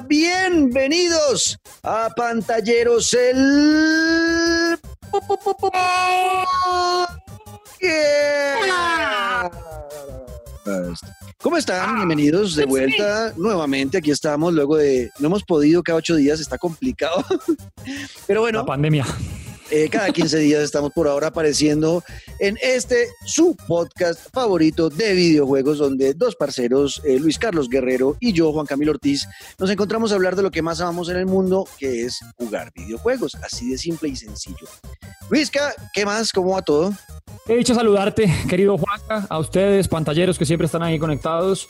Hola, bienvenidos a Pantalleros el... ¿Cómo están? Bienvenidos de vuelta nuevamente. Aquí estamos luego de... No hemos podido cada ocho días, está complicado. Pero bueno. La pandemia. Eh, cada 15 días estamos por ahora apareciendo en este su podcast favorito de videojuegos, donde dos parceros, eh, Luis Carlos Guerrero y yo, Juan Camilo Ortiz, nos encontramos a hablar de lo que más amamos en el mundo, que es jugar videojuegos. Así de simple y sencillo. Luisca, ¿qué más? ¿Cómo va todo? He dicho saludarte, querido Juanca, a ustedes, pantalleros que siempre están ahí conectados.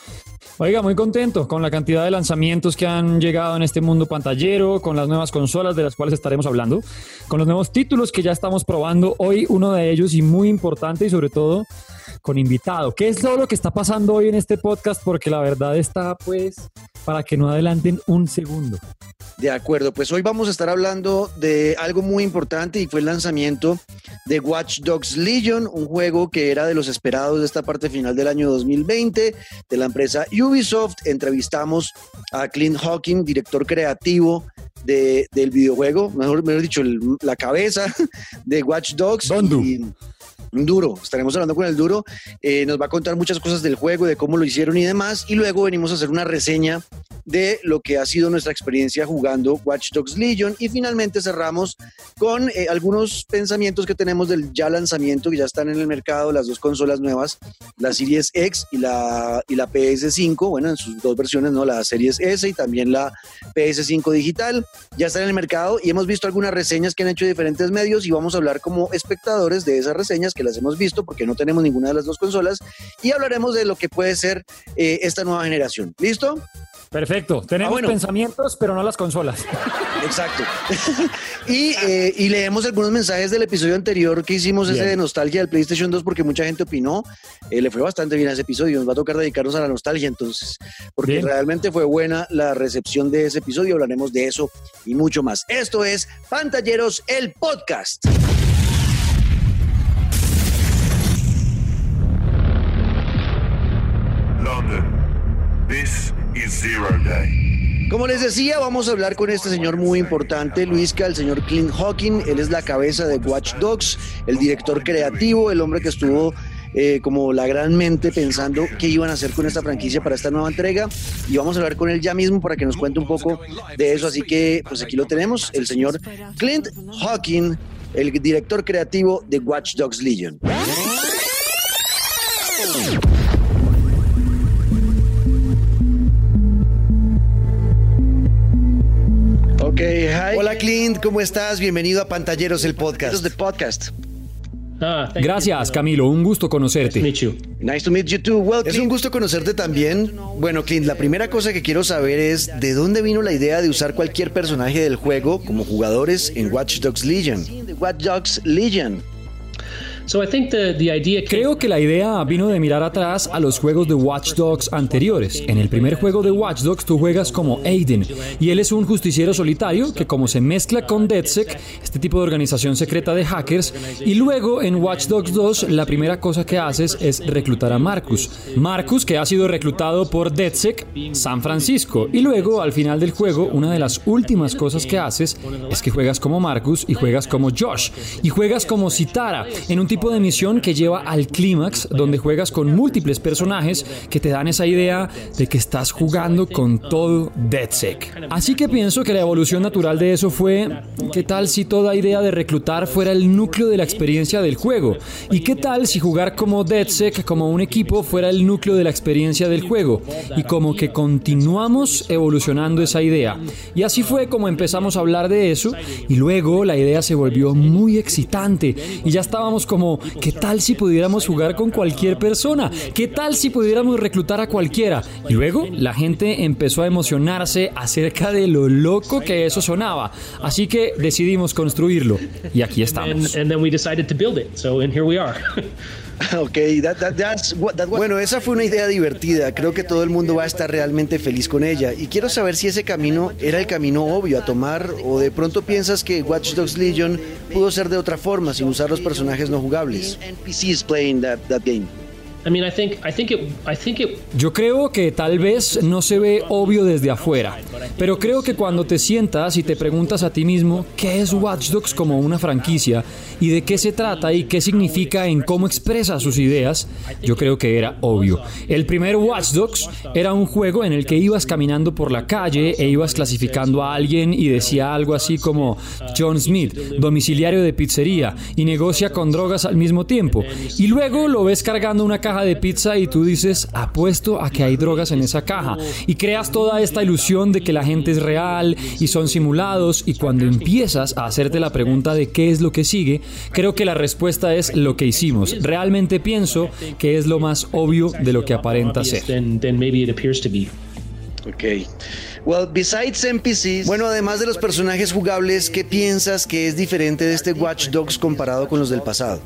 Oiga, muy contento con la cantidad de lanzamientos que han llegado en este mundo pantallero, con las nuevas consolas de las cuales estaremos hablando, con los nuevos títulos que ya estamos probando. Hoy uno de ellos y muy importante y sobre todo con invitado. ¿Qué es todo lo que está pasando hoy en este podcast? Porque la verdad está pues para que no adelanten un segundo. De acuerdo, pues hoy vamos a estar hablando de algo muy importante y fue el lanzamiento de Watch Dogs Legion, un juego que era de los esperados de esta parte final del año 2020 de la empresa Ubisoft. Entrevistamos a Clint Hawking, director creativo de, del videojuego, mejor, mejor dicho, la cabeza de Watch Dogs. Y, Duro, estaremos hablando con el Duro, eh, nos va a contar muchas cosas del juego, de cómo lo hicieron y demás, y luego venimos a hacer una reseña de lo que ha sido nuestra experiencia jugando Watch Dogs Legion y finalmente cerramos con eh, algunos pensamientos que tenemos del ya lanzamiento que ya están en el mercado, las dos consolas nuevas, la Series X y la, y la PS5, bueno, en sus dos versiones, ¿no? La Series S y también la PS5 digital, ya están en el mercado y hemos visto algunas reseñas que han hecho diferentes medios y vamos a hablar como espectadores de esas reseñas que las hemos visto porque no tenemos ninguna de las dos consolas y hablaremos de lo que puede ser eh, esta nueva generación. ¿Listo? Perfecto. Tenemos ah, pensamientos, pero no las consolas. Exacto. y, eh, y, leemos algunos mensajes del episodio anterior que hicimos, ese de nostalgia del PlayStation 2, porque mucha gente opinó. Eh, le fue bastante bien a ese episodio. Nos va a tocar dedicarnos a la nostalgia, entonces, porque realmente fue buena la recepción de ese episodio. Hablaremos de eso y mucho más. Esto es Pantalleros, el podcast. Como les decía, vamos a hablar con este señor muy importante, Luisca, el señor Clint Hawking. Él es la cabeza de Watch Dogs, el director creativo, el hombre que estuvo eh, como la gran mente pensando qué iban a hacer con esta franquicia para esta nueva entrega. Y vamos a hablar con él ya mismo para que nos cuente un poco de eso. Así que, pues aquí lo tenemos, el señor Clint Hawking, el director creativo de Watch Dogs Legion. Hola Clint, ¿cómo estás? Bienvenido a Pantalleros el podcast. The podcast. Ah, Gracias, Camilo. Un gusto conocerte. Nice to meet you too. es un gusto conocerte también. Bueno, Clint, la primera cosa que quiero saber es de dónde vino la idea de usar cualquier personaje del juego como jugadores en Watch Dogs Legion. Watch Dogs Legion. Creo que la idea vino de mirar atrás a los juegos de Watch Dogs anteriores. En el primer juego de Watch Dogs tú juegas como Aiden y él es un justiciero solitario que como se mezcla con DedSec, este tipo de organización secreta de hackers, y luego en Watch Dogs 2 la primera cosa que haces es reclutar a Marcus. Marcus que ha sido reclutado por DedSec San Francisco y luego al final del juego una de las últimas cosas que haces es que juegas como Marcus y juegas como Josh y juegas como Citara en un tipo de misión que lleva al clímax, donde juegas con múltiples personajes que te dan esa idea de que estás jugando con todo DeadSec. Así que pienso que la evolución natural de eso fue, ¿qué tal si toda idea de reclutar fuera el núcleo de la experiencia del juego? ¿Y qué tal si jugar como DeadSec, como un equipo, fuera el núcleo de la experiencia del juego? Y como que continuamos evolucionando esa idea. Y así fue como empezamos a hablar de eso y luego la idea se volvió muy excitante y ya estábamos como ¿qué tal si pudiéramos jugar con cualquier persona? ¿Qué tal si pudiéramos reclutar a cualquiera? Y luego la gente empezó a emocionarse acerca de lo loco que eso sonaba. Así que decidimos construirlo. Y aquí estamos. Ok, bueno, esa fue una idea divertida. Creo que todo el mundo va a estar realmente feliz con ella. Y quiero saber si ese camino era el camino obvio a tomar o de pronto piensas que Watch Dogs Legion pudo ser de otra forma sin usar los personajes no jugables. Yo creo que tal vez no se ve obvio desde afuera, pero creo que cuando te sientas y te preguntas a ti mismo qué es Watch Dogs como una franquicia y de qué se trata y qué significa en cómo expresa sus ideas, yo creo que era obvio. El primer Watch Dogs era un juego en el que ibas caminando por la calle e ibas clasificando a alguien y decía algo así como John Smith, domiciliario de pizzería y negocia con drogas al mismo tiempo. Y luego lo ves cargando una caja de pizza y tú dices, apuesto a que hay drogas en esa caja. Y creas toda esta ilusión de que la gente es real y son simulados. Y cuando empiezas a hacerte la pregunta de qué es lo que sigue, creo que la respuesta es lo que hicimos. Realmente pienso que es lo más obvio de lo que aparenta ser. Ok. Well, besides NPCs, bueno, además de los personajes jugables, ¿qué piensas que es diferente de este Watch Dogs comparado con los del pasado?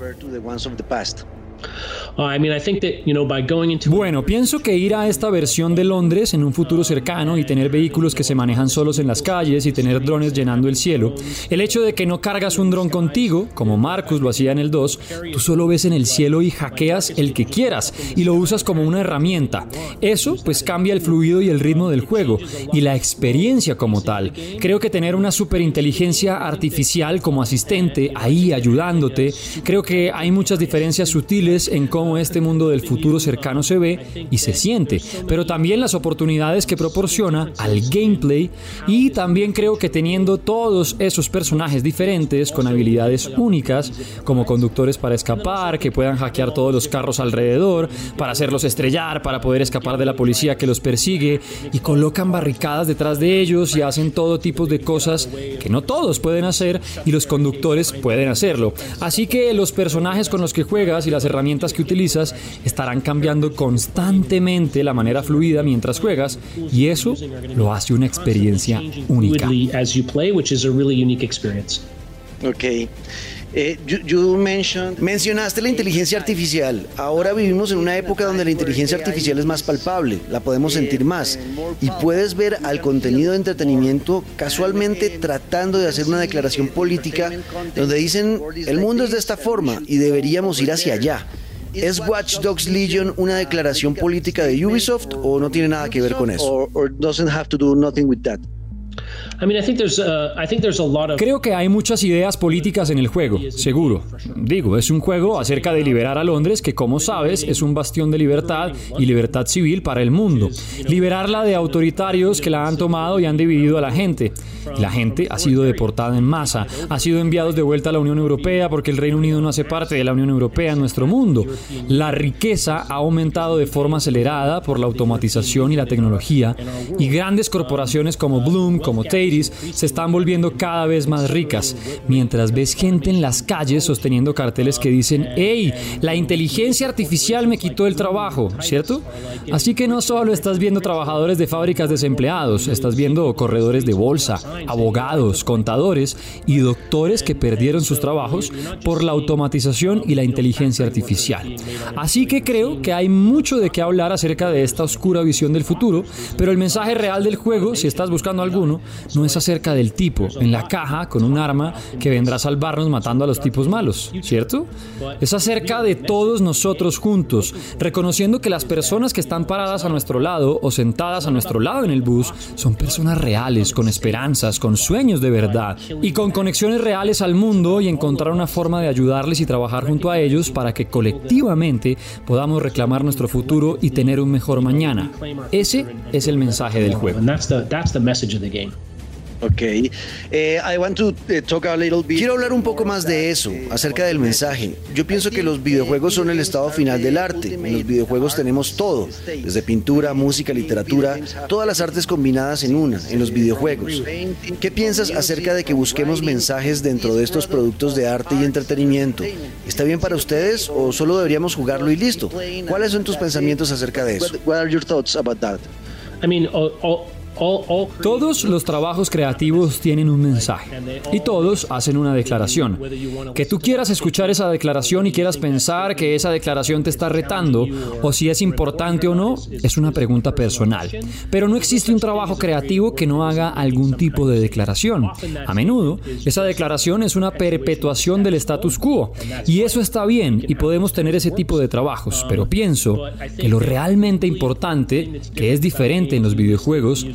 Bueno, pienso que ir a esta versión de Londres en un futuro cercano y tener vehículos que se manejan solos en las calles y tener drones llenando el cielo, el hecho de que no cargas un dron contigo, como Marcus lo hacía en el 2, tú solo ves en el cielo y hackeas el que quieras y lo usas como una herramienta. Eso pues cambia el fluido y el ritmo del juego y la experiencia como tal. Creo que tener una superinteligencia artificial como asistente ahí ayudándote, creo que hay muchas diferencias sutiles en cómo este mundo del futuro cercano se ve y se siente, pero también las oportunidades que proporciona al gameplay y también creo que teniendo todos esos personajes diferentes con habilidades únicas, como conductores para escapar, que puedan hackear todos los carros alrededor, para hacerlos estrellar, para poder escapar de la policía que los persigue y colocan barricadas detrás de ellos y hacen todo tipo de cosas que no todos pueden hacer y los conductores pueden hacerlo. Así que los personajes con los que juegas y las herramientas que utilizas estarán cambiando constantemente la manera fluida mientras juegas y eso lo hace una experiencia única. Ok. Eh, mencionaste la inteligencia artificial. Ahora vivimos en una época donde la inteligencia artificial es más palpable, la podemos sentir más. Y puedes ver al contenido de entretenimiento casualmente tratando de hacer una declaración política donde dicen el mundo es de esta forma y deberíamos ir hacia allá. ¿Es Watch Dogs Legion una declaración política de Ubisoft o no tiene nada que ver con eso? Creo que hay muchas ideas políticas en el juego, seguro. Digo, es un juego acerca de liberar a Londres que, como sabes, es un bastión de libertad y libertad civil para el mundo. Liberarla de autoritarios que la han tomado y han dividido a la gente. La gente ha sido deportada en masa, ha sido enviados de vuelta a la Unión Europea porque el Reino Unido no hace parte de la Unión Europea en nuestro mundo. La riqueza ha aumentado de forma acelerada por la automatización y la tecnología y grandes corporaciones como Bloom, como Se están volviendo cada vez más ricas, mientras ves gente en las calles sosteniendo carteles que dicen, hey, la inteligencia artificial me quitó el trabajo, ¿cierto? Así que no solo estás viendo trabajadores de fábricas desempleados, estás viendo corredores de bolsa, abogados, contadores y doctores que perdieron sus trabajos por la automatización y la inteligencia artificial. Así que creo que hay mucho de qué hablar acerca de esta oscura visión del futuro, pero el mensaje real del juego, si estás buscando alguno, no es acerca del tipo en la caja con un arma que vendrá a salvarnos matando a los tipos malos, ¿cierto? Es acerca de todos nosotros juntos, reconociendo que las personas que están paradas a nuestro lado o sentadas a nuestro lado en el bus son personas reales, con esperanza con sueños de verdad y con conexiones reales al mundo y encontrar una forma de ayudarles y trabajar junto a ellos para que colectivamente podamos reclamar nuestro futuro y tener un mejor mañana. Ese es el mensaje del juego. Ok. Eh, I want to eh, talk a little bit. Quiero hablar un poco más de eso, acerca del mensaje. Yo pienso que los videojuegos son el estado final del arte. En los videojuegos tenemos todo, desde pintura, música, literatura, todas las artes combinadas en una, en los videojuegos. ¿Qué piensas acerca de que busquemos mensajes dentro de estos productos de arte y entretenimiento? ¿Está bien para ustedes o solo deberíamos jugarlo y listo? ¿Cuáles son tus pensamientos acerca de eso? What are your thoughts Todos los trabajos creativos tienen un mensaje y todos hacen una declaración. Que tú quieras escuchar esa declaración y quieras pensar que esa declaración te está retando o si es importante o no, es una pregunta personal. Pero no existe un trabajo creativo que no haga algún tipo de declaración. A menudo, esa declaración es una perpetuación del status quo y eso está bien y podemos tener ese tipo de trabajos, pero pienso que lo realmente importante, que es diferente en los videojuegos,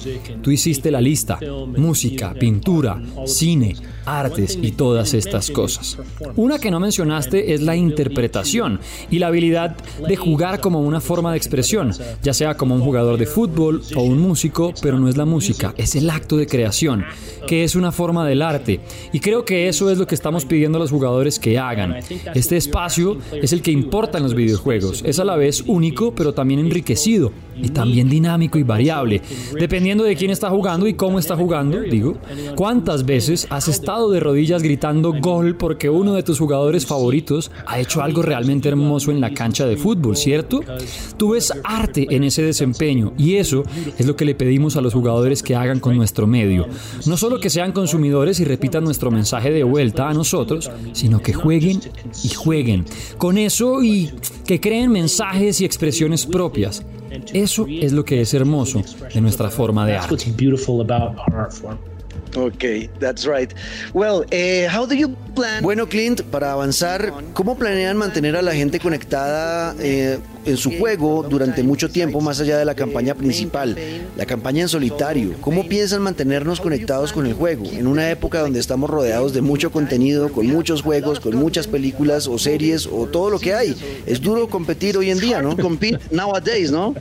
Tú hiciste la lista, música, pintura, cine, artes y todas estas cosas. Una que no mencionaste es la interpretación y la habilidad de jugar como una forma de expresión, ya sea como un jugador de fútbol o un músico, pero no es la música, es el acto de creación, que es una forma del arte. Y creo que eso es lo que estamos pidiendo a los jugadores que hagan. Este espacio es el que importa en los videojuegos, es a la vez único, pero también enriquecido y también dinámico y variable, dependiendo de quién está jugando y cómo está jugando, digo. ¿Cuántas veces has estado de rodillas gritando gol porque uno de tus jugadores favoritos ha hecho algo realmente hermoso en la cancha de fútbol, cierto? Tú ves arte en ese desempeño y eso es lo que le pedimos a los jugadores que hagan con nuestro medio. No solo que sean consumidores y repitan nuestro mensaje de vuelta a nosotros, sino que jueguen y jueguen. Con eso y que creen mensajes y expresiones propias. Eso es lo que es hermoso de nuestra forma de arte. Ok, that's right. Well, eh, how do you plan? Bueno, Clint, para avanzar, ¿cómo planean mantener a la gente conectada eh, en su juego durante mucho tiempo más allá de la campaña principal, la campaña en solitario? ¿Cómo piensan mantenernos conectados con el juego en una época donde estamos rodeados de mucho contenido, con muchos juegos, con muchas películas o series o todo lo que hay? Es duro competir hoy en día, ¿no? Compete nowadays, ¿no?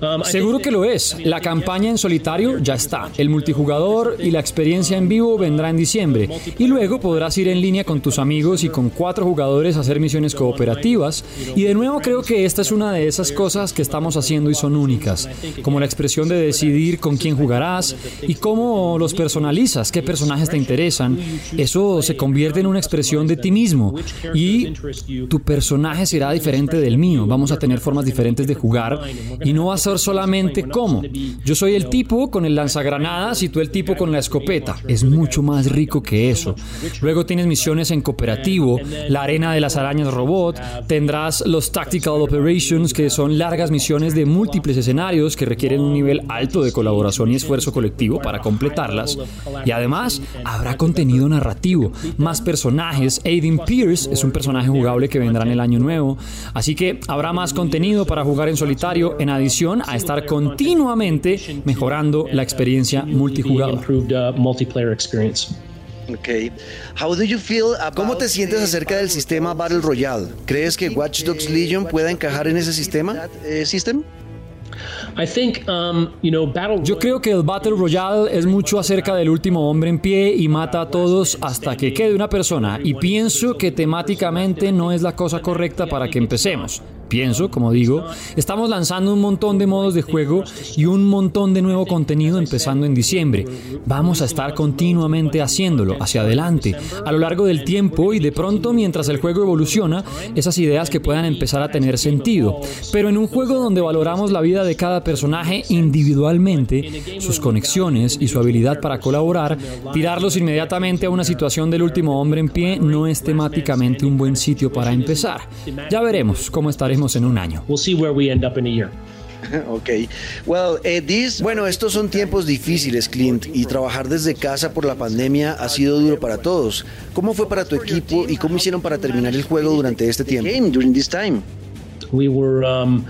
Um, Seguro que lo es. La campaña en solitario ya está. El multijugador y la experiencia en vivo vendrá en diciembre. Y luego podrás ir en línea con tus amigos y con cuatro jugadores a hacer misiones cooperativas. Y de nuevo creo que esta es una de esas cosas que estamos haciendo y son únicas. Como la expresión de decidir con quién jugarás y cómo los personalizas, qué personajes te interesan. Eso se convierte en una expresión de ti mismo. Y tu personaje será diferente del mío. Vamos a tener formas diferentes de jugar y no va a ser solamente cómo. Yo soy el tipo con el lanzagranadas y tú el tipo con la escopeta. Es mucho más rico que eso. Luego tienes misiones en cooperativo, la arena de las arañas robot, tendrás los tactical operations que son largas misiones de múltiples escenarios que requieren un nivel alto de colaboración y esfuerzo colectivo para completarlas. Y además habrá contenido narrativo, más personajes. Aiden Pierce es un personaje jugable que vendrá en el año nuevo. Así que habrá más contenido para jugar en solitario en adición a estar continuamente mejorando la experiencia multijugador. ¿Cómo te sientes acerca del sistema Battle Royale? ¿Crees que Watch Dogs Legion pueda encajar en ese sistema? Eh, Um, Yo creo que el Battle Royale es mucho acerca del último hombre en pie y mata a todos hasta que quede una persona. Y pienso que temáticamente no es la cosa correcta para que empecemos. Pienso, como digo, estamos lanzando un montón de modos de juego y un montón de nuevo contenido empezando en diciembre. Vamos a estar continuamente haciéndolo hacia adelante, a lo largo del tiempo y de pronto mientras el juego evoluciona, esas ideas que puedan empezar a tener sentido. Pero en un juego donde valoramos la vida de cada personaje individualmente, sus conexiones y su habilidad para colaborar, tirarlos inmediatamente a una situación del último hombre en pie no es temáticamente un buen sitio para empezar. Ya veremos cómo estaremos en un año. Ok. Well, eh, Bueno, estos son tiempos difíciles, Clint, y trabajar desde casa por la pandemia ha sido duro para todos. ¿Cómo fue para tu equipo y cómo hicieron para terminar el juego durante este tiempo? We were, um,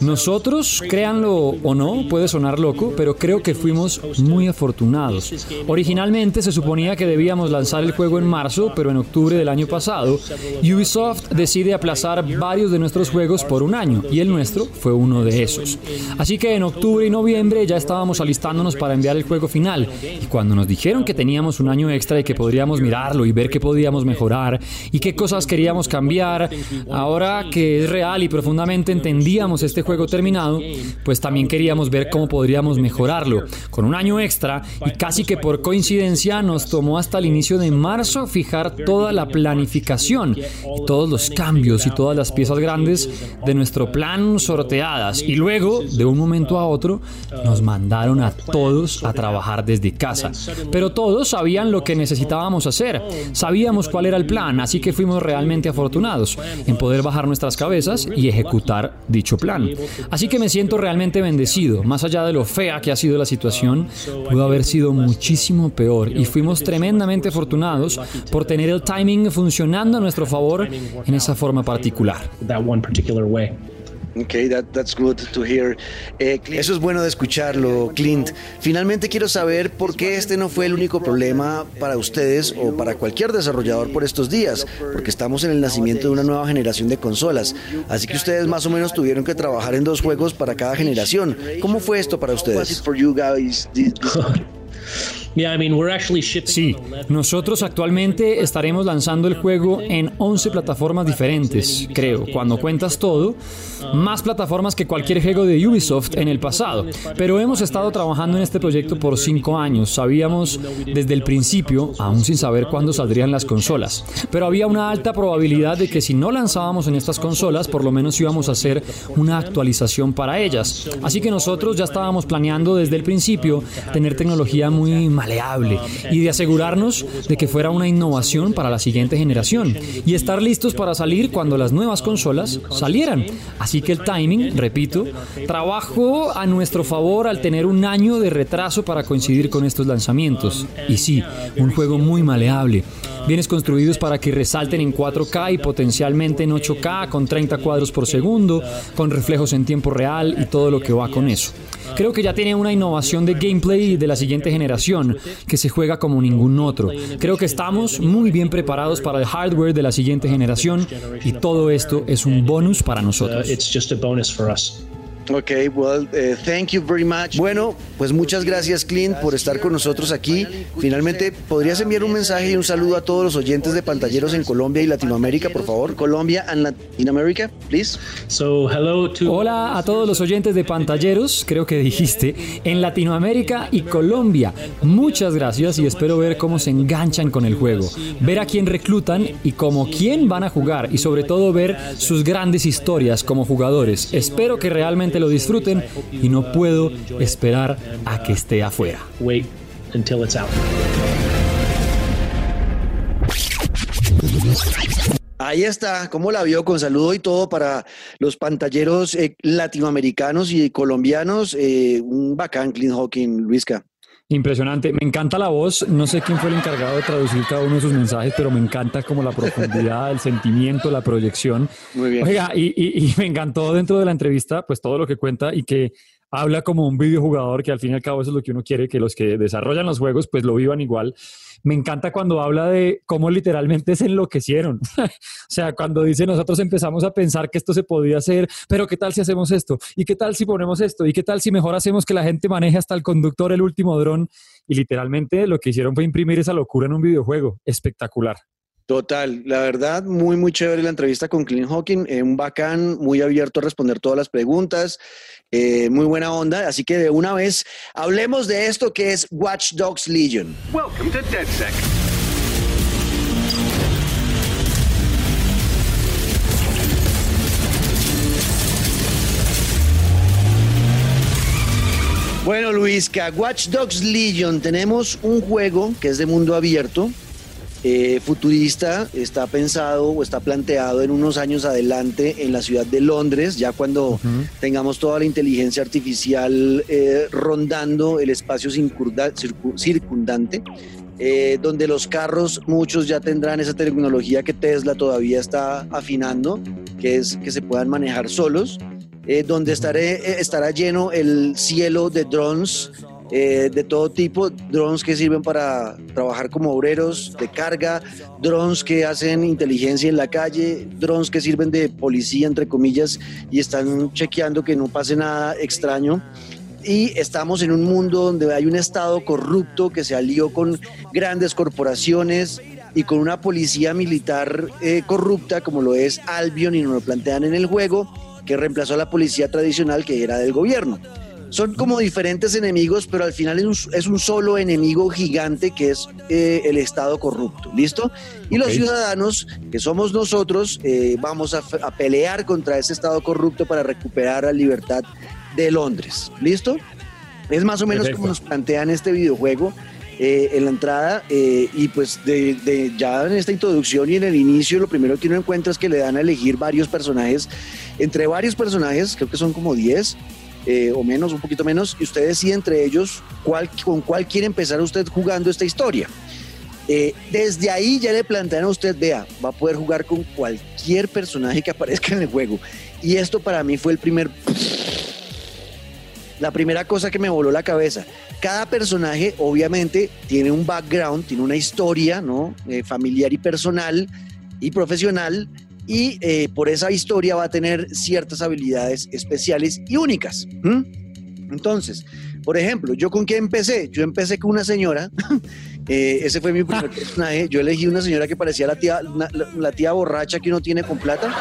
nosotros, créanlo o no, puede sonar loco, pero creo que fuimos muy afortunados. Originalmente se suponía que debíamos lanzar el juego en marzo, pero en octubre del año pasado, Ubisoft decide aplazar varios de nuestros juegos por un año, y el nuestro fue uno de esos. Así que en octubre y noviembre ya estábamos alistándonos para enviar el juego final, y cuando nos dijeron que teníamos un año extra y que podríamos mirarlo y ver qué podíamos mejorar y qué cosas queríamos cambiar, ahora que es real y profundamente entendíamos este juego terminado, pues también queríamos ver cómo podríamos mejorarlo. Con un año extra y casi que por coincidencia nos tomó hasta el inicio de marzo fijar toda la planificación y todos los cambios y todas las piezas grandes de nuestro plan sorteadas. Y luego, de un momento a otro, nos mandaron a todos a trabajar desde casa. Pero todos sabían lo que necesitábamos hacer, sabíamos cuál era el plan, así que fuimos realmente afortunados en poder bajar nuestras cabezas y ejecutar dicho plan. Así que me siento realmente bendecido, más allá de lo fea que ha sido la situación, pudo haber sido muchísimo peor y fuimos tremendamente afortunados por tener el timing funcionando a nuestro favor en esa forma particular. Ok, that's good to hear. Eh, Eso es bueno de escucharlo, Clint. Finalmente quiero saber por qué este no fue el único problema para ustedes o para cualquier desarrollador por estos días, porque estamos en el nacimiento de una nueva generación de consolas. Así que ustedes más o menos tuvieron que trabajar en dos juegos para cada generación. ¿Cómo fue esto para ustedes? Sí, nosotros actualmente estaremos lanzando el juego en 11 plataformas diferentes, creo, cuando cuentas todo, más plataformas que cualquier juego de Ubisoft en el pasado. Pero hemos estado trabajando en este proyecto por 5 años, sabíamos desde el principio, aún sin saber cuándo saldrían las consolas, pero había una alta probabilidad de que si no lanzábamos en estas consolas, por lo menos íbamos a hacer una actualización para ellas. Así que nosotros ya estábamos planeando desde el principio tener tecnología muy maleable y de asegurarnos de que fuera una innovación para la siguiente generación y estar listos para salir cuando las nuevas consolas salieran. Así que el timing, repito, trabajó a nuestro favor al tener un año de retraso para coincidir con estos lanzamientos. Y sí, un juego muy maleable. Bienes construidos para que resalten en 4K y potencialmente en 8K con 30 cuadros por segundo, con reflejos en tiempo real y todo lo que va con eso. Creo que ya tiene una innovación de gameplay de la siguiente generación que se juega como ningún otro. Creo que estamos muy bien preparados para el hardware de la siguiente generación y todo esto es un bonus para nosotros. Ok, well, uh, thank you very much. Bueno, pues muchas gracias, Clint, por estar con nosotros aquí. Finalmente, ¿podrías enviar un mensaje y un saludo a todos los oyentes de pantalleros en Colombia y Latinoamérica, por favor? Colombia and Latin America, please. So, hello to... Hola a todos los oyentes de pantalleros, creo que dijiste, en Latinoamérica y Colombia. Muchas gracias y espero ver cómo se enganchan con el juego, ver a quién reclutan y cómo quién van a jugar y sobre todo ver sus grandes historias como jugadores. Espero que realmente lo disfruten y no puedo esperar a que esté afuera. Ahí está, ¿cómo la vio? Con saludo y todo para los pantalleros eh, latinoamericanos y colombianos. Eh, un bacán, Clean Hawking, Luisca. Impresionante, me encanta la voz, no sé quién fue el encargado de traducir cada uno de sus mensajes, pero me encanta como la profundidad, el sentimiento, la proyección. Muy bien. Oiga, y, y, y me encantó dentro de la entrevista, pues todo lo que cuenta y que habla como un videojugador, que al fin y al cabo eso es lo que uno quiere, que los que desarrollan los juegos pues lo vivan igual. Me encanta cuando habla de cómo literalmente se enloquecieron. o sea, cuando dice nosotros empezamos a pensar que esto se podía hacer, pero ¿qué tal si hacemos esto? ¿Y qué tal si ponemos esto? ¿Y qué tal si mejor hacemos que la gente maneje hasta el conductor el último dron? Y literalmente lo que hicieron fue imprimir esa locura en un videojuego. Espectacular. Total, la verdad, muy, muy chévere la entrevista con Clint Hawking, eh, un bacán, muy abierto a responder todas las preguntas, eh, muy buena onda, así que de una vez hablemos de esto que es Watch Dogs Legion. Welcome to DedSec. Bueno, Luisca, Watch Dogs Legion, tenemos un juego que es de mundo abierto, eh, futurista está pensado o está planteado en unos años adelante en la ciudad de Londres, ya cuando tengamos toda la inteligencia artificial eh, rondando el espacio circundante. Eh, donde los carros, muchos ya tendrán esa tecnología que Tesla todavía está afinando, que es que se puedan manejar solos, donde estaré, estará lleno el cielo de drones eh, de todo tipo, drones que sirven para trabajar como obreros de carga, drones que hacen inteligencia en la calle, drones que sirven de policía, entre comillas, y están chequeando que no pase nada extraño. Y estamos en un mundo donde hay un Estado corrupto que se alió con grandes corporaciones y con una policía militar eh, corrupta como lo es Albion y nos lo plantean en el juego que reemplazó a la policía tradicional que era del gobierno. Son como diferentes enemigos, pero al final es un, solo enemigo gigante que es eh, el Estado corrupto. ¿Listo? Y los ciudadanos, que somos nosotros, eh, vamos a, pelear contra ese Estado corrupto para recuperar la libertad de Londres. ¿Listo? Es más o menos como nos plantean este videojuego. Eh, en la entrada y pues de, ya en esta introducción y en el inicio lo primero que uno encuentra es que le dan a elegir varios personajes entre varios personajes creo que son como 10 eh, o menos, un poquito menos, y usted decide entre ellos con cuál quiere empezar usted jugando esta historia. Eh, desde ahí ya le plantean a usted, vea, va a poder jugar con cualquier personaje que aparezca en el juego. Y esto para mí fue el primer... La primera cosa que me voló la cabeza. Cada personaje obviamente tiene un background, tiene una historia, ¿no? Eh, familiar y personal y profesional y eh, por esa historia va a tener ciertas habilidades especiales y únicas. Entonces, por ejemplo, ¿yo con qué empecé? Yo empecé con una señora, eh, ese fue mi primer personaje, yo elegí una señora que parecía la tía, la, tía borracha que uno tiene con plata.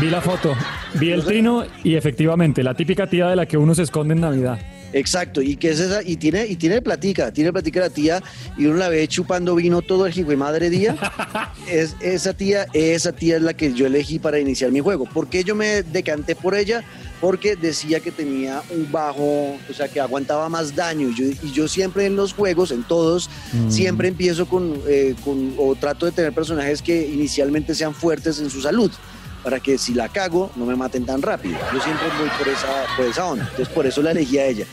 Vi la foto, vi el trino y efectivamente, la típica tía de la que uno se esconde en Navidad. Exacto, y que es esa, y tiene, y tiene platica, tiene platica la tía, y uno la ve chupando vino todo el hijo de madre día. es, esa tía, esa tía es la que yo elegí para iniciar mi juego. ¿Por qué yo me decanté por ella? Porque decía que tenía un bajo, o sea, que aguantaba más daño. Y yo, siempre en los juegos, en todos, mm. siempre empiezo con, eh, con, o trato de tener personajes que inicialmente sean fuertes en su salud para que si la cago no me maten tan rápido. Yo siempre voy por esa, por esa onda, entonces por eso la elegí a ella.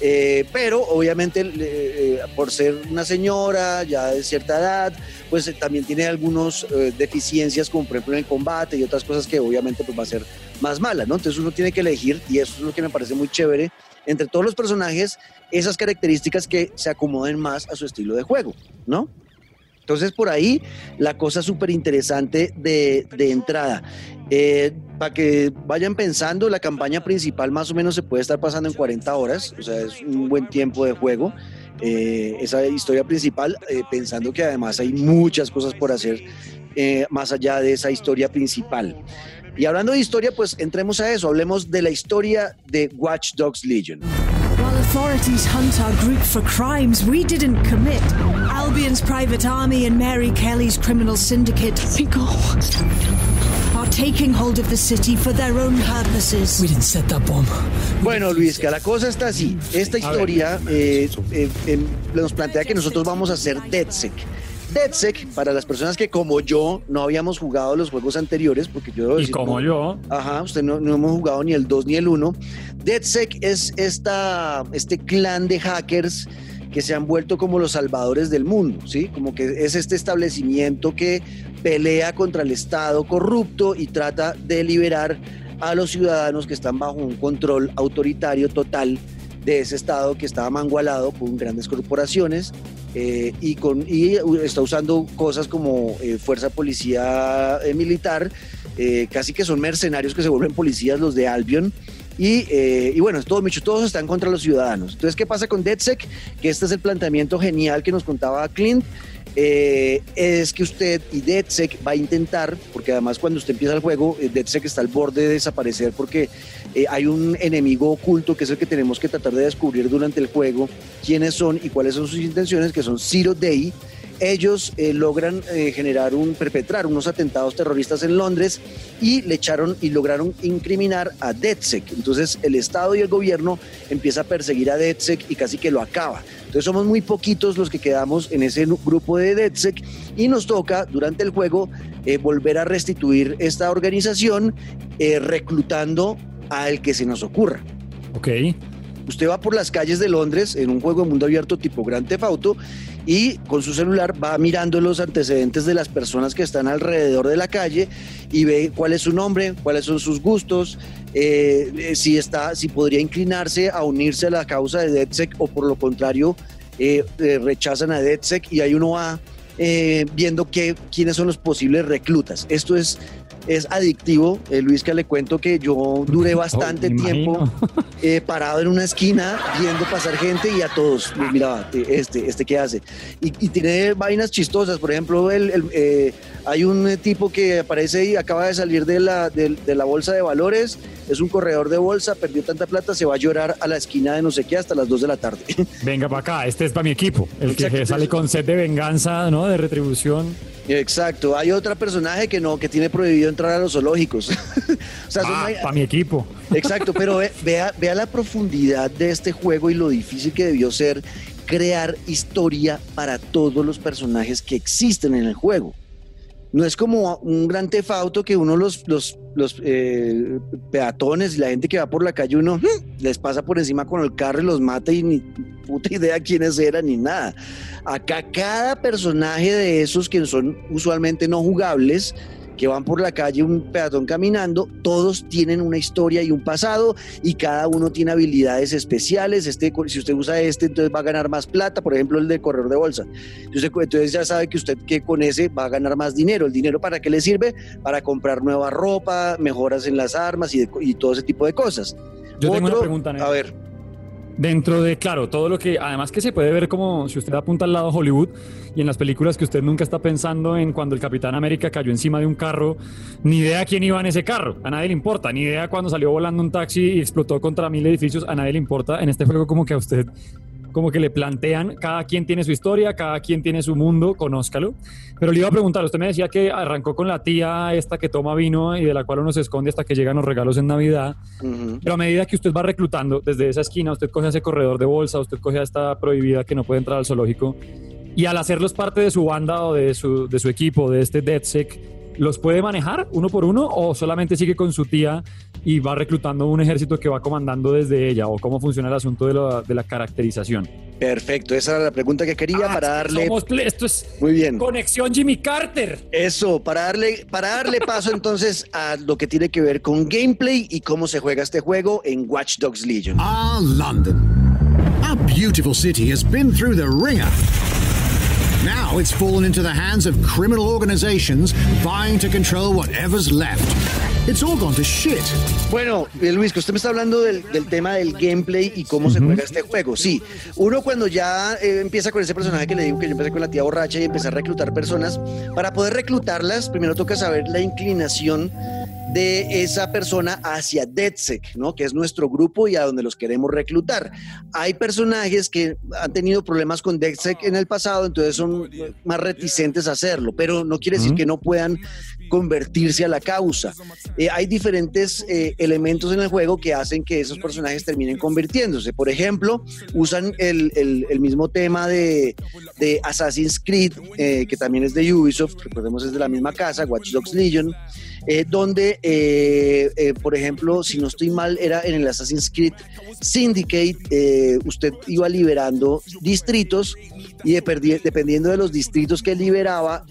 Eh, pero obviamente eh, por ser una señora ya de cierta edad, pues eh, también tiene algunas deficiencias como por ejemplo en el combate y otras cosas que obviamente pues va a ser más mala, ¿no? Entonces uno tiene que elegir y eso es lo que me parece muy chévere entre todos los personajes, esas características que se acomoden más a su estilo de juego, ¿no? Entonces, por ahí la cosa súper interesante de, entrada. Eh, para que vayan pensando, la campaña principal más o menos se puede estar pasando en 40 horas, o sea, es un buen tiempo de juego. Eh, esa historia principal, eh, pensando que además hay muchas cosas por hacer más allá de esa historia principal. Y hablando de historia, pues entremos a eso, hablemos de la historia de Watch Dogs Legion. While authorities hunt our group for crimes we didn't commit, Albion's private army and Mary Kelly's criminal syndicate are taking hold of the city for their own purposes. We didn't set that bomb. Bueno, Luis, que la cosa está así. Esta historia eh, eh, eh, nos plantea que nosotros vamos a hacer DeadSec. DeadSec, para las personas que como yo no habíamos jugado los juegos anteriores, porque yo... Y como yo. Ajá, usted no, no, hemos jugado ni el 2 ni el 1. DeadSec es esta, este clan de hackers que se han vuelto como los salvadores del mundo, ¿sí? Como que es este establecimiento que pelea contra el Estado corrupto y trata de liberar a los ciudadanos que están bajo un control autoritario total de ese Estado que estaba mangualado por grandes corporaciones eh, y, con, y está usando cosas como eh, fuerza policía eh, militar, casi que son mercenarios que se vuelven policías los de Albion eh, y, bueno, todos, todos están contra los ciudadanos. Entonces, ¿qué pasa con DeadSec? Que este es el planteamiento genial que nos contaba Clint. Eh, es que usted y DeadSec va a intentar, porque además cuando usted empieza el juego, eh, DeadSec está al borde de desaparecer porque hay un enemigo oculto que es el que tenemos que tratar de descubrir durante el juego quiénes son y cuáles son sus intenciones, que son Zero Day, ellos eh, logran eh, generar un, perpetrar unos atentados terroristas en Londres y le echaron y lograron incriminar a DedSec. Entonces el Estado y el gobierno empieza a perseguir a DedSec y casi que lo acaba. Entonces somos muy poquitos los que quedamos en ese grupo de DedSec y nos toca durante el juego eh, volver a restituir esta organización reclutando al que se nos ocurra. Ok. Usted va por las calles de Londres en un juego de mundo abierto tipo Grand Theft Auto y con su celular va mirando los antecedentes de las personas que están alrededor de la calle y ve cuál es su nombre, cuáles son sus gustos, eh, eh, si está, si podría inclinarse a unirse a la causa de DedSec o por lo contrario eh, rechazan a DedSec y ahí uno va viendo qué, quiénes son los posibles reclutas. Esto es es adictivo. Eh, Luis, que le cuento que yo duré oh, bastante tiempo eh, parado en una esquina viendo pasar gente y a todos, mira, este, este qué hace. Y, tiene vainas chistosas, por ejemplo, el, eh, Hay un eh, tipo que aparece ahí, acaba de salir de la, de, la bolsa de valores, es un corredor de bolsa, perdió tanta plata, se va a llorar a la esquina de no sé qué hasta las 2 de la tarde. Venga para acá, este es para mi equipo, el que sale con sed de venganza, ¿no? De retribución. Exacto. Hay otro personaje que no, que tiene prohibido entrar a los zoológicos. o sea, ah, para mi equipo. Exacto, pero vea, vea la profundidad de este juego y lo difícil que debió ser crear historia para todos los personajes que existen en el juego. No es como un gran tefauto que uno los, los, los eh, peatones y la gente que va por la calle, uno hmm, les pasa por encima con el carro y los mata y ni puta idea quiénes eran ni nada. Acá cada personaje de esos que son usualmente no jugables, que van por la calle un peatón caminando, todos tienen una historia y un pasado y cada uno tiene habilidades especiales. Este, si usted usa este, entonces va a ganar más plata, por ejemplo, el de corredor de bolsa. Entonces, ya sabe que usted que con ese va a ganar más dinero. ¿El dinero para qué le sirve? Para comprar nueva ropa, mejoras en las armas y, todo ese tipo de cosas. Yo tengo una pregunta, A ver. Dentro de, claro, todo lo que, además que se puede ver como si usted apunta al lado Hollywood y en las películas que usted nunca está pensando en cuando el Capitán América cayó encima de un carro, ni idea quién iba en ese carro, a nadie le importa, ni idea cuando salió volando un taxi y explotó contra mil edificios, a nadie le importa. En este juego como que a usted como que le plantean, cada quien tiene su historia, cada quien tiene su mundo, conózcalo. Pero le iba a preguntar, usted me decía que arrancó con la tía esta que toma vino y de la cual uno se esconde hasta que llegan los regalos en Navidad. Pero a medida que usted va reclutando desde esa esquina, usted coge a ese corredor de bolsa, usted coge a esta prohibida que no puede entrar al zoológico. Y al hacerlos parte de su banda o de su, de su equipo, de este DeadSec, ¿Los puede manejar uno por uno o solamente sigue con su tía y va reclutando un ejército que va comandando desde ella? ¿O cómo funciona el asunto de la, de la caracterización? Perfecto, esa era la pregunta que quería ah, para darle. esto es muy bien. Conexión Jimmy Carter. Eso, para darle, para darle paso entonces a lo que tiene que ver con gameplay y cómo se juega este juego en Watch Dogs Legion. Ah, London. A beautiful city has been through the ringer. Now it's fallen into the hands of criminal organizations vying to control whatever's left. It's all gone to shit. Bueno, eh, Luis, que usted me está hablando del, tema del gameplay y cómo se juega este juego. Sí, uno cuando ya eh, empieza con ese personaje que le digo que yo empecé con la tía borracha y empecé a reclutar personas, para poder reclutarlas, primero toca saber la inclinación de esa persona hacia DedSec, ¿no? que es nuestro grupo y a donde los queremos reclutar. Hay personajes que han tenido problemas con DedSec en el pasado, entonces son más reticentes a hacerlo, pero no quiere decir que no puedan convertirse a la causa. Eh, hay diferentes eh, elementos en el juego que hacen que esos personajes terminen convirtiéndose. Por ejemplo, usan el, mismo tema de, Assassin's Creed, eh, que también es de Ubisoft, recordemos es de la misma casa, Watch Dogs Legion. Eh, donde, eh, eh, por ejemplo, si no estoy mal, era en el Assassin's Creed Syndicate, usted iba liberando distritos y dependiendo de los distritos que liberaba,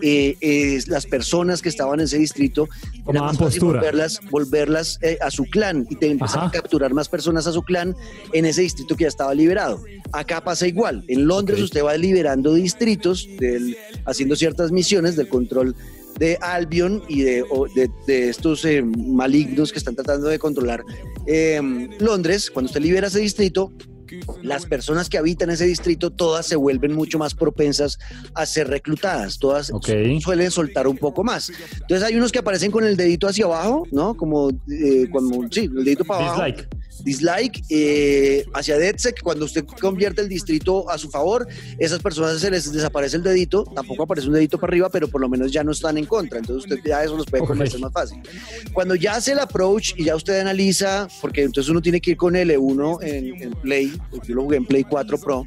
las personas que estaban en ese distrito eran postura. volverlas, volverlas a su clan y te empezaban a capturar más personas a su clan en ese distrito que ya estaba liberado. Acá pasa igual. En Londres usted va liberando distritos, haciendo ciertas misiones del control de Albion y de, de, estos eh, malignos que están tratando de controlar eh, Londres, cuando usted libera ese distrito, las personas que habitan ese distrito todas se vuelven mucho más propensas a ser reclutadas, todas suelen soltar un poco más. Entonces hay unos que aparecen con el dedito hacia abajo, ¿no? Como, eh, sí, el dedito para abajo. Dislike. Dislike eh, hacia DedSec, cuando usted convierte el distrito a su favor, esas personas se les desaparece el dedito, tampoco aparece un dedito para arriba, pero por lo menos ya no están en contra, entonces usted ya eso los puede convencer más fácil. Cuando ya hace el approach y ya usted analiza, porque entonces uno tiene que ir con L1 en, en Play, yo lo jugué en Play 4 Pro,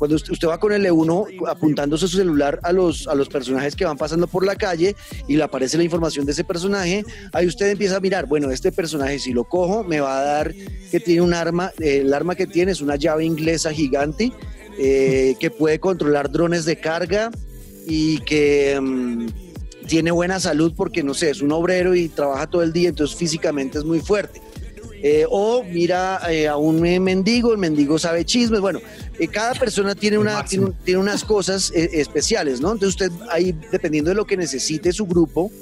cuando usted, va con el E1 apuntándose su celular a los, a los personajes que van pasando por la calle y le aparece la información de ese personaje, ahí usted empieza a mirar, bueno, este personaje si lo cojo me va a dar que tiene un arma, eh, el arma que tiene es una llave inglesa gigante eh, que puede controlar drones de carga y que... Mm, tiene buena salud porque, no sé, es un obrero y trabaja todo el día, entonces físicamente es muy fuerte. Eh, o mira a un mendigo, el mendigo sabe chismes, bueno, eh, cada persona tiene, una, tiene, unas cosas eh, especiales, ¿no? Entonces usted ahí, dependiendo de lo que necesite su grupo,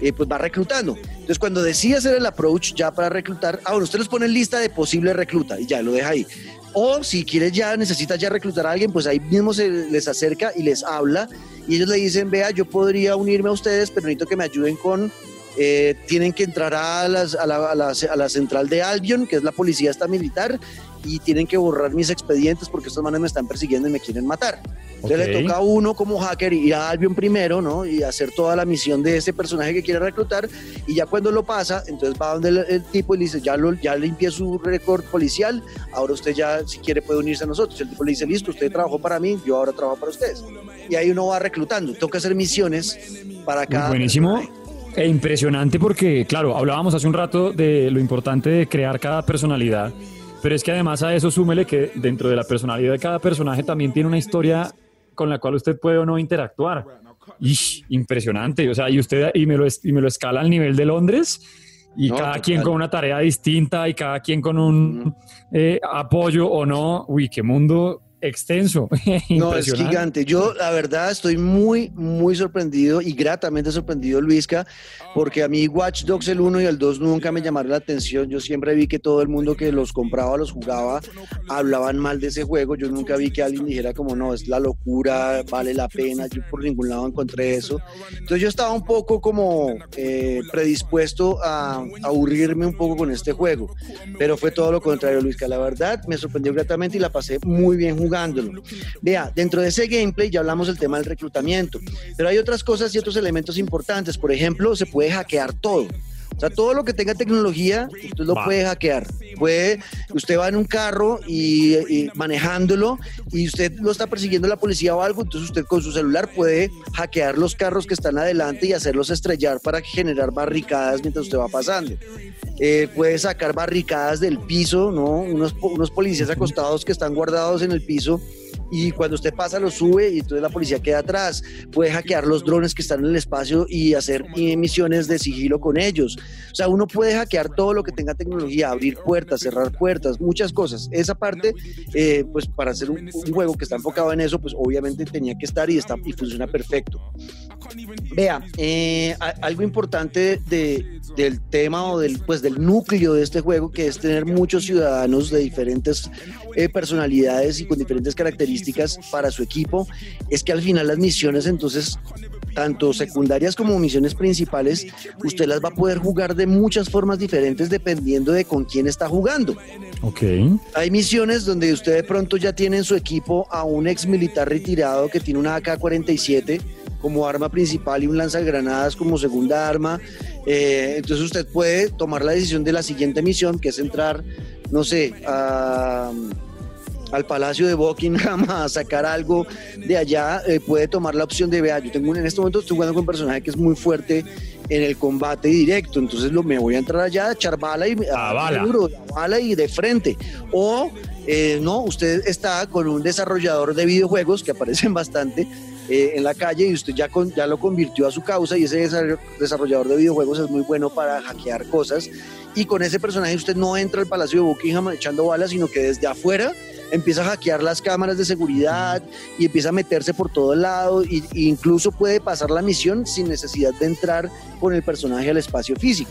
eh, pues va reclutando. Entonces cuando decide hacer el approach ya para reclutar, ah, bueno, usted les pone en lista de posible recluta y ya lo deja ahí. O si quieres ya, necesitas ya reclutar a alguien, pues ahí mismo se les acerca y les habla y ellos le dicen, vea, yo podría unirme a ustedes, pero necesito que me ayuden con, eh, tienen que entrar a, las- a la, a la- a la central de Albion, que es la policía esta militar, y tienen que borrar mis expedientes porque estos manes me están persiguiendo y me quieren matar. Entonces Ok. le toca a uno como hacker ir a Albion primero, ¿no? Y hacer toda la misión de ese personaje que quiere reclutar. Y ya cuando lo pasa, entonces va donde el, el tipo y le dice, ya, lo, ya limpié su récord policial, ahora usted ya, si quiere, puede unirse a nosotros. El tipo le dice, listo, usted trabajó para mí, yo ahora trabajo para ustedes. Y ahí uno va reclutando. Toca hacer misiones para cada... Buenísimo. personaje. E impresionante porque, claro, hablábamos hace un rato de lo importante de crear cada personalidad, pero es que además a eso súmele que dentro de la personalidad de cada personaje también tiene una historia con la cual usted puede o no interactuar. Ish, impresionante. O sea, y usted y me lo, y me lo escala al nivel de Londres y No, cada total. quien con una tarea distinta y cada quien con un eh, apoyo o no. Uy, qué mundo extenso. No, es gigante. Yo, la verdad, estoy muy, muy sorprendido y gratamente sorprendido, Luisca, porque a mí Watch Dogs el 1 y el 2 nunca me llamaron la atención. Yo siempre vi que todo el mundo que los compraba, los jugaba, hablaban mal de ese juego. Yo nunca vi que alguien dijera como, no, es la locura, vale la pena. Yo por ningún lado encontré eso. Entonces yo estaba un poco como eh, predispuesto a, a aburrirme un poco con este juego, pero fue todo lo contrario, Luisca. La verdad, me sorprendió gratamente y la pasé muy bien jugándolo. Vea, dentro de ese gameplay ya hablamos del tema del reclutamiento, pero hay otras cosas y otros elementos importantes. Por ejemplo, se puede hackear todo. O sea, todo lo que tenga tecnología, usted lo Va. puede hackear. Puede, usted va en un carro y, y manejándolo y usted lo está persiguiendo la policía o algo, entonces usted con su celular puede hackear los carros que están adelante y hacerlos estrellar para generar barricadas mientras usted va pasando. Eh, puede sacar barricadas del piso, ¿no? Unos, unos policías acostados que están guardados en el piso y cuando usted pasa lo sube y entonces la policía queda atrás. Puede hackear los drones que están en el espacio y hacer misiones de sigilo con ellos. O sea, uno puede hackear todo lo que tenga tecnología, abrir puertas, cerrar puertas, muchas cosas. Esa parte, eh, pues para hacer un, juego que está enfocado en eso, pues obviamente tenía que estar y, está, y funciona perfecto. Vea, eh, algo importante de, del tema o del, pues, del núcleo de este juego, que es tener muchos ciudadanos de diferentes eh, personalidades y con diferentes características para su equipo, es que al final las misiones entonces tanto secundarias como misiones principales, usted las va a poder jugar de muchas formas diferentes dependiendo de con quién está jugando. Ok. Hay misiones donde usted de pronto ya tiene en su equipo a un ex militar retirado que tiene una AK-47 como arma principal y un lanzagranadas como segunda arma. Eh, entonces usted puede tomar la decisión de la siguiente misión, que es entrar, no sé, a- al Palacio de Buckingham a sacar algo de allá. eh, puede tomar la opción de, vea, yo tengo en este momento estoy jugando con un personaje que es muy fuerte en el combate directo, entonces lo, me voy a entrar allá a echar bala y A bala. duro, a bala y de frente. O eh, no, usted está con un desarrollador de videojuegos que aparecen bastante eh, en la calle y usted ya, ya lo convirtió a su causa y ese desar- desarrollador de videojuegos es muy bueno para hackear cosas. Y con ese personaje usted no entra al Palacio de Buckingham echando balas, sino que desde afuera empieza a hackear las cámaras de seguridad y empieza a meterse por todo lado e incluso puede pasar la misión sin necesidad de entrar con el personaje al espacio físico.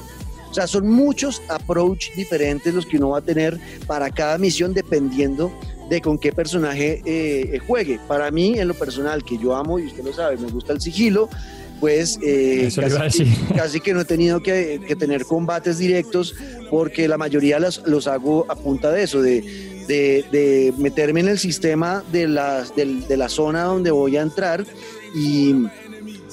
O sea, son muchos approach diferentes los que uno va a tener para cada misión dependiendo de con qué personaje eh, juegue. Para mí, en lo personal, que yo amo y usted lo sabe, me gusta el sigilo, pues eh, casi, que, casi que no he tenido que, que tener combates directos porque la mayoría los, los hago a punta de eso, de, de, de meterme en el sistema de la, del- de la zona donde voy a entrar y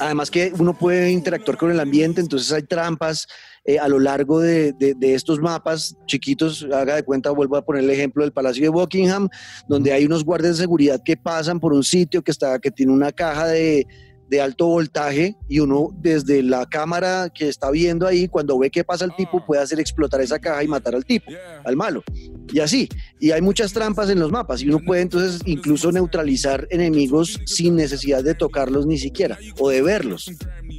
además que uno puede interactuar con el ambiente, entonces hay trampas eh, a lo largo de, de- de estos mapas chiquitos, haga de cuenta, vuelvo a poner el ejemplo del Palacio de Buckingham, donde hay unos guardias de seguridad que pasan por un sitio que, está, que tiene una caja de, de alto voltaje y uno desde la cámara que está viendo ahí, cuando ve que pasa el tipo, puede hacer explotar esa caja y matar al tipo, al malo. Y así. Y hay muchas trampas en los mapas y uno puede entonces incluso neutralizar enemigos sin necesidad de tocarlos ni siquiera o de verlos.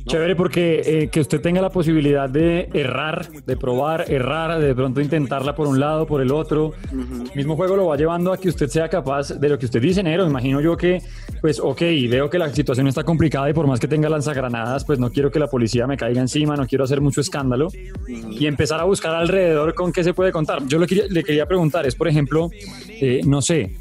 Chévere porque eh, que usted tenga la posibilidad de errar, de probar, errar, de pronto intentarla por un lado, por el otro. El mismo juego lo va llevando a que usted sea capaz de lo que usted dice, Nero. Imagino yo que, pues, ok, veo que la situación está complicada y por más que tenga lanzagranadas, pues no quiero que la policía me caiga encima, no quiero hacer mucho escándalo y empezar a buscar alrededor con qué se puede contar. Yo lo le quería preguntar es, por ejemplo, eh, no sé,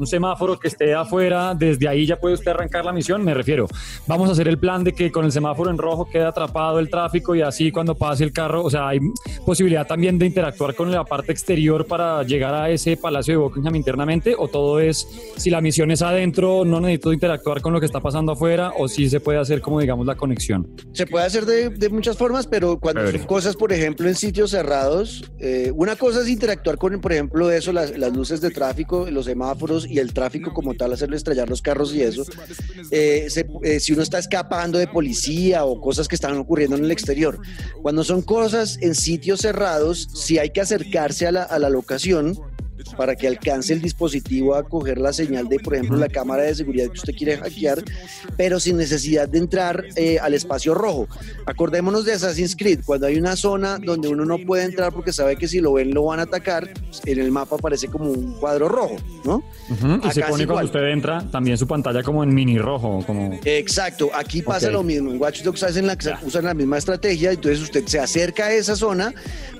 un semáforo que esté afuera, desde ahí ya puede usted arrancar la misión, me refiero. Vamos a hacer el plan de que con el semáforo en rojo quede atrapado el tráfico y así cuando pase el carro, o sea, hay posibilidad también de interactuar con la parte exterior para llegar a ese palacio de Buckingham internamente o todo es, si la misión es adentro, no necesito interactuar con lo que está pasando afuera o si se puede hacer como digamos la conexión. Se puede hacer de, muchas formas, pero cuando son cosas, por ejemplo, en sitios cerrados, eh, una cosa es interactuar con, por ejemplo, eso, las, las luces de tráfico, los semáforos y el tráfico como tal, hacerle estrellar los carros y eso, eh, eh, si uno está escapando de policía o cosas que están ocurriendo en el exterior. Cuando son cosas en sitios cerrados, si hay que acercarse a la, a la locación, para que alcance el dispositivo a coger la señal de, por ejemplo, la cámara de seguridad que usted quiere hackear, pero sin necesidad de entrar eh, al espacio rojo. Acordémonos de Assassin's Creed, cuando hay una zona donde uno no puede entrar porque sabe que si lo ven lo van a atacar, en el mapa aparece como un cuadro rojo, ¿no? Y se pone cuando usted entra también su pantalla como en mini rojo. Como... Exacto, aquí pasa lo mismo. En Watch Dogs hacen la, usan la misma estrategia, entonces usted se acerca a esa zona,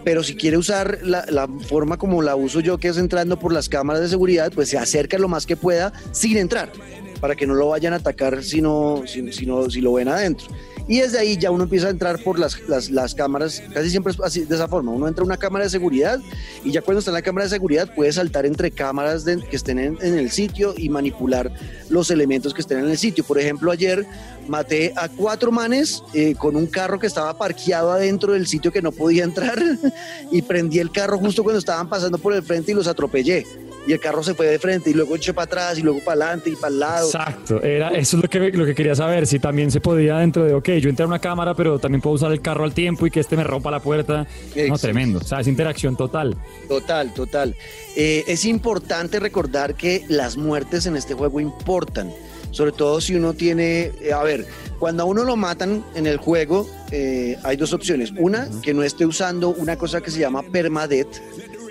pero si quiere usar la, la forma como la uso yo, que es entrar por las cámaras de seguridad, pues se acerca lo más que pueda sin entrar, para que no lo vayan a atacar si, no, si, si lo ven adentro. Y desde ahí ya uno empieza a entrar por las, las, cámaras, casi siempre es así, de esa forma. Uno entra a una cámara de seguridad y ya cuando está en la cámara de seguridad puede saltar entre cámaras que estén en, el sitio y manipular los elementos que estén en el sitio. Por ejemplo, ayer maté a cuatro manes eh, con un carro que estaba parqueado adentro del sitio que no podía entrar y prendí el carro justo cuando estaban pasando por el frente y los atropellé y el carro se fue de frente y luego eché para atrás y luego para adelante y para el lado. Exacto, era, eso es lo que, lo que quería saber, si también se podía dentro de, ok, yo entré a una cámara, pero también puedo usar el carro al tiempo y que este me rompa la puerta. No, tremendo, o sea, es interacción total. Total, total. Eh, es importante recordar que las muertes en este juego importan, sobre todo si uno tiene, eh, a ver, cuando a uno lo matan en el juego, eh, hay dos opciones. Una, que no esté usando una cosa que se llama permadeath,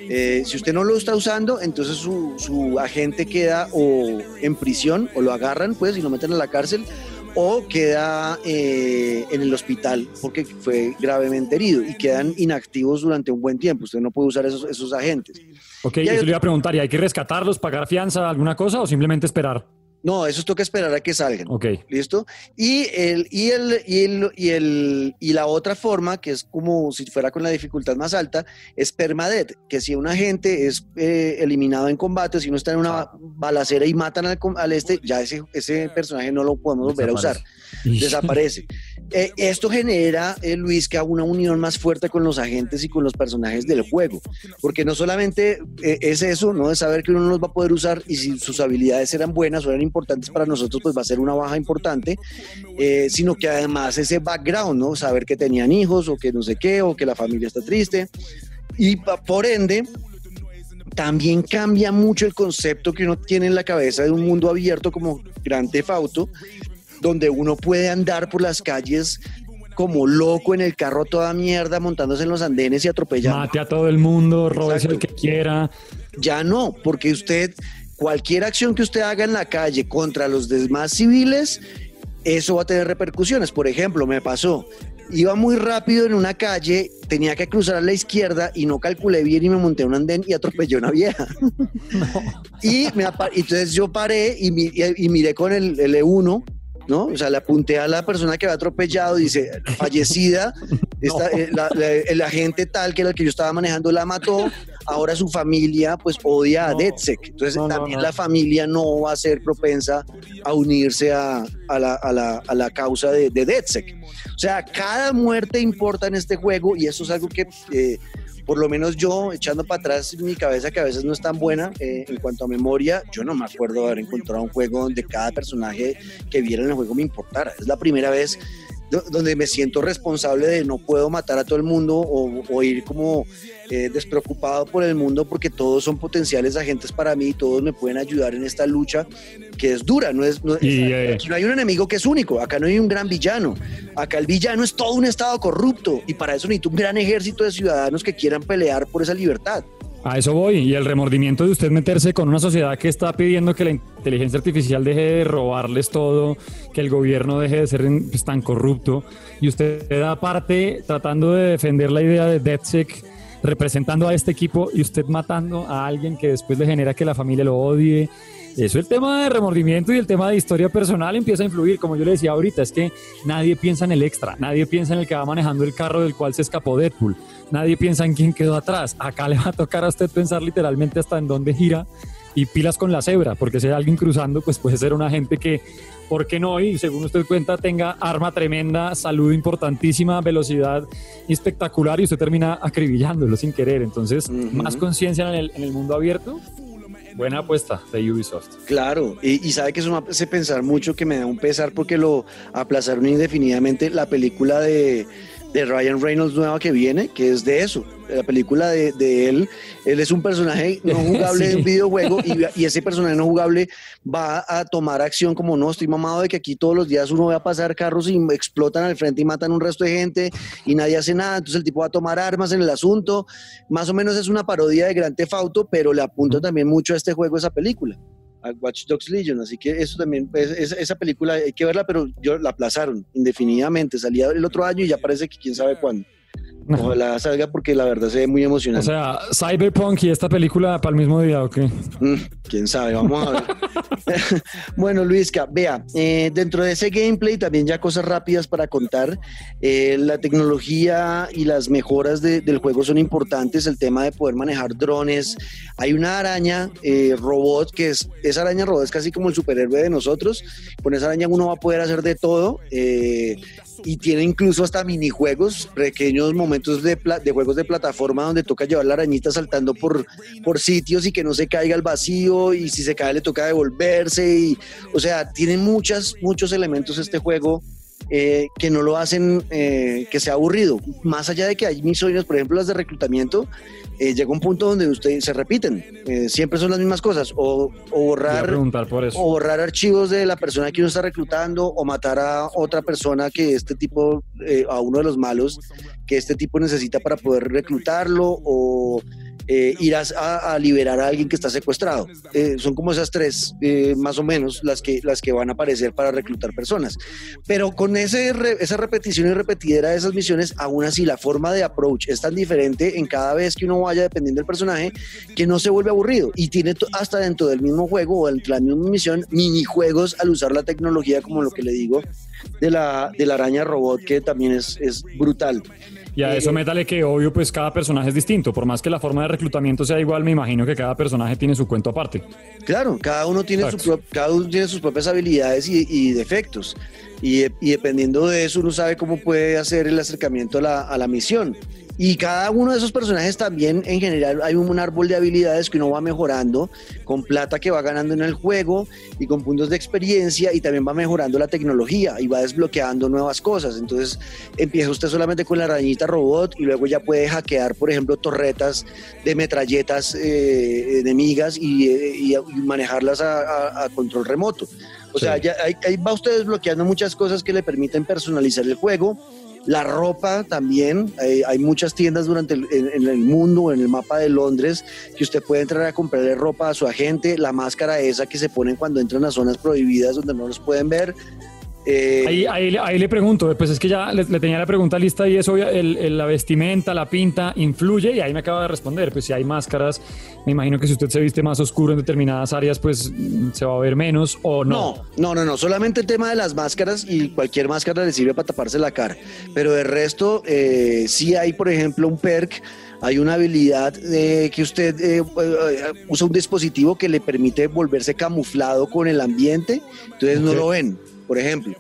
eh, si usted no lo está usando, entonces su, agente queda o en prisión o lo agarran pues y lo meten a la cárcel o queda eh, en el hospital porque fue gravemente herido y quedan inactivos durante un buen tiempo. Usted no puede usar esos, esos agentes. Ok, y eso le iba a preguntar, ¿y hay que rescatarlos, pagar fianza, alguna cosa o simplemente esperar? No, eso toca esperar a que salgan. Ok. ¿Listo? Y, el, y, el, y, el, y, el, y la otra forma, que es como si fuera con la dificultad más alta, es permadeath, que si un agente es eh, eliminado en combate, si uno está en una balacera y matan al, al este, ya ese, ese personaje no lo podemos volver a usar. Desaparece. Eh, esto genera, eh, Luis, que haga una unión más fuerte con los agentes y con los personajes del juego, porque no solamente es eso, ¿no? De saber que uno no los va a poder usar y si sus habilidades eran buenas o eran importantes para nosotros, pues va a ser una baja importante, eh, sino que además ese background, ¿no? Saber que tenían hijos o que no sé qué, o que la familia está triste. Y por ende, también cambia mucho el concepto que uno tiene en la cabeza de un mundo abierto como Gran Auto, donde uno puede andar por las calles como loco en el carro toda mierda, montándose en los andenes y atropellando. Mate a todo el mundo, robe el que quiera. Ya no, porque usted cualquier acción que usted haga en la calle contra los demás civiles, eso va a tener repercusiones. Por ejemplo, me pasó, iba muy rápido en una calle, tenía que cruzar a la izquierda y no calculé bien y me monté un andén y atropellé a una vieja. y me, entonces yo paré y, miré con el, E1, ¿no? O sea, le apunté a la persona que había atropellado, dice, fallecida, eh, el agente tal que era el que yo estaba manejando la mató, ahora su familia pues odia a DedSec. Entonces también la familia no va a ser propensa a unirse a, la, causa de, de DedSec. O sea, cada muerte importa en este juego y eso es algo que... Eh, por lo menos yo, echando para atrás mi cabeza, que a veces no es tan buena eh, en cuanto a memoria, yo no me acuerdo de haber encontrado un juego donde cada personaje que viera en el juego me importara. Es la primera vez donde me siento responsable de no puedo matar a todo el mundo o, ir como eh, despreocupado por el mundo porque todos son potenciales agentes para mí y todos me pueden ayudar en esta lucha que es dura. No, es, no, eh, no hay un enemigo que es único, acá no hay un gran villano. Acá el villano es todo un estado corrupto y para eso necesito un gran ejército de ciudadanos que quieran pelear por esa libertad. A eso voy. Y el remordimiento de usted meterse con una sociedad que está pidiendo que la inteligencia artificial deje de robarles todo, que el gobierno deje de ser pues, tan corrupto. Y usted da parte tratando de defender la idea de DeadSec, representando a este equipo y usted matando a alguien que después le genera que la familia lo odie. Eso el tema de remordimiento y el tema de historia personal empieza a influir, como yo le decía ahorita, es que nadie piensa en el extra, nadie piensa en el que va manejando el carro del cual se escapó Deadpool, nadie piensa en quién quedó atrás. Acá le va a tocar a usted pensar literalmente hasta en dónde gira y pilas con la cebra, porque si hay alguien cruzando, pues puede ser una gente que, ¿por qué no? Y según usted cuenta, tenga arma tremenda, salud importantísima, velocidad espectacular y usted termina acribillándolo sin querer. Entonces, más conciencia en el, en el mundo abierto Buena apuesta de Ubisoft. Claro, y, sabe que eso me hace pensar mucho que me da un pesar porque lo aplazaron indefinidamente la película de, de Ryan Reynolds nueva que viene, que es de eso, la película de, de, él. Él es un personaje no jugable de un videojuego y, ese personaje no jugable va a tomar acción como no, estoy mamado de que aquí todos los días uno va a pasar carros y explotan al frente y matan un resto de gente y nadie hace nada, entonces el tipo va a tomar armas en el asunto. Más o menos es una parodia de Grand Theft Auto, pero le apunta también mucho a este juego esa película a Watch Dogs Legion, así que eso también, pues, esa película hay que verla, pero yo la aplazaron indefinidamente, salía el otro año y ya parece que quién sabe cuándo. Ojalá salga porque la verdad se ve muy emocionante. O sea, Cyberpunk y esta película para el mismo día, ¿o qué? Mm, quién sabe, vamos a ver. bueno, Luisca, vea, eh, dentro de ese gameplay también ya cosas rápidas para contar. Eh, la tecnología y las mejoras del juego son importantes. El tema de poder manejar drones. Hay una araña eh, robot que es, esa araña robot es casi como el superhéroe de nosotros. Con esa araña uno va a poder hacer de todo y tiene incluso hasta minijuegos, pequeños momentos de, de, juegos de plataforma donde toca llevar la arañita saltando por, sitios y que no se caiga al vacío y si se cae le toca devolverse y o sea, tiene muchas, muchos elementos este juego eh, que no lo hacen eh, que sea aburrido. Más allá de que hay misiones, por ejemplo las de reclutamiento, eh, llega un punto donde ustedes se repiten, siempre son las mismas cosas, o, borrar, o borrar archivos de la persona que uno está reclutando, o matar a otra persona que este tipo, a uno de los malos, que este tipo necesita para poder reclutarlo, o eh, ir a, liberar a alguien que está secuestrado. Eh, son como esas tres, eh, más o menos, las que, las que van a aparecer para reclutar personas. Pero con ese, esa repetición y repetidera de esas misiones, aún así la forma de approach es tan diferente en cada vez que uno vaya dependiendo del personaje que no se vuelve aburrido y tiene hasta dentro del mismo juego o dentro de la misma misión minijuegos al usar la tecnología como lo que le digo de la, de la araña robot que también es, es brutal. Y a eso métale que obvio pues cada personaje es distinto, por más que la forma de reclutamiento sea igual, me imagino que cada personaje tiene su cuento aparte. Claro, cada uno tiene, su cada uno tiene sus propias habilidades y, defectos. Y, y, dependiendo de eso uno sabe cómo puede hacer el acercamiento a la, a la misión. Y cada uno de esos personajes también, en general, hay un árbol de habilidades que uno va mejorando con plata que va ganando en el juego y con puntos de experiencia y también va mejorando la tecnología y va desbloqueando nuevas cosas. Entonces empieza usted solamente con la arañita robot y luego ya puede hackear, por ejemplo, torretas de metralletas eh, enemigas y, manejarlas a, control remoto. O sea, ya ahí va usted desbloqueando muchas cosas que le permiten personalizar el juego la ropa también, hay, muchas tiendas durante el, en, el mundo, en el mapa de Londres, que usted puede entrar a comprarle ropa a su agente, la máscara esa que se ponen cuando entran a zonas prohibidas donde no los pueden ver, eh, ahí, ahí, le pregunto, pues es que ya le, tenía la pregunta lista y eso, el, la vestimenta, la pinta, influye y ahí me acaba de responder, pues si hay máscaras, me imagino que si usted se viste más oscuro en determinadas áreas, pues se va a ver menos o no. No, no, no, solamente el tema de las máscaras y cualquier máscara le sirve para taparse la cara, pero de resto, eh, sí hay, por ejemplo, un perk hay una habilidad que usted eh, usa un dispositivo que le permite volverse camuflado con el ambiente, entonces no lo ven por ejemplo.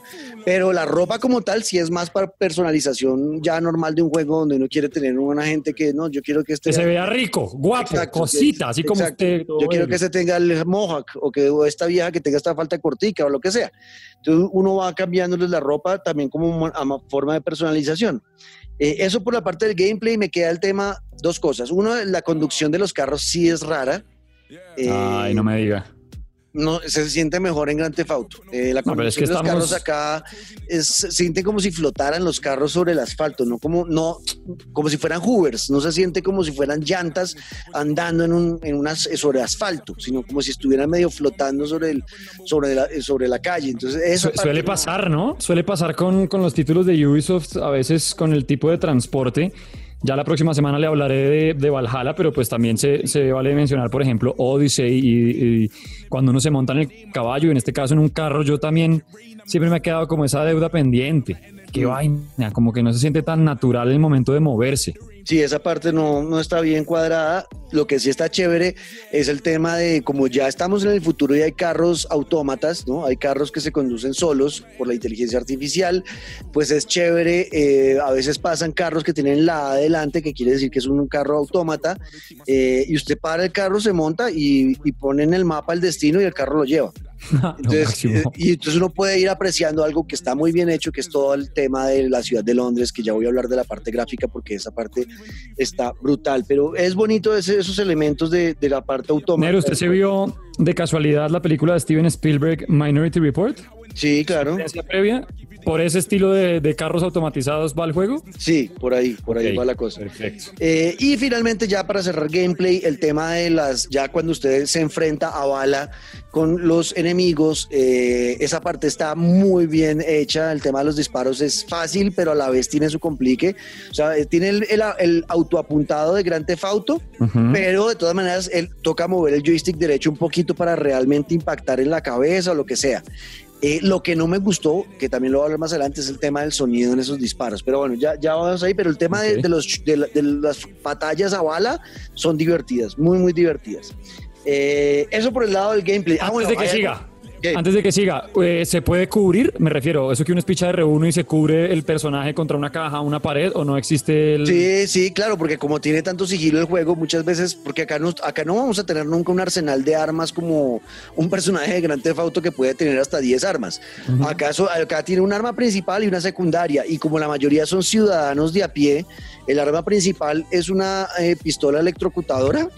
Pero la ropa como tal sí es más para personalización ya normal de un juego donde uno quiere tener una gente que no, yo quiero que este... Que se vea rico, guapo, cosita, así como usted. Yo quiero que se tenga el mohawk o que esta vieja que tenga esta falta cortica o lo que sea. Entonces uno va cambiándoles la ropa también como a forma de personalización. Eh, eso por la parte del gameplay me queda el tema, dos cosas. Uno, la conducción de los carros sí es rara. Ay, no me diga no se siente mejor en Grand Theft Auto. Eh, la No, es que de los estamos- carros acá es, se siente como si flotaran los carros sobre el asfalto, no como no como si fueran hoovers, no se siente como si fueran llantas andando en un en unas sobre asfalto, sino como si estuvieran medio flotando sobre el sobre la, sobre la calle. Entonces Su- parte Suele pasar, ¿no? Suele pasar con, con los títulos de Ubisoft, a veces con el tipo de transporte. Ya la próxima semana le hablaré de, de Valhalla, pero pues también se, se vale mencionar, por ejemplo, Odyssey y, y cuando uno se monta en el caballo, en este caso en un carro, yo también siempre me ha quedado como esa deuda pendiente. Qué vaina, como que no se siente tan natural el momento de moverse. Sí, esa parte no, no está bien cuadrada. Lo que sí está chévere es el tema de como ya estamos en el futuro y hay carros autómatas, ¿no? Hay carros que se conducen solos por la inteligencia artificial, pues es chévere. eh, a veces pasan carros que tienen la A adelante, que quiere decir que es un carro autómata, eh, y usted para el carro, se monta y, y pone en el mapa el destino y el carro lo lleva. Entonces, eh, y entonces uno puede ir apreciando algo que está muy bien hecho, que es todo el tema de la ciudad de Londres, que ya voy a hablar de la parte gráfica porque esa parte está brutal, pero es bonito esos elementos de, la parte autómata. Nero, ¿usted se vio de casualidad la película de Steven Spielberg, Minority Report? Sí, claro. ¿Por ese estilo de, de carros automatizados va el juego? Sí, por ahí, por ahí va la cosa. Perfecto. Eh, y finalmente ya para cerrar gameplay, el tema de las, ya cuando usted se enfrenta a bala con los enemigos, eh, esa parte está muy bien hecha, el tema de los disparos es fácil, pero a la vez tiene su complique, o sea, eh, tiene el, el, el autoapuntado de Grand Theft Auto, Ujú. pero de todas maneras él toca mover el joystick derecho un poquito para realmente impactar en la cabeza o lo que sea. Eh, lo que no me gustó, que también lo voy a hablar más adelante, es el tema del sonido en esos disparos. Pero bueno, ya, ya vamos ahí. Pero el tema de- los, de, la- de las batallas a bala son divertidas, muy, muy divertidas. Eh, eso por el lado del gameplay. Ah, Antes bueno, de que siga, ¿Qué? antes de que siga, eh, ¿se puede cubrir? Me refiero, ¿eso que uno es picha de R1 y se cubre el personaje contra una caja, una pared o no existe el... Sí, sí, claro, porque como tiene tanto sigilo el juego, muchas veces, porque acá no, acá no vamos a tener nunca un arsenal de armas como un personaje de Grand Theft Auto que puede tener hasta 10 armas. Acaso acá tiene un arma principal y una secundaria, y como la mayoría son ciudadanos de a pie, el arma principal es una eh, pistola electrocutadora.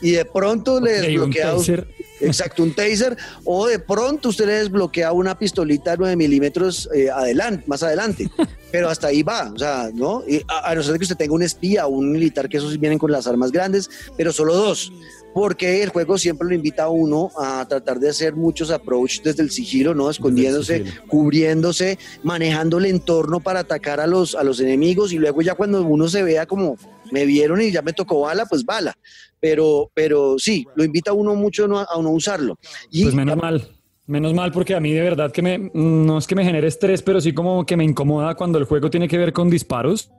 Y de pronto le Ok, un desbloquea un- taser. Exacto, un taser. O de pronto usted le desbloquea una pistolita 9 milímetros eh, adelante, más adelante. Pero hasta ahí va, o sea, ¿no? Y a, a no ser que usted tenga un espía o un militar, que esos vienen con las armas grandes, pero solo dos. Porque el juego siempre lo invita a uno a tratar de hacer muchos approach desde el sigilo, ¿no? Escondiéndose, sigilo. cubriéndose, manejando el entorno para atacar a los, a los enemigos y luego ya cuando uno se vea como me vieron y ya me tocó bala, pues bala. Pero, pero sí, lo invita a uno mucho a no usarlo. Y Pues menos mal, menos mal porque a mí de verdad que me, no es que me genere estrés, pero sí como que me incomoda cuando el juego tiene que ver con disparos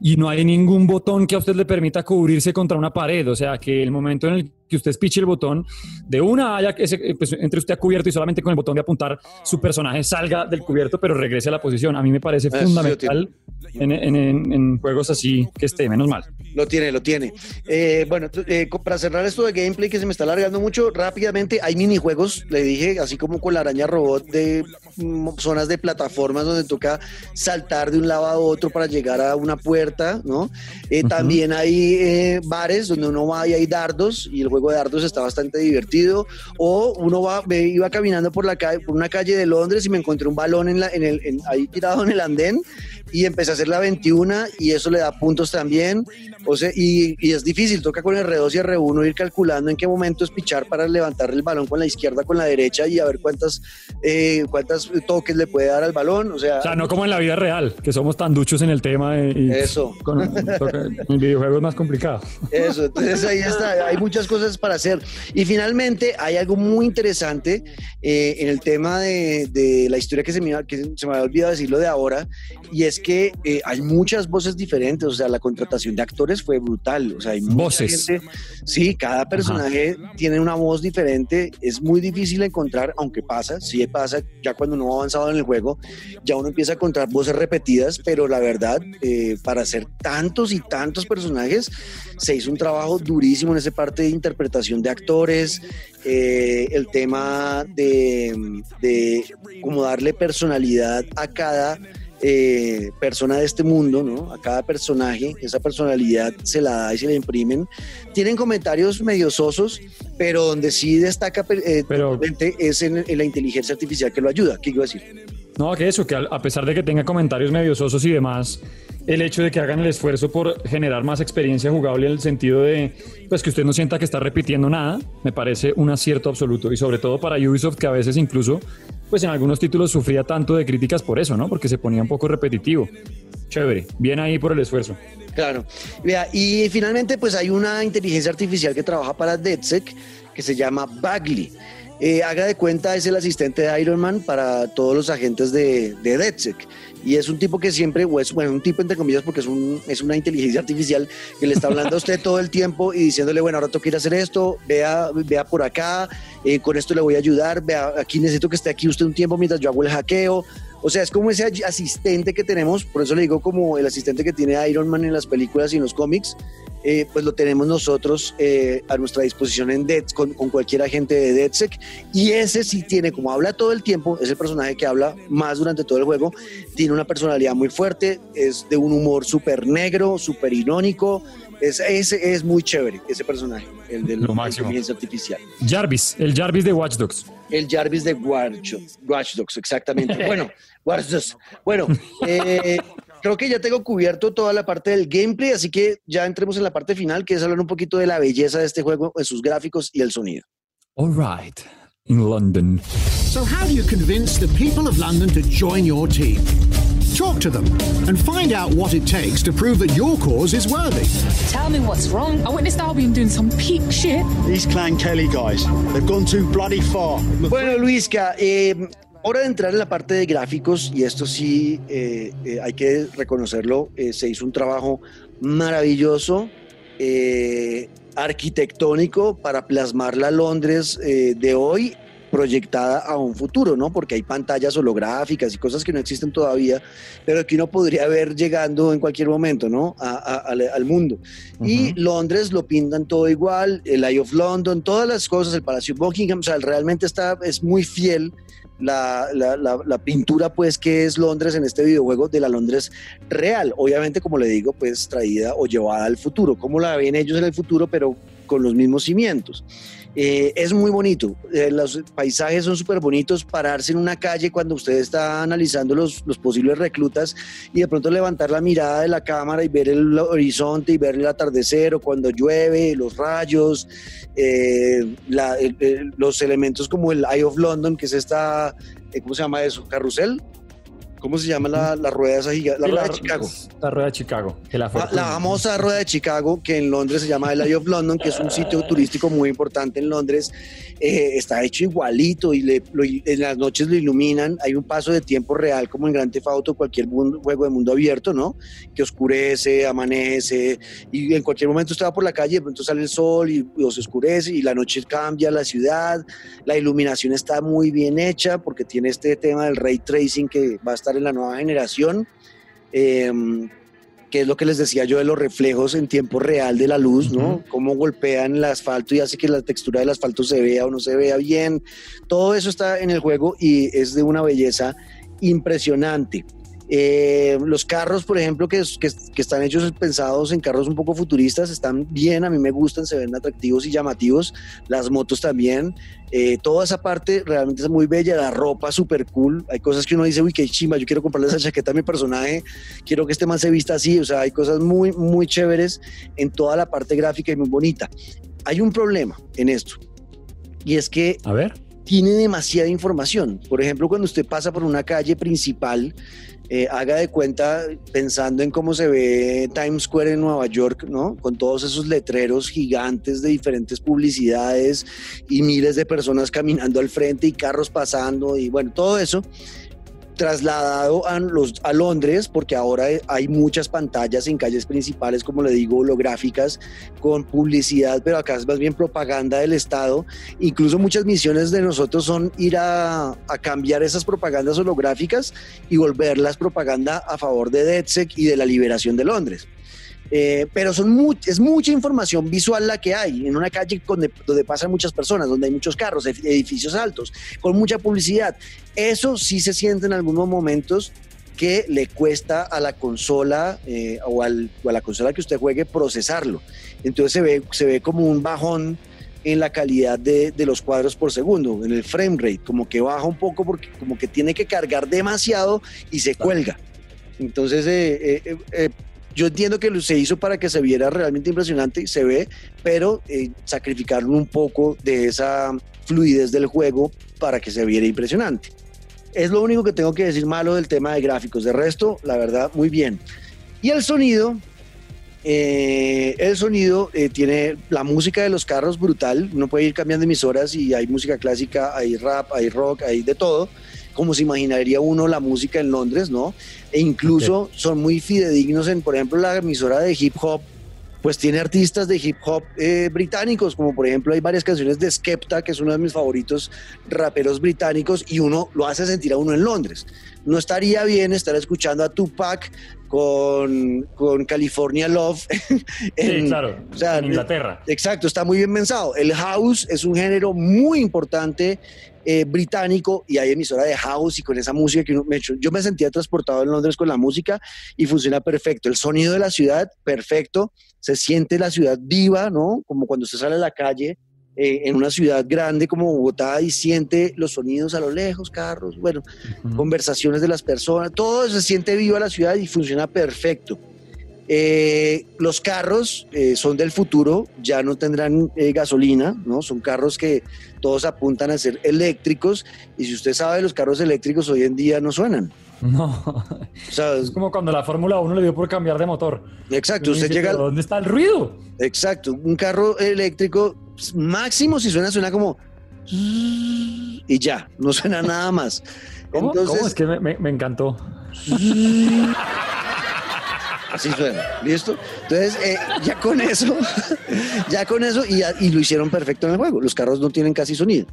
y no hay ningún botón que a usted le permita cubrirse contra una pared. O sea, que el momento en el que usted piche el botón, de una haya ese, eh, pues, entre usted a cubierto y solamente con el botón de apuntar, su personaje salga del cubierto, pero regrese a la posición. A mí me parece lo fundamental en, en- en- en juegos así que esté, menos mal. Lo tiene, lo tiene. Eh, bueno, eh, para cerrar esto de gameplay que se me está alargando mucho, rápidamente hay minijuegos, le dije, así como con la araña robot de mm, zonas de plataformas donde toca saltar de un lado a otro para llegar a una puerta, ¿no? Eh, Ujú. También hay eh, bares donde uno va y hay dardos y el juego de dardos está bastante divertido. O uno va, me iba caminando por la calle, por una calle de Londres y me encontré un balón en la, en el, ahí tirado en el andén y empecé a hacer la 21 y eso le da puntos también. O sea, y, y es difícil, toca con R2 y R1 ir calculando en qué momento es pichar para levantar el balón con la izquierda, con la derecha y a ver cuántas, eh, cuántas toques le puede dar al balón. O sea, O sea, no como en la vida real, que somos tan duchos en el tema y, Eso. con- el videojuego es más complicado. Eso, entonces ahí está, hay muchas cosas para hacer. Y finalmente hay algo muy interesante eh, en el tema de, de la historia que se, me, que se me había olvidado decirlo de ahora, y es que eh, hay muchas voces diferentes, o sea, la contratación de actores fue brutal, o sea, hay Voces. gente- sí, cada personaje tiene una voz diferente, es muy difícil encontrar, aunque pasa, sí pasa, ya cuando uno ha avanzado en el juego, ya uno empieza a encontrar voces repetidas, pero la verdad, eh, para hacer tantos y tantos personajes, se hizo un trabajo durísimo en esa parte de interpretación de actores, eh, el tema de, de cómo darle personalidad a cada eh, persona de este mundo, ¿no? A cada personaje, esa personalidad se la da y se la imprimen. Tienen comentarios medio sosos, pero donde sí destaca eh, pero, es en, la inteligencia artificial que lo ayuda. ¿Qué iba a decir? No, que eso, que a pesar de que tenga comentarios medio sosos y demás, el hecho de que hagan el esfuerzo por generar más experiencia jugable en el sentido de pues que usted no sienta que está repitiendo nada, me parece un acierto absoluto y sobre todo para Ubisoft que a veces incluso pues en algunos títulos sufría tanto de críticas por eso, ¿no? Porque se ponía un poco repetitivo. Chévere, bien ahí por el esfuerzo. Claro. Vea, y finalmente pues hay una inteligencia artificial que trabaja para DedSec que se llama Bagley. Eh, haga de cuenta, es el asistente de Iron Man para todos los agentes de, de DedSec. Y es un tipo que siempre, o es, bueno, un tipo entre comillas porque es, un, es una inteligencia artificial que le está hablando a usted todo el tiempo y diciéndole, bueno, ahora que ir a hacer esto, vea, vea por acá, eh, con esto le voy a ayudar, vea, aquí necesito que esté aquí usted un tiempo mientras yo hago el hackeo. O sea, es como ese asistente que tenemos, por eso le digo como el asistente que tiene Iron Man en las películas y en los cómics, eh, pues lo tenemos nosotros eh, a nuestra disposición en Dead, con, cualquier agente de DeadSec. Y ese sí tiene, como habla todo el tiempo, es el personaje que habla más durante todo el juego, tiene una personalidad muy fuerte, es de un humor súper negro, súper irónico. Es, ese es muy chévere, ese personaje, el de la inteligencia artificial. Jarvis, el Jarvis de Watch Dogs. El Jarvis de Watch, Watch Dogs, exactamente. bueno, Watch Dogs. Bueno, eh, creo que ya tengo cubierto toda la parte del gameplay, así que ya entremos en la parte final, que es hablar un poquito de la belleza de este juego, de sus gráficos y el sonido. All right, in London. So how do you convince the people of London to join your team? Talk to them and find out what it takes to prove that your cause is worthy. Tell me what's wrong. I witnessed Albion doing some peak shit. These Clan Kelly guys, they've gone too bloody far. Bueno, Luisca, eh, Hora de entrar en la parte de gráficos, y esto sí eh, eh, hay que reconocerlo, eh, se hizo un trabajo maravilloso, arquitectónico, para plasmar la Londres de hoy proyectada a un futuro, ¿no? Porque hay pantallas holográficas y cosas que no existen todavía, pero que uno podría ver llegando en cualquier momento, ¿no? al mundo. Y Londres lo pintan todo igual, el Eye of London, todas las cosas, el Palacio Buckingham, o sea, realmente está, es muy fiel la, la, pintura pues que es Londres en este videojuego de la Londres real, obviamente como le digo pues traída o llevada al futuro, como la ven ellos en el futuro pero con los mismos cimientos. Eh, es muy bonito, eh, los paisajes son súper bonitos, pararse en una calle cuando usted está analizando los, los, posibles reclutas y de pronto levantar la mirada de la cámara y ver el horizonte y ver el atardecer o cuando llueve, los rayos, eh, los elementos como el Eye of London, que es esta, ¿cómo se llama eso? Carrusel. ¿Cómo se llama la, rueda esa gigante? La, rueda de Chicago. La rueda de Chicago. la, famosa rueda de Chicago, que en Londres se llama el Eye of London, que es un sitio turístico muy importante en Londres. Eh, está hecho igualito y en las noches lo iluminan. Hay un paso de tiempo real, como en Grand Theft Auto, cualquier juego de mundo abierto, ¿no? Que oscurece, amanece y en cualquier momento usted va por la calle, de pronto sale el sol y, y se oscurece y la noche cambia la ciudad. La iluminación está muy bien hecha porque tiene este tema del ray tracing que va a estar en la nueva generación, em, que es lo que les decía yo de los reflejos en tiempo real de la luz, ¿no? Cómo golpean el asfalto y hace que la textura del asfalto se vea o no se vea bien. Todo eso está en el juego y es de una belleza impresionante. Eh, los carros, por ejemplo, que, están hechos pensados en carros un poco futuristas, están bien, a mí me gustan, se ven atractivos y llamativos. Las motos también. Eh, toda esa parte realmente es muy bella. La ropa súper cool. Hay cosas que uno dice, uy, qué chimba, yo quiero comprarle esa chaqueta a mi personaje, quiero que este man se vista así. O sea, hay cosas muy, muy chéveres en toda la parte gráfica y muy bonita. Hay un problema en esto. Y es que... A ver tiene demasiada información. Por ejemplo, cuando usted pasa por una calle principal, eh, haga de cuenta pensando en cómo se ve Times Square en Nueva York, ¿no? Con todos esos letreros gigantes de diferentes publicidades y miles de personas caminando al frente y carros pasando y bueno, todo eso trasladado a, los, a Londres, porque ahora hay muchas pantallas en calles principales, como le digo, holográficas, con publicidad, pero acá es más bien propaganda del Estado. Incluso muchas misiones de nosotros son ir a, a cambiar esas propagandas holográficas y volverlas propaganda a favor de DedSec y de la liberación de Londres. Eh, pero son es mucha información visual la que hay en una calle donde, donde, pasan muchas personas, donde hay muchos carros, edificios altos, con mucha publicidad. Eso sí se siente en algunos momentos que le cuesta a la consola eh, o, al, o, a la consola que usted juegue procesarlo. Entonces se ve, se ve como un bajón en la calidad de, de, los cuadros por segundo, en el frame rate, como que baja un poco porque como que tiene que cargar demasiado y se cuelga. Entonces, eh, eh, eh, yo entiendo que se hizo para que se viera realmente impresionante, se ve, pero sacrificaron un poco de esa fluidez del juego para que se viera impresionante. Es lo único que tengo que decir malo del tema de gráficos. De resto, la verdad, muy bien. Y el sonido, eh, el sonido eh, tiene la música de los carros brutal. Uno puede ir cambiando emisoras y hay música clásica, hay rap, hay rock, hay de todo. Como se imaginaría uno la música en Londres, ¿no? E incluso okay. son muy fidedignos en, por ejemplo, la emisora de hip hop pues tiene artistas de hip hop eh, británicos, como por ejemplo hay varias canciones de Skepta, que es uno de mis favoritos raperos británicos, y uno lo hace sentir a uno en Londres. No estaría bien estar escuchando a Tupac con, con California Love en, sí, claro, o sea, en Inglaterra. Exacto, está muy bien pensado. El house es un género muy importante eh, británico y hay emisora de house y con esa música que uno me hecho, yo me sentía transportado en Londres con la música y funciona perfecto. El sonido de la ciudad, perfecto. Se siente la ciudad viva, ¿no? Como cuando usted sale a la calle eh, en una ciudad grande como Bogotá y siente los sonidos a lo lejos, carros, bueno, uh -huh. conversaciones de las personas, todo se siente viva la ciudad y funciona perfecto. Eh, los carros eh, son del futuro, ya no tendrán eh, gasolina, ¿no? Son carros que todos apuntan a ser eléctricos y si usted sabe, los carros eléctricos hoy en día no suenan. No, o sea, es como cuando la Fórmula 1 le dio por cambiar de motor. Exacto, usted llega... ¿Dónde está el ruido? Exacto, un carro eléctrico máximo si suena, suena como... Y ya, no suena nada más. ¿Cómo? Entonces, ¿Cómo? Es que me, me, me encantó. Así suena, ¿listo? Entonces, eh, ya con eso, ya con eso, y, y, lo hicieron perfecto en el juego. Los carros no tienen casi sonido.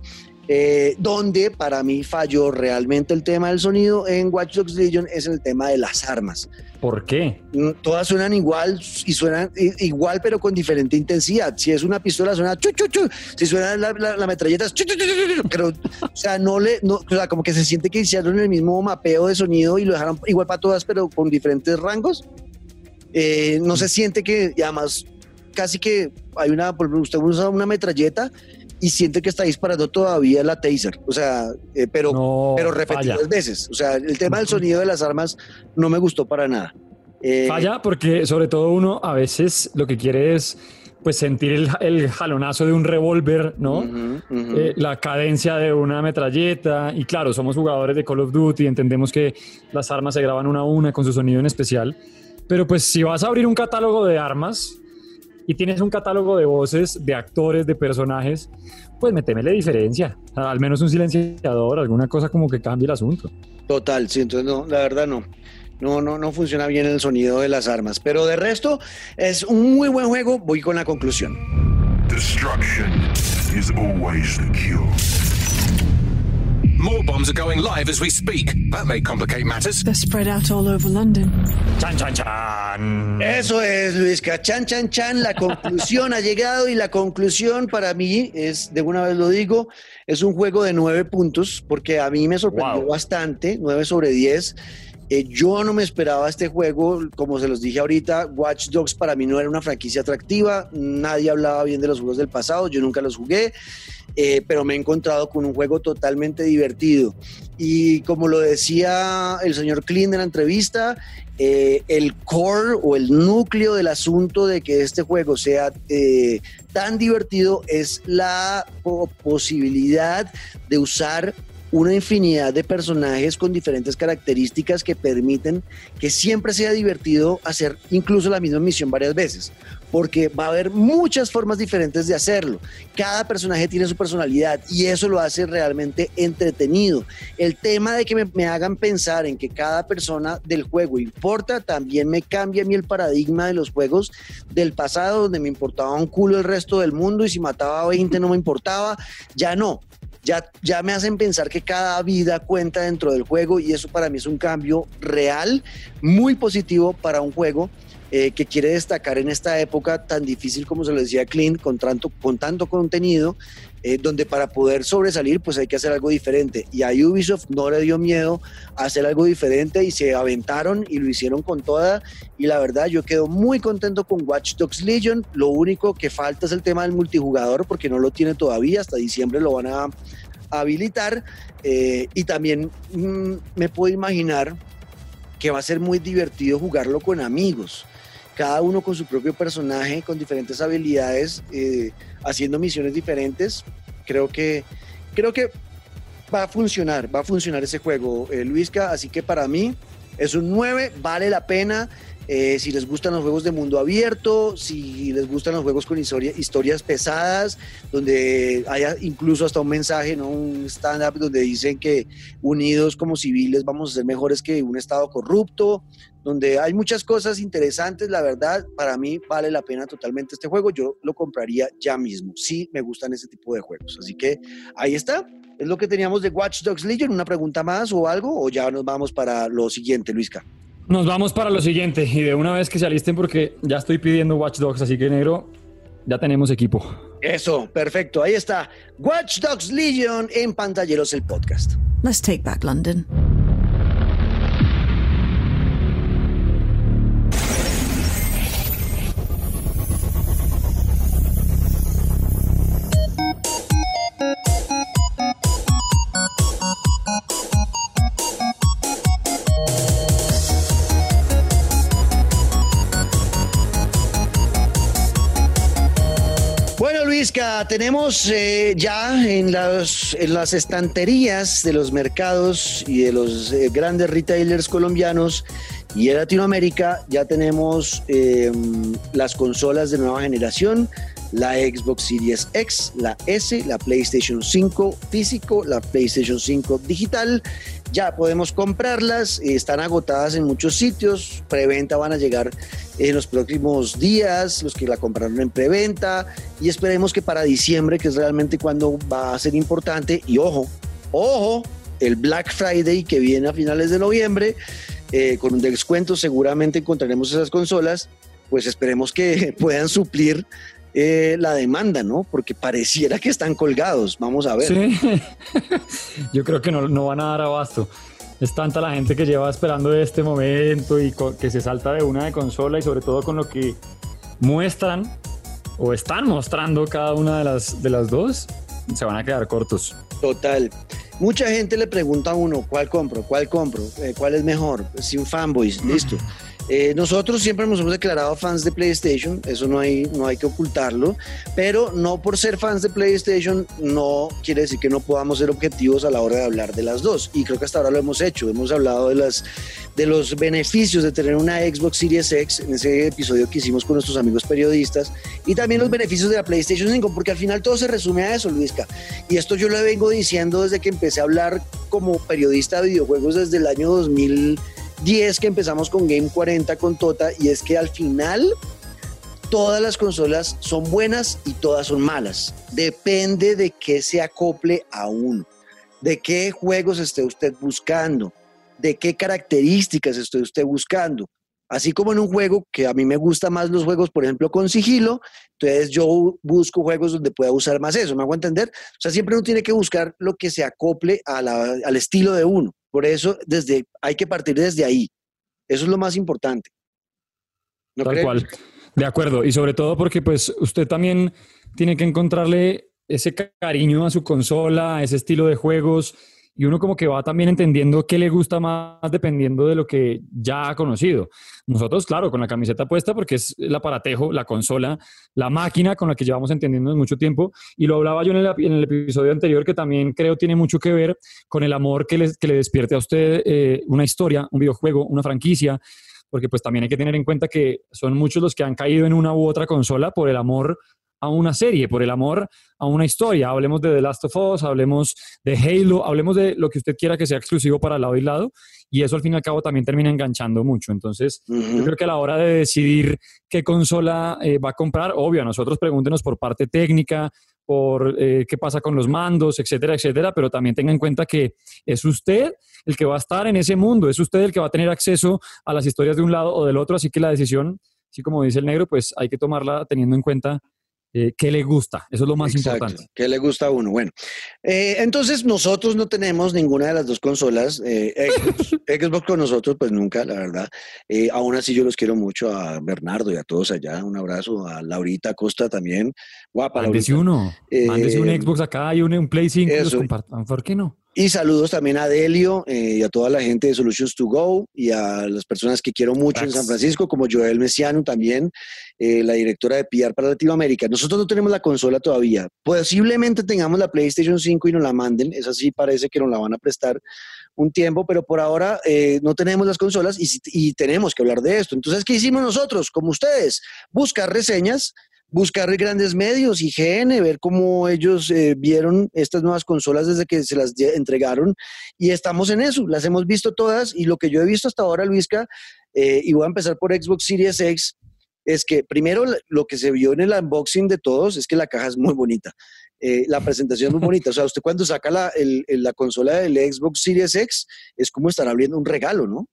Eh, donde para mí falló realmente el tema del sonido en Watch Dogs Legion es el tema de las armas. ¿Por qué? Todas suenan igual y suenan igual, pero con diferente intensidad. Si es una pistola, suena chu, chu, chu. Si suena la, la, la metralleta, es chu, chu, chu, pero, o sea, no le, no, o sea, como que se siente que hicieron el mismo mapeo de sonido y lo dejaron igual para todas, pero con diferentes rangos. Eh, no se siente que, y además, casi que hay una, usted usa una metralleta y siente que está disparando todavía la taser, o sea, eh, pero, no, pero repetidas falla. veces. O sea, el tema del sonido de las armas no me gustó para nada. Eh, falla porque sobre todo uno a veces lo que quiere es pues sentir el, el jalonazo de un revólver, ¿no? Uh -huh, uh -huh. Eh, la cadencia de una metralleta y claro, somos jugadores de Call of Duty, entendemos que las armas se graban una a una con su sonido en especial, pero pues si vas a abrir un catálogo de armas, y tienes un catálogo de voces, de actores, de personajes, pues metémele diferencia. Al menos un silenciador, alguna cosa como que cambie el asunto. Total, sí, entonces no, la verdad no. No, no, no funciona bien el sonido de las armas. Pero de resto, es un muy buen juego. Voy con la conclusión. Destruction is always the cure. More bombs are going live as we speak. That may complicate matters. They're spread out all over London. Chan, chan, chan. Eso es, Luisca. Chan, chan, chan. La conclusión ha llegado y la conclusión para mí es, de una vez lo digo, es un juego de nueve puntos porque a mí me sorprendió wow. bastante, nueve sobre diez. Eh, yo no me esperaba este juego, como se los dije ahorita, Watch Dogs para mí no era una franquicia atractiva, nadie hablaba bien de los juegos del pasado, yo nunca los jugué, eh, pero me he encontrado con un juego totalmente divertido. Y como lo decía el señor Klein en la entrevista, eh, el core o el núcleo del asunto de que este juego sea tan divertido es la posibilidad de usar una infinidad de personajes con diferentes características que permiten que siempre sea divertido hacer incluso la misma misión varias veces, porque va a haber muchas formas diferentes de hacerlo. Cada personaje tiene su personalidad y eso lo hace realmente entretenido. El tema de que me, hagan pensar en que cada persona del juego importa, también me cambia a mí el paradigma de los juegos del pasado, donde me importaba un culo el resto del mundo y si mataba a 20 no me importaba, ya no ya, ya me hacen pensar que cada vida cuenta dentro del juego y eso para mí es un cambio real, muy positivo para un juego eh, que quiere destacar en esta época tan difícil como se lo decía Clint, con tanto, con tanto contenido, eh, donde para poder sobresalir pues hay que hacer algo diferente. Y a Ubisoft no le dio miedo a hacer algo diferente y se aventaron y lo hicieron con toda. Y la verdad yo quedo muy contento con Watch Dogs Legion. Lo único que falta es el tema del multijugador porque no lo tiene todavía, hasta diciembre lo van a habilitar. Eh, y también mm, me puedo imaginar que va a ser muy divertido jugarlo con amigos cada uno con su propio personaje, con diferentes habilidades, eh, haciendo misiones diferentes. Creo que, creo que va a funcionar, va a funcionar ese juego, eh, Luisca. Así que para mí es un 9, vale la pena. Eh, si les gustan los juegos de mundo abierto, si les gustan los juegos con historias pesadas, donde haya incluso hasta un mensaje, ¿no? un stand-up donde dicen que unidos como civiles vamos a ser mejores que un Estado corrupto, donde hay muchas cosas interesantes, la verdad, para mí vale la pena totalmente este juego, yo lo compraría ya mismo, sí me gustan ese tipo de juegos, así que ahí está, es lo que teníamos de Watch Dogs Legion, una pregunta más o algo, o ya nos vamos para lo siguiente, Luisca. Nos vamos para lo siguiente y de una vez que se alisten porque ya estoy pidiendo Watch Dogs, así que negro, ya tenemos equipo. Eso, perfecto, ahí está. Watch Dogs Legion en Pantalleros el podcast. Let's take back London. Luisca, tenemos eh, ya en las, en las estanterías de los mercados y de los eh, grandes retailers colombianos y en Latinoamérica, ya tenemos eh, las consolas de nueva generación, la Xbox Series X, la S, la PlayStation 5 físico, la PlayStation 5 digital. Ya podemos comprarlas, están agotadas en muchos sitios, preventa van a llegar en los próximos días, los que la compraron en preventa, y esperemos que para diciembre, que es realmente cuando va a ser importante, y ojo, ojo, el Black Friday que viene a finales de noviembre, eh, con un descuento seguramente encontraremos esas consolas, pues esperemos que puedan suplir eh, la demanda, ¿no? Porque pareciera que están colgados. Vamos a ver. Sí, yo creo que no, no van a dar abasto. Es tanta la gente que lleva esperando este momento y que se salta de una de consola y sobre todo con lo que muestran o están mostrando cada una de las, de las dos, se van a quedar cortos. Total. Mucha gente le pregunta a uno, ¿cuál compro? ¿Cuál compro? Eh, ¿Cuál es mejor? Sin fanboys, listo. Eh, nosotros siempre nos hemos declarado fans de PlayStation, eso no hay, no hay que ocultarlo, pero no por ser fans de PlayStation no quiere decir que no podamos ser objetivos a la hora de hablar de las dos. Y creo que hasta ahora lo hemos hecho, hemos hablado de, las, de los beneficios de tener una Xbox Series X en ese episodio que hicimos con nuestros amigos periodistas y también los beneficios de la PlayStation 5, porque al final todo se resume a eso, Luisca. Y esto yo lo vengo diciendo desde que empecé a hablar como periodista de videojuegos desde el año 2000. 10 que empezamos con Game 40 con Tota y es que al final todas las consolas son buenas y todas son malas. Depende de qué se acople a uno, de qué juegos esté usted buscando, de qué características esté usted buscando. Así como en un juego que a mí me gusta más los juegos, por ejemplo, con sigilo, entonces yo busco juegos donde pueda usar más eso, ¿me hago entender? O sea, siempre uno tiene que buscar lo que se acople al estilo de uno. Por eso desde, hay que partir desde ahí. Eso es lo más importante. Tal cual. De acuerdo. Y sobre todo porque pues usted también tiene que encontrarle ese cariño a su consola, a ese estilo de juegos y uno como que va también entendiendo qué le gusta más dependiendo de lo que ya ha conocido. Nosotros, claro, con la camiseta puesta porque es el aparatejo, la consola, la máquina con la que llevamos entendiendo mucho tiempo. Y lo hablaba yo en el, episodio anterior que también creo tiene mucho que ver con el amor que le, que le despierte a usted eh, una historia, un videojuego, una franquicia porque pues también hay que tener en cuenta que son muchos los que han caído en una u otra consola por el amor a una serie, por el amor a una historia. Hablemos de The Last of Us, hablemos de Halo, hablemos de lo que usted quiera que sea exclusivo para lado y lado. Y eso al fin y al cabo también termina enganchando mucho. Entonces, yo creo que a la hora de decidir qué consola eh, va a comprar, obvio, a nosotros pregúntenos por parte técnica, por eh, qué pasa con los mandos, etcétera, etcétera, pero también tenga en cuenta que es usted el que va a estar en ese mundo, es usted el que va a tener acceso a las historias de un lado o del otro, así que la decisión, así como dice el negro, pues hay que tomarla teniendo en cuenta eh, qué le gusta. Eso es lo más Exacto, importante. ¿Qué le gusta a uno? Bueno, eh, entonces nosotros no tenemos ninguna de las dos consolas. eh, Xbox, Xbox con nosotros, pues nunca, la verdad. Eh, aún así yo los quiero mucho a Bernardo y a todos allá. Un abrazo a Laurita Costa también. Guapa, Mándese uno. Mándese un Xbox acá y un, un Play 5 y los compartan. ¿Por qué no? Y saludos también a Delio eh, y a toda la gente de Solutions to Go y a las personas que quiero mucho en Cracks. San Francisco, como Joel Messiano también, eh, la directora de PR para Latinoamérica. Nosotros no tenemos la consola todavía. Posiblemente tengamos la PlayStation 5 y nos la manden. Esa sí parece que nos la van a prestar un tiempo, pero por ahora eh, no tenemos las consolas y, y tenemos que hablar de esto. Entonces, ¿qué hicimos nosotros? Como ustedes, buscar reseñas buscar grandes medios, IGN, ver cómo ellos eh, vieron estas nuevas consolas desde que se las entregaron y estamos en eso, las hemos visto todas y lo que yo he visto hasta ahora, Luisca, eh, y voy a empezar por Xbox Series X, es que primero lo que se vio en el unboxing de todos es que la caja es muy bonita. Eh, la presentación es muy bonita. O sea, usted cuando saca la, el- la consola del Xbox Series X es como estar abriendo un regalo, ¿no?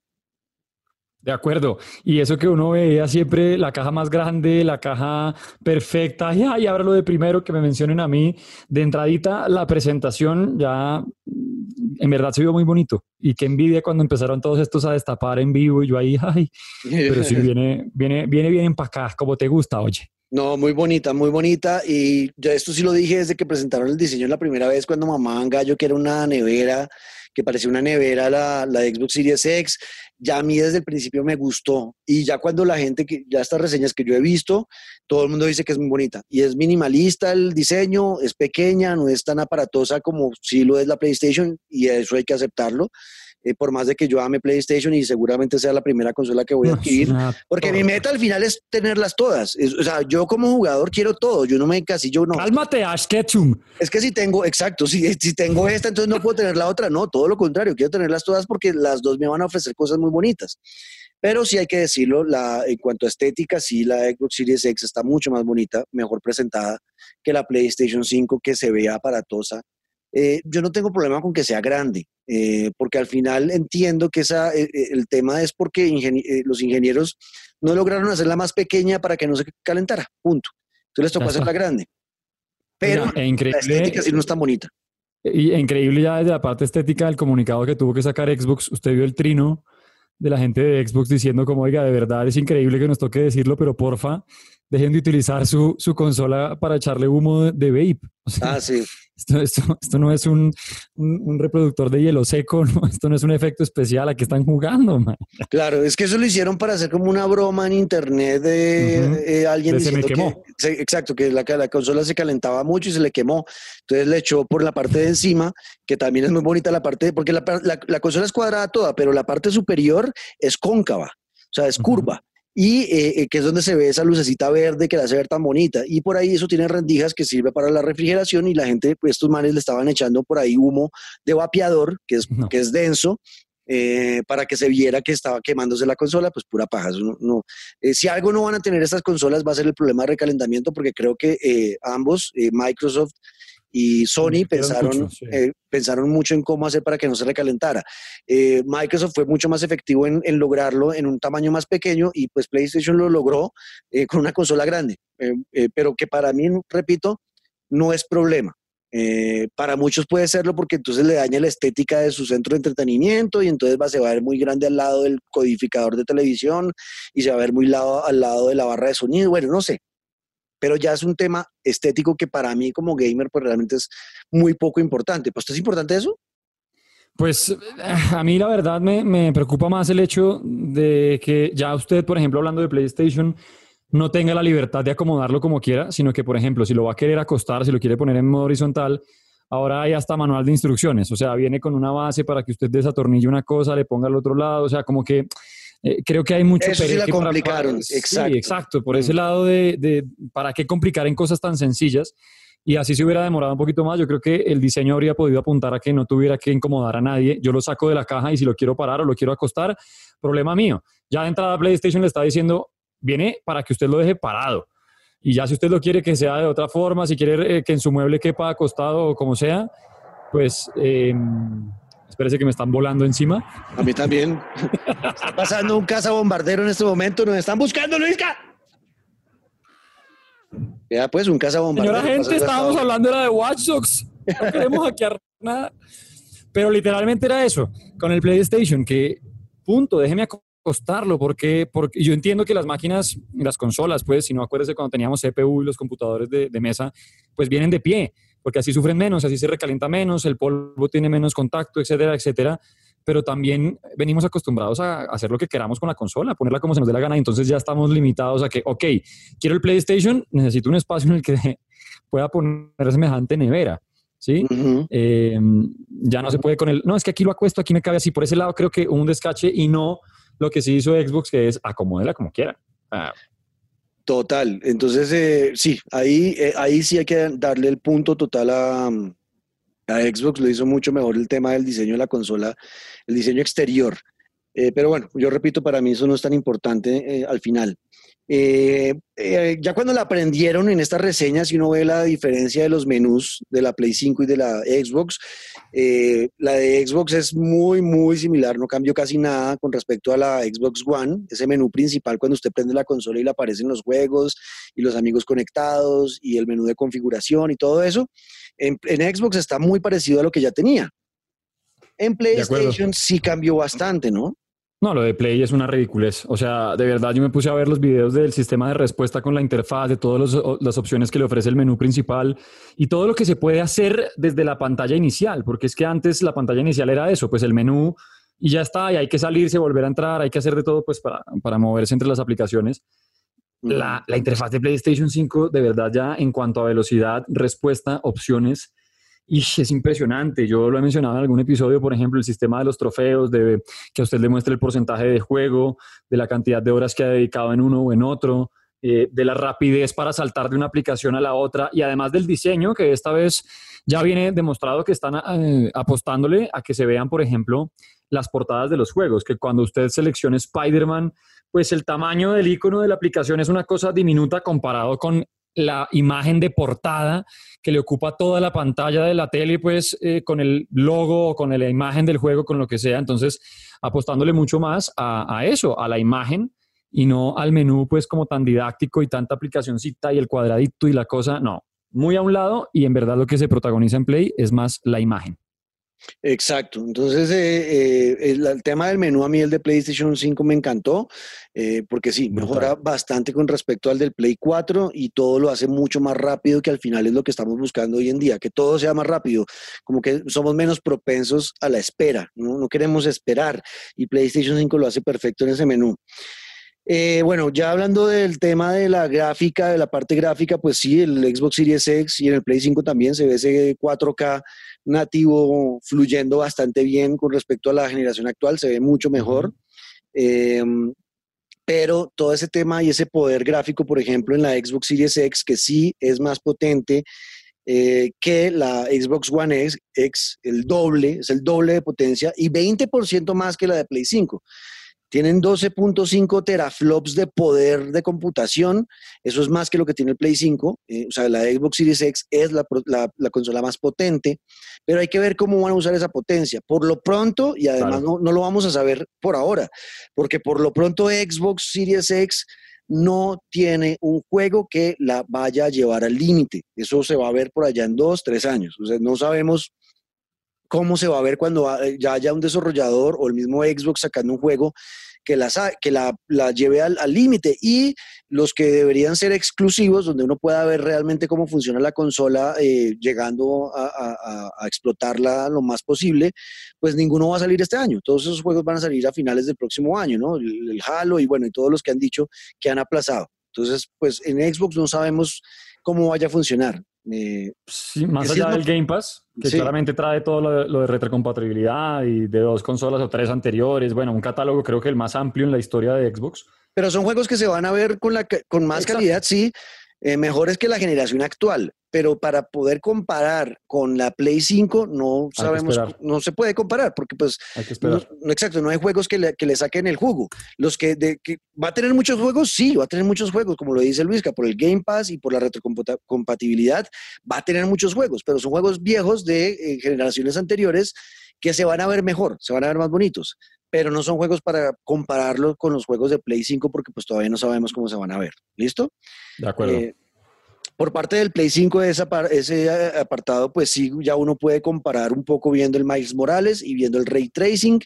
De acuerdo. Y eso que uno veía siempre, la caja más grande, la caja perfecta, y, ay, ahora lo de primero que me mencionen a mí, de entradita, la presentación ya mm, en verdad se vio muy bonito. Y qué envidia cuando empezaron todos estos a destapar en vivo y yo ahí, ay, pero sí viene, viene, viene bien empacada, como te gusta, oye. No, muy bonita, muy bonita. Y yo esto sí lo dije desde que presentaron el diseño la primera vez cuando mamaban gallo, que era una nevera, que parecía una nevera la, la Xbox Series X. Ya a mí desde el principio me gustó. Y ya cuando la gente, que ya estas reseñas que yo he visto, todo el mundo dice que es muy bonita. Y es minimalista el diseño, es pequeña, no es tan aparatosa como sí lo es la PlayStation, y eso hay que aceptarlo. Eh, por más de que yo ame PlayStation y seguramente sea la primera consola que voy a adquirir. Porque mi meta al final es tenerlas todas. Es- o sea, yo como jugador quiero todo. Yo no me encasillo, no. Cálmate, Ash Ketchum. Es que si tengo, exacto, si, si tengo esta, entonces no puedo tener la otra. No, todo lo contrario. Quiero tenerlas todas porque las dos me van a ofrecer cosas muy bonitas. Pero sí hay que decirlo, la, en cuanto a estética, sí la Xbox Series X está mucho más bonita, mejor presentada que la PlayStation 5, que se ve aparatosa. Eh, yo no tengo problema con que sea grande, eh, porque al final entiendo que esa, eh, el tema es porque los ingenieros no lograron hacerla más pequeña para que no se calentara, punto. Entonces les tocó hacerla grande. Pero e la estética sí no es tan bonita. Y increíble ya desde la parte estética del comunicado que tuvo que sacar Xbox. Usted vio el trino de la gente de Xbox diciendo como, oiga, de verdad es increíble que nos toque decirlo, pero porfa, dejen de utilizar su, su consola para echarle humo de, de vape. O sea, Ah, sí. esto, esto, esto no es un, un, un reproductor de hielo seco, ¿no? esto no es un efecto especial, aquí están jugando, man. Claro, es que eso lo hicieron para hacer como una broma en internet de eh, alguien De se me diciendo quemó. que, exacto, que la, que la consola se calentaba mucho y se le quemó. Entonces le echó por la parte de encima, que también es muy bonita la parte, porque la, la- la consola es cuadrada toda, pero la parte superior es cóncava, o sea, es curva. Y eh, eh, que es donde se ve esa lucecita verde que la hace ver tan bonita. Y por ahí eso tiene rendijas que sirve para la refrigeración y la gente, pues estos manes le estaban echando por ahí humo de vapeador, que es, No. que es denso, eh, para que se viera que estaba quemándose la consola, pues pura paja. no, no. Eh, si algo no van a tener estas consolas va a ser el problema de recalentamiento, porque creo que eh, ambos, eh, Microsoft y Sony, pensaron, mucho, sí. eh, pensaron mucho en cómo hacer para que no se recalentara. Eh, Microsoft fue mucho más efectivo en, en lograrlo en un tamaño más pequeño y pues PlayStation lo logró eh, con una consola grande, pero que para mí, repito, no es problema. Para muchos puede serlo porque entonces le daña la estética de su centro de entretenimiento y entonces va, se va a ver muy grande al lado del codificador de televisión y se va a ver muy lado, al lado de la barra de sonido. Bueno, no sé. Pero ya es un tema estético que para mí como gamer pues realmente es muy poco importante. ¿Pues es importante eso? Pues a mí la verdad me, me preocupa más el hecho de que ya usted, por ejemplo, hablando de PlayStation, no tenga la libertad de acomodarlo como quiera, sino que, por ejemplo, si lo va a querer acostar, si lo quiere poner en modo horizontal, ahora hay hasta manual de instrucciones, o sea, viene con una base para que usted desatornille una cosa, le ponga al otro lado, o sea, como que eh, creo que hay mucho Eso sí la para- complicaron, para- sí, exacto. exacto, por ese lado de, de para qué complicar en cosas tan sencillas. Y así se hubiera demorado un poquito más. Yo creo que el diseño habría podido apuntar a que no tuviera que incomodar a nadie. Yo lo saco de la caja y si lo quiero parar o lo quiero acostar, problema mío. Ya de entrada PlayStation le está diciendo, viene para que usted lo deje parado. Y ya si usted lo quiere que sea de otra forma, si quiere eh, que en su mueble quepa acostado o como sea, pues eh, espérese que me están volando encima. A mí también. Está pasando un caza bombardero en este momento. Nos están buscando, Luisca. Ya, pues, un caza bombardero. Señora gente, estábamos hablando de la de Watch Dogs. No queremos hackear nada. Pero literalmente era eso, con el PlayStation, que punto, déjeme acostarlo, porque, porque yo entiendo que las máquinas, las consolas, pues, si no acuérdese cuando teníamos CPU y los computadores de, de mesa, pues vienen de pie, porque así sufren menos, así se recalienta menos, el polvo tiene menos contacto, etcétera, etcétera. Pero también venimos acostumbrados a hacer lo que queramos con la consola, ponerla como se nos dé la gana, entonces ya estamos limitados a que, ok, quiero el PlayStation, necesito un espacio en el que pueda poner semejante nevera. ¿sí? Ujú. Eh, ya no se puede con el, no, es que aquí lo acuesto, aquí me cabe así. Por ese lado creo que un descache y no lo que sí hizo Xbox, que es acomódela como quiera. Ah, Total. Entonces, eh, sí, ahí, eh, ahí sí hay que darle el punto total a, a Xbox. Lo hizo mucho mejor el tema del diseño de la consola, el diseño exterior. Eh, pero bueno, yo repito, para mí eso no es tan importante eh, al final. Eh, eh, ya cuando la aprendieron en estas reseñas, si uno ve la diferencia de los menús de la Play 5 y de la Xbox, eh, la de Xbox es muy, muy similar, no cambió casi nada con respecto a la Xbox One. Ese menú principal, cuando usted prende la consola y le aparecen los juegos y los amigos conectados y el menú de configuración y todo eso, en, en Xbox está muy parecido a lo que ya tenía. En. PlayStation sí cambió bastante, ¿no? No, lo de Play es una ridiculez. O sea, de verdad yo me puse a ver los videos del sistema de respuesta con la interfaz, de todas las opciones que le ofrece el menú principal y todo lo que se puede hacer desde la pantalla inicial, porque es que antes la pantalla inicial era eso, pues el menú y ya está, y hay que salirse, volver a entrar, hay que hacer de todo pues para, para moverse entre las aplicaciones. La, la interfaz de PlayStation 5, de verdad ya en cuanto a velocidad, respuesta, opciones, y es impresionante. Yo lo he mencionado en algún episodio, por ejemplo, el sistema de los trofeos, de que a usted le muestre el porcentaje de juego, de la cantidad de horas que ha dedicado en uno o en otro, eh, de la rapidez para saltar de una aplicación a la otra y además del diseño, que esta vez ya viene demostrado que están eh, apostándole a que se vean, por ejemplo, las portadas de los juegos, que cuando usted seleccione Spider-Man, pues el tamaño del icono de la aplicación es una cosa diminuta comparado con la imagen de portada que le ocupa toda la pantalla de la tele, pues eh, con el logo, con la imagen del juego, con lo que sea. Entonces, apostándole mucho más a, a eso, a la imagen y no al menú, pues como tan didáctico y tanta aplicacioncita y el cuadradito y la cosa. No, muy a un lado y en verdad lo que se protagoniza en Play es más la imagen. Exacto. Entonces, eh, eh, el, el tema del menú a mí, el de PlayStation 5 me encantó, eh, porque sí, mejora bastante con respecto al del Play 4 y todo lo hace mucho más rápido, que al final es lo que estamos buscando hoy en día, que todo sea más rápido, como que somos menos propensos a la espera, no, no queremos esperar y PlayStation 5 lo hace perfecto en ese menú. Eh, bueno, ya hablando del tema de la gráfica, de la parte gráfica, pues sí, el Xbox Series X y en el Play 5 también se ve ese 4K nativo fluyendo bastante bien con respecto a la generación actual, se ve mucho mejor. Eh, pero todo ese tema y ese poder gráfico, por ejemplo, en la Xbox Series X, que sí es más potente eh, que la Xbox One X, X, el doble, es el doble de potencia y 20% más que la de Play 5. Tienen 12.5 teraflops de poder de computación. Eso es más que lo que tiene el Play 5. Eh, o sea, la Xbox Series X es la, la- la consola más potente, pero hay que ver cómo van a usar esa potencia. Por lo pronto, y además Claro. no, no lo vamos a saber por ahora, porque por lo pronto Xbox Series X no tiene un juego que la vaya a llevar al límite. Eso se va a ver por allá en dos, tres años. O sea, no sabemos cómo se va a ver cuando ha- ya haya un desarrollador o el mismo Xbox sacando un juego que la, sa- que la, la lleve al límite y los que deberían ser exclusivos, donde uno pueda ver realmente cómo funciona la consola, eh, llegando a- a explotarla lo más posible, pues ninguno va a salir este año. Todos esos juegos van a salir a finales del próximo año, ¿no? El, el Halo y bueno, y todos los que han dicho que han aplazado. Entonces, pues en Xbox no sabemos cómo vaya a funcionar. Eh, Sí, más sí allá del Game Pass, que Sí. claramente trae todo lo de, lo de retrocompatibilidad y de dos consolas o tres anteriores. Bueno, un catálogo creo que el más amplio en la historia de Xbox. pero son juegos que se van a ver con, la, con más Exacto. calidad, sí. Eh, mejores que la generación actual, pero para poder comparar con la Play 5 no sabemos, no se puede comparar porque pues no, exacto, no hay juegos que le, que le saquen el jugo. Los que, de, que va a tener muchos juegos, sí, va a tener muchos juegos, como lo dice Luisca, por el Game Pass y por la retrocompatibilidad, va a tener muchos juegos, pero son juegos viejos de eh, generaciones anteriores que se van a ver mejor, se van a ver más bonitos, pero no son juegos para compararlos con los juegos de Play 5 porque pues todavía no sabemos cómo se van a ver. ¿Listo? De acuerdo. Eh, por parte del Play 5, ese, eh, apartado, pues sí, ya uno puede comparar un poco viendo el Miles Morales y viendo el Ray Tracing,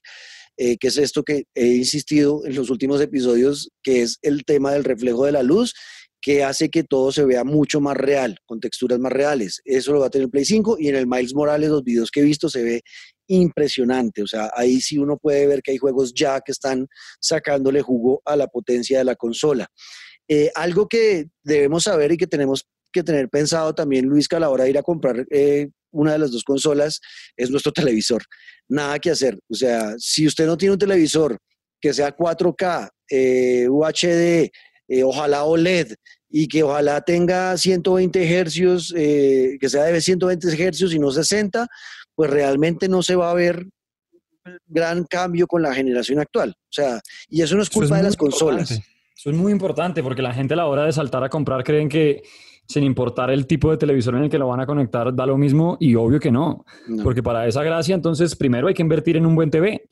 eh, que es esto que he insistido en los últimos episodios, que es el tema del reflejo de la luz, que hace que todo se vea mucho más real, con texturas más reales. Eso lo va a tener el Play 5 y en el Miles Morales, los videos que he visto, se ve impresionante. O sea, ahí sí uno puede ver que hay juegos ya que están sacándole jugo a la potencia de la consola. Eh, algo que debemos saber y que tenemos que tener pensado también, Luis, que a la hora de ir a comprar eh, una de las dos consolas es nuestro televisor. Nada que hacer. O sea, si usted no tiene un televisor que sea 4K, eh, UHD, eh, ojalá OLED y que ojalá tenga 120 hercios, eh, que sea de 120 hercios y no 60, pues realmente no se va a ver gran cambio con la generación actual. O sea, y eso no es culpa de las consolas. Eso es muy importante porque la gente a la hora de saltar a comprar creen que sin importar el tipo de televisor en el que lo van a conectar da lo mismo y obvio que no. No. Porque para esa gracia entonces primero hay que invertir en un buen TV.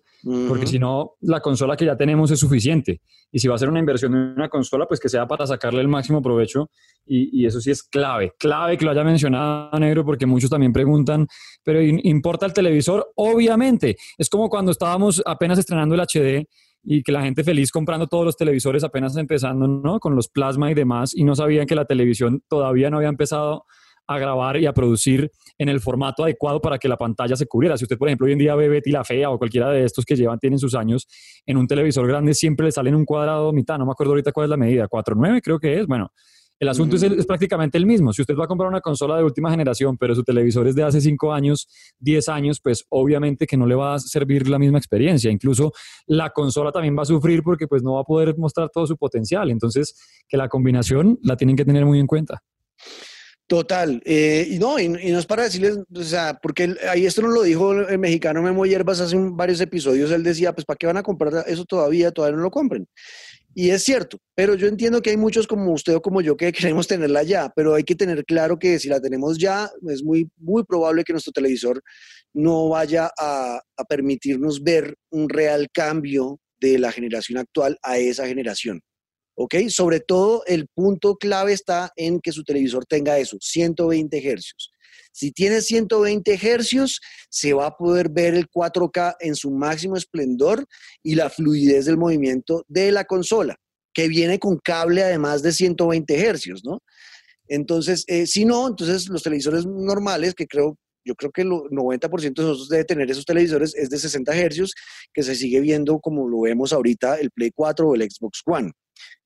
Porque si no, la consola que ya tenemos es suficiente. Y si va a ser una inversión en una consola, pues que sea para sacarle el máximo provecho. Y, y eso sí es clave. Clave que lo haya mencionado Negro, porque muchos también preguntan, pero ¿in- ¿importa el televisor? Obviamente. Es como cuando estábamos apenas estrenando el HD y que la gente feliz comprando todos los televisores apenas empezando, ¿no? Con los plasma y demás, y no sabían que la televisión todavía no había empezado a grabar y a producir en el formato adecuado para que la pantalla se cubriera. Si usted, por ejemplo, hoy en día ve Betty la Fea o cualquiera de estos que llevan, tienen sus años, en un televisor grande siempre le sale en un cuadrado mitad, no me acuerdo ahorita cuál es la medida, 4.9 creo que es. Bueno, el asunto es, el- es prácticamente el mismo. Si usted va a comprar una consola de última generación, pero su televisor es de hace 5 años, 10 años, pues obviamente que no le va a servir la misma experiencia. Incluso la consola también va a sufrir porque pues no va a poder mostrar todo su potencial. Entonces, que la combinación la tienen que tener muy en cuenta. Total, eh, y no, y, no es para decirles, o sea, porque ahí esto nos lo dijo el mexicano Memo Hierbas hace un- varios episodios, él decía, pues ¿para qué van a comprar eso todavía? Todavía no lo compren. Y es cierto, pero yo entiendo que hay muchos como usted o como yo que queremos tenerla ya, pero hay que tener claro que si la tenemos ya, es muy, muy probable que nuestro televisor no vaya a permitirnos ver un real cambio de la generación actual a esa generación. ¿Ok? Sobre todo el punto clave está en que su televisor tenga eso, 120 hercios. Si tiene 120 hercios, se va a poder ver el 4K en su máximo esplendor y la fluidez del movimiento de la consola, que viene con cable además de 120 hercios, ¿no? Entonces, eh, si no, entonces los televisores normales, que creo, yo creo que el 90% de nosotros debe tener esos televisores, es de 60 hercios, que se sigue viendo como lo vemos ahorita el Play 4 o el Xbox One.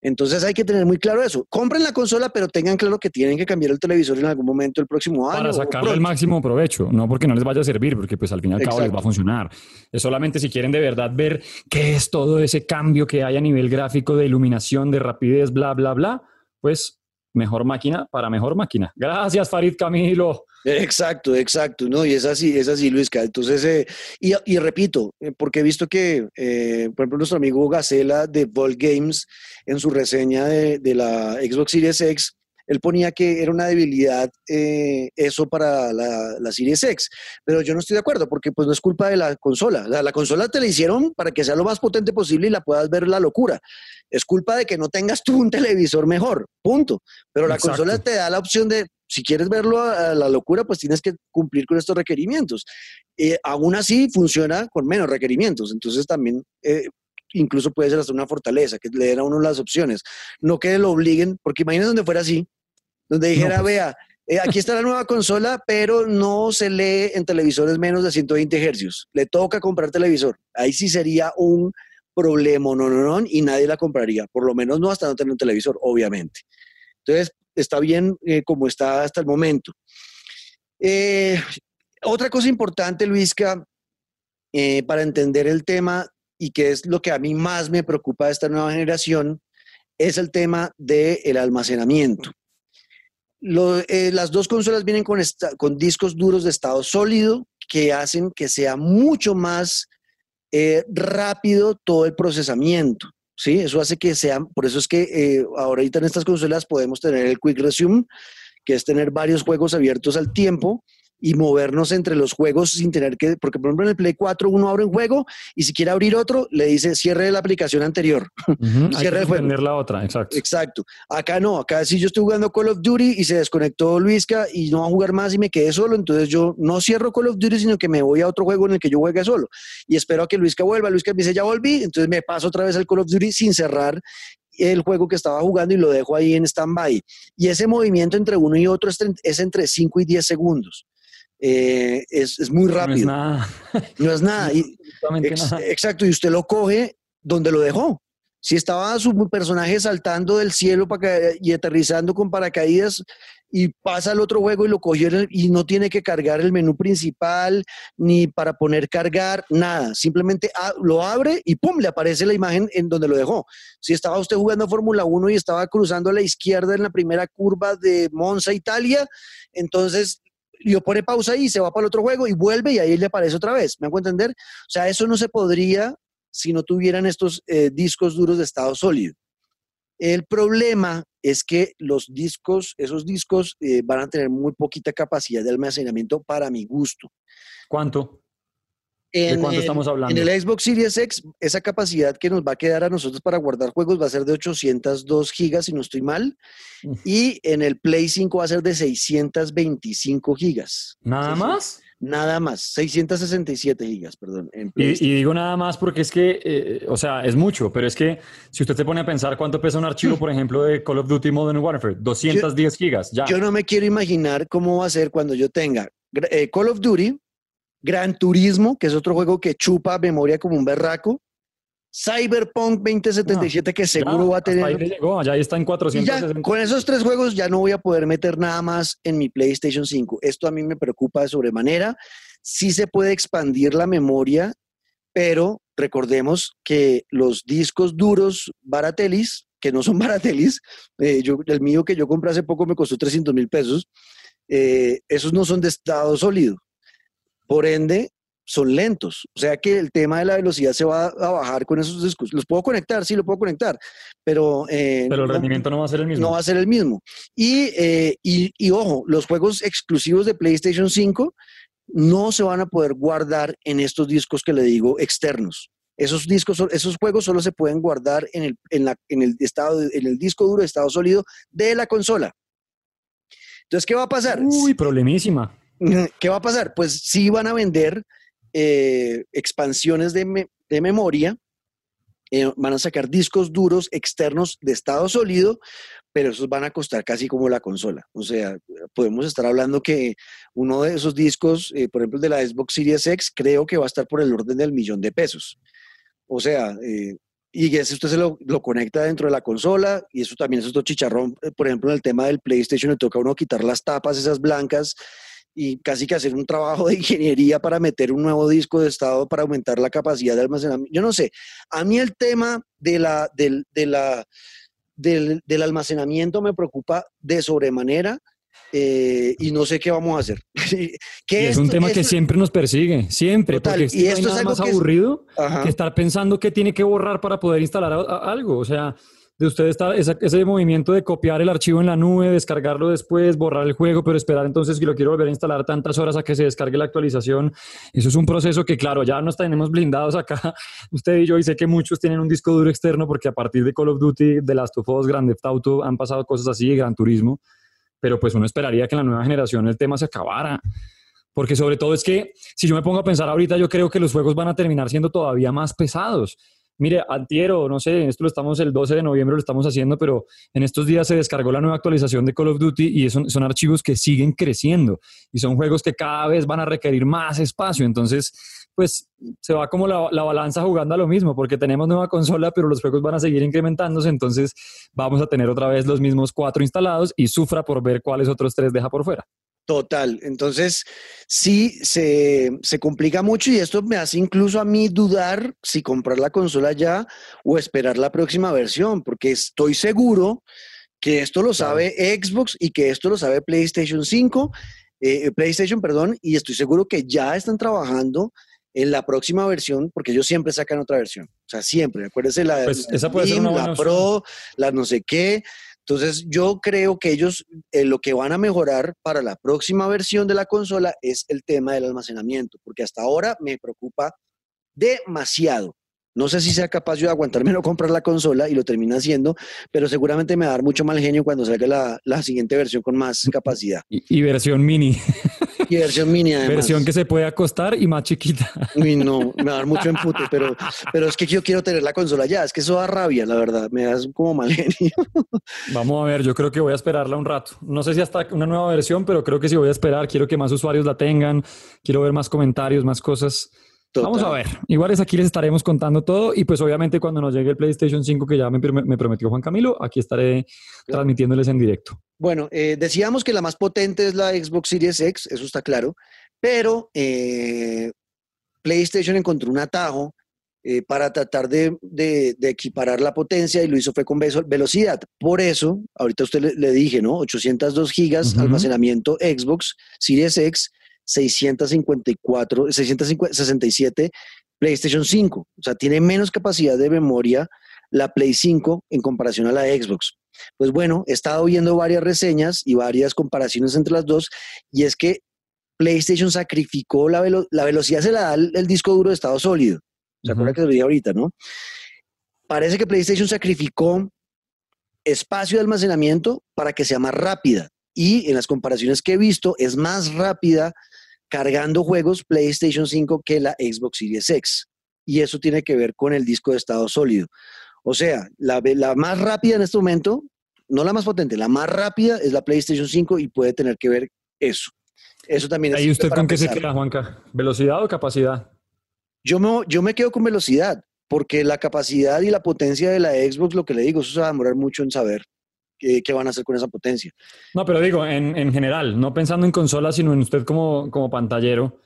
Entonces hay que tener muy claro eso. Compren la consola, pero tengan claro que tienen que cambiar el televisor en algún momento el próximo año. para sacarle el máximo provecho, no porque no les vaya a servir, porque pues al fin y al cabo les va a funcionar. Es solamente si quieren de verdad ver qué es todo ese cambio que hay a nivel gráfico de iluminación, de rapidez, bla, bla, bla, pues mejor máquina para mejor máquina. Gracias, Farid Camilo. Exacto, exacto, ¿no? Y es así, es así, Luisca. Entonces, eh, y, y repito, eh, porque he visto que, eh, por ejemplo, nuestro amigo Gacela de Volt Games, en su reseña de, de la Xbox Series X, él ponía que era una debilidad eh, eso para la, la Series X, pero yo no estoy de acuerdo porque pues no es culpa de la consola. La consola te la hicieron para que sea lo más potente posible y la puedas ver la locura. Es culpa de que no tengas tú un televisor mejor, punto. Pero la Exacto. consola te da la opción de, si quieres verlo a, la locura, pues tienes que cumplir con estos requerimientos. Eh, aún así funciona con menos requerimientos, entonces también eh, incluso puede ser hasta una fortaleza, que le den a uno las opciones, no que lo obliguen, porque imagínate donde fuera así, donde dijera, pues. vea, eh, aquí está la nueva consola, pero no se lee en televisores menos de 120 hercios, le toca comprar televisor, ahí sí sería un problema, no, no, no, y nadie la compraría, por lo menos no hasta no tener un televisor, obviamente. Entonces, está bien eh, como está hasta el momento. Eh, otra cosa importante, Luisca, eh, para entender el tema y que es lo que a mí más me preocupa de esta nueva generación, es el tema del almacenamiento. Las dos consolas vienen con, discos duros de estado sólido que hacen que sea mucho más rápido todo el procesamiento. ¿Sí? Eso hace que sean, por eso es que eh, ahorita en estas consolas podemos tener el Quick Resume, que es tener varios juegos abiertos al tiempo y movernos entre los juegos sin tener que, porque por ejemplo en el Play 4 uno abre un juego y si quiere abrir otro le dice cierre la aplicación anterior. Ujú, Hay que el juego. la otra, exacto. Exacto. Acá no, acá si yo estoy jugando Call of Duty y se desconectó Luisca y no va a jugar más y me quedé solo, entonces yo no cierro Call of Duty, sino que me voy a otro juego en el que yo juegue solo. Y espero a que Luisca vuelva. Luisca me dice, ya volví, entonces me paso otra vez al Call of Duty sin cerrar el juego que estaba jugando y lo dejo ahí en stand-by. Y ese movimiento entre uno y otro es entre 5 y 10 segundos. Eh, es, es muy No es rápido. nada. No es nada. Y, absolutamente Ex- nada. exacto, y usted lo coge donde lo dejó. Si estaba su personaje saltando del cielo para y aterrizando con paracaídas y pasa al otro juego y lo cogió y no tiene que cargar el menú principal ni para poner cargar, nada. Simplemente lo abre y ¡pum! le aparece la imagen en donde lo dejó. Si estaba usted jugando Fórmula 1 y estaba cruzando a la izquierda en la primera curva de Monza, Italia, entonces le pone pausa ahí, se va para el otro juego y vuelve y ahí le aparece otra vez. ¿Me hago entender? O sea, eso no se podría si no tuvieran estos eh, discos duros de estado sólido. El problema es que los discos, esos discos eh, van a tener muy poquita capacidad de almacenamiento para mi gusto. ¿Cuánto? ¿De En cuánto el- estamos hablando? En el Xbox Series X, esa capacidad que nos va a quedar a nosotros para guardar juegos va a ser de 802 gigas, si no estoy mal. Y en el Play 5 va a ser de 625 gigas. ¿Nada más? Nada más, 667 gigas, perdón. en Y, digo nada más porque es que, eh, o sea, es mucho, pero es que si usted se pone a pensar cuánto pesa un archivo, por ejemplo, de Call of Duty Modern Warfare, 210 gigas, ya. Yo no me quiero imaginar cómo va a ser cuando yo tenga eh, Call of Duty, Gran Turismo, que es otro juego que chupa memoria como un berraco, Cyberpunk 2077, que seguro Ya, va a ahí tener... llegó, ya está en Y ya, 460. con esos tres juegos ya no voy a poder meter nada más en mi PlayStation 5. Esto a mí me preocupa de sobremanera. Sí se puede expandir la memoria, pero recordemos que los discos duros baratelis, que no son baratelis, eh, yo, el mío que yo compré hace poco me costó 300 mil pesos, eh, esos no son de estado sólido. Por ende, son lentos. O sea que el tema de la velocidad se va a bajar con esos discos. Los puedo conectar, sí, lo puedo conectar, pero... eh, pero el rendimiento no va a ser el mismo. no va a ser el mismo. Y, eh, y, y ojo, los juegos exclusivos de PlayStation 5 no se van a poder guardar en estos discos que le digo externos. Esos discos, esos juegos solo se pueden guardar en el, en la- en el estado, en el disco duro de estado sólido de la consola. Entonces, ¿qué va a pasar? Uy, problemísima. ¿Qué va a pasar? Pues sí van a vender eh, expansiones de, de memoria, eh, van a sacar discos duros externos de estado sólido, pero esos van a costar casi como la consola. O sea, podemos estar hablando que uno de esos discos, eh, por ejemplo, de la Xbox Series X, creo que va a estar por el orden del millón de pesos. O sea, y ese usted se lo, lo conecta dentro de la consola y eso también es otro chicharrón. Por ejemplo, en el tema del PlayStation le toca a uno quitar las tapas, esas blancas, y casi que hacer un trabajo de ingeniería para meter un nuevo disco de estado para aumentar la capacidad de almacenamiento. Yo no sé, a mí el tema de la, del, de la, del, del almacenamiento me preocupa de sobremanera eh, y no sé qué vamos a hacer. ¿Qué es un tema que siempre nos persigue, siempre, Total, porque es que y no hay esto es nada algo más que es- aburrido que estar pensando que tiene que borrar para poder instalar a- a- algo. O sea, de usted está ese movimiento de copiar el archivo en la nube, descargarlo después, borrar el juego, pero esperar entonces que lo quiero volver a instalar tantas horas a que se descargue la actualización. Eso es un proceso que, claro, ya nos tenemos blindados acá, usted y yo, y sé que muchos tienen un disco duro externo porque a partir de Call of Duty, de Last of Us, Grand Theft Auto, han pasado cosas así, Gran Turismo, pero pues uno esperaría que en la nueva generación el tema se acabara. Porque sobre todo es que si yo me pongo a pensar ahorita, yo creo que los juegos van a terminar siendo todavía más pesados. Mire, antiero, no sé, esto lo estamos el 12 de noviembre, lo estamos haciendo, pero en estos días se descargó la nueva actualización de Call of Duty y son, archivos que siguen creciendo y son juegos que cada vez van a requerir más espacio. Entonces, pues se va como la, la balanza jugando a lo mismo, porque tenemos nueva consola, pero los juegos van a seguir incrementándose, entonces vamos a tener otra vez los mismos cuatro instalados y sufra por ver cuáles otros tres deja por fuera. Total. Entonces, sí, se, se complica mucho y esto me hace incluso a mí dudar si comprar la consola ya o esperar la próxima versión, porque estoy seguro que esto lo sabe Xbox y que esto lo sabe PlayStation 5, eh, PlayStation, perdón, y estoy seguro que ya están trabajando en la próxima versión, porque ellos siempre sacan otra versión. O sea, siempre. Acuérdense la, Pues la esa puede ser Slim, una la buena Pro, la no sé qué. Entonces, yo creo que ellos eh, lo que van a mejorar para la próxima versión de la consola es el tema del almacenamiento, porque hasta ahora me preocupa demasiado. No sé si sea capaz yo de aguantarme no comprar la consola y lo termina haciendo, pero seguramente me va a dar mucho mal genio cuando salga la, la siguiente versión con más capacidad. Y, y versión mini. Y versión mini además. versión que se puede acostar y más chiquita. Uy, no, me va a dar mucho empute, pero, pero es que yo quiero tener la consola ya, es que eso da rabia, la verdad, me da como mal genio. Vamos a ver, yo creo que voy a esperarla un rato. No sé si hasta una nueva versión, pero creo que sí voy a esperar. Quiero que más usuarios la tengan, quiero ver más comentarios, más cosas. Vamos a ver. Igual es aquí les estaremos contando todo y pues obviamente cuando nos llegue el PlayStation 5 que ya me, prom- me prometió Juan Camilo, aquí estaré transmitiéndoles en directo. Bueno, eh, decíamos que la más potente es la Xbox Series X, eso está claro, pero eh, PlayStation encontró un atajo eh, para tratar de, de- de equiparar la potencia y lo hizo fue con velocidad. Por eso, ahorita usted le, le dije, ¿no? 802 gigas Ujú. almacenamiento Xbox Series X, 654, 667 PlayStation 5. O sea, tiene menos capacidad de memoria la Play 5 en comparación a la Xbox. Pues bueno, he estado viendo varias reseñas y varias comparaciones entre las dos, y es que PlayStation sacrificó la, velo- la velocidad, se la da el, el disco duro de estado sólido. ¿Se acuerda Ujú. que lo dije ahorita, no? Parece que PlayStation sacrificó espacio de almacenamiento para que sea más rápida. Y en las comparaciones que he visto, es más rápida cargando juegos PlayStation 5 que la Xbox Series X. Y eso tiene que ver con el disco de estado sólido. O sea, la, la más rápida en este momento, no la más potente, la más rápida es la PlayStation 5 y puede tener que ver eso. Eso también es Ahí usted con qué se queda, Juanca? ¿Velocidad o capacidad? Yo me, yo me quedo con velocidad, porque la capacidad y la potencia de la Xbox, lo que le digo, eso se va a demorar mucho en saber qué, qué van a hacer con esa potencia. No, pero digo, en, en general, no pensando en consola, sino en usted como, como pantallero.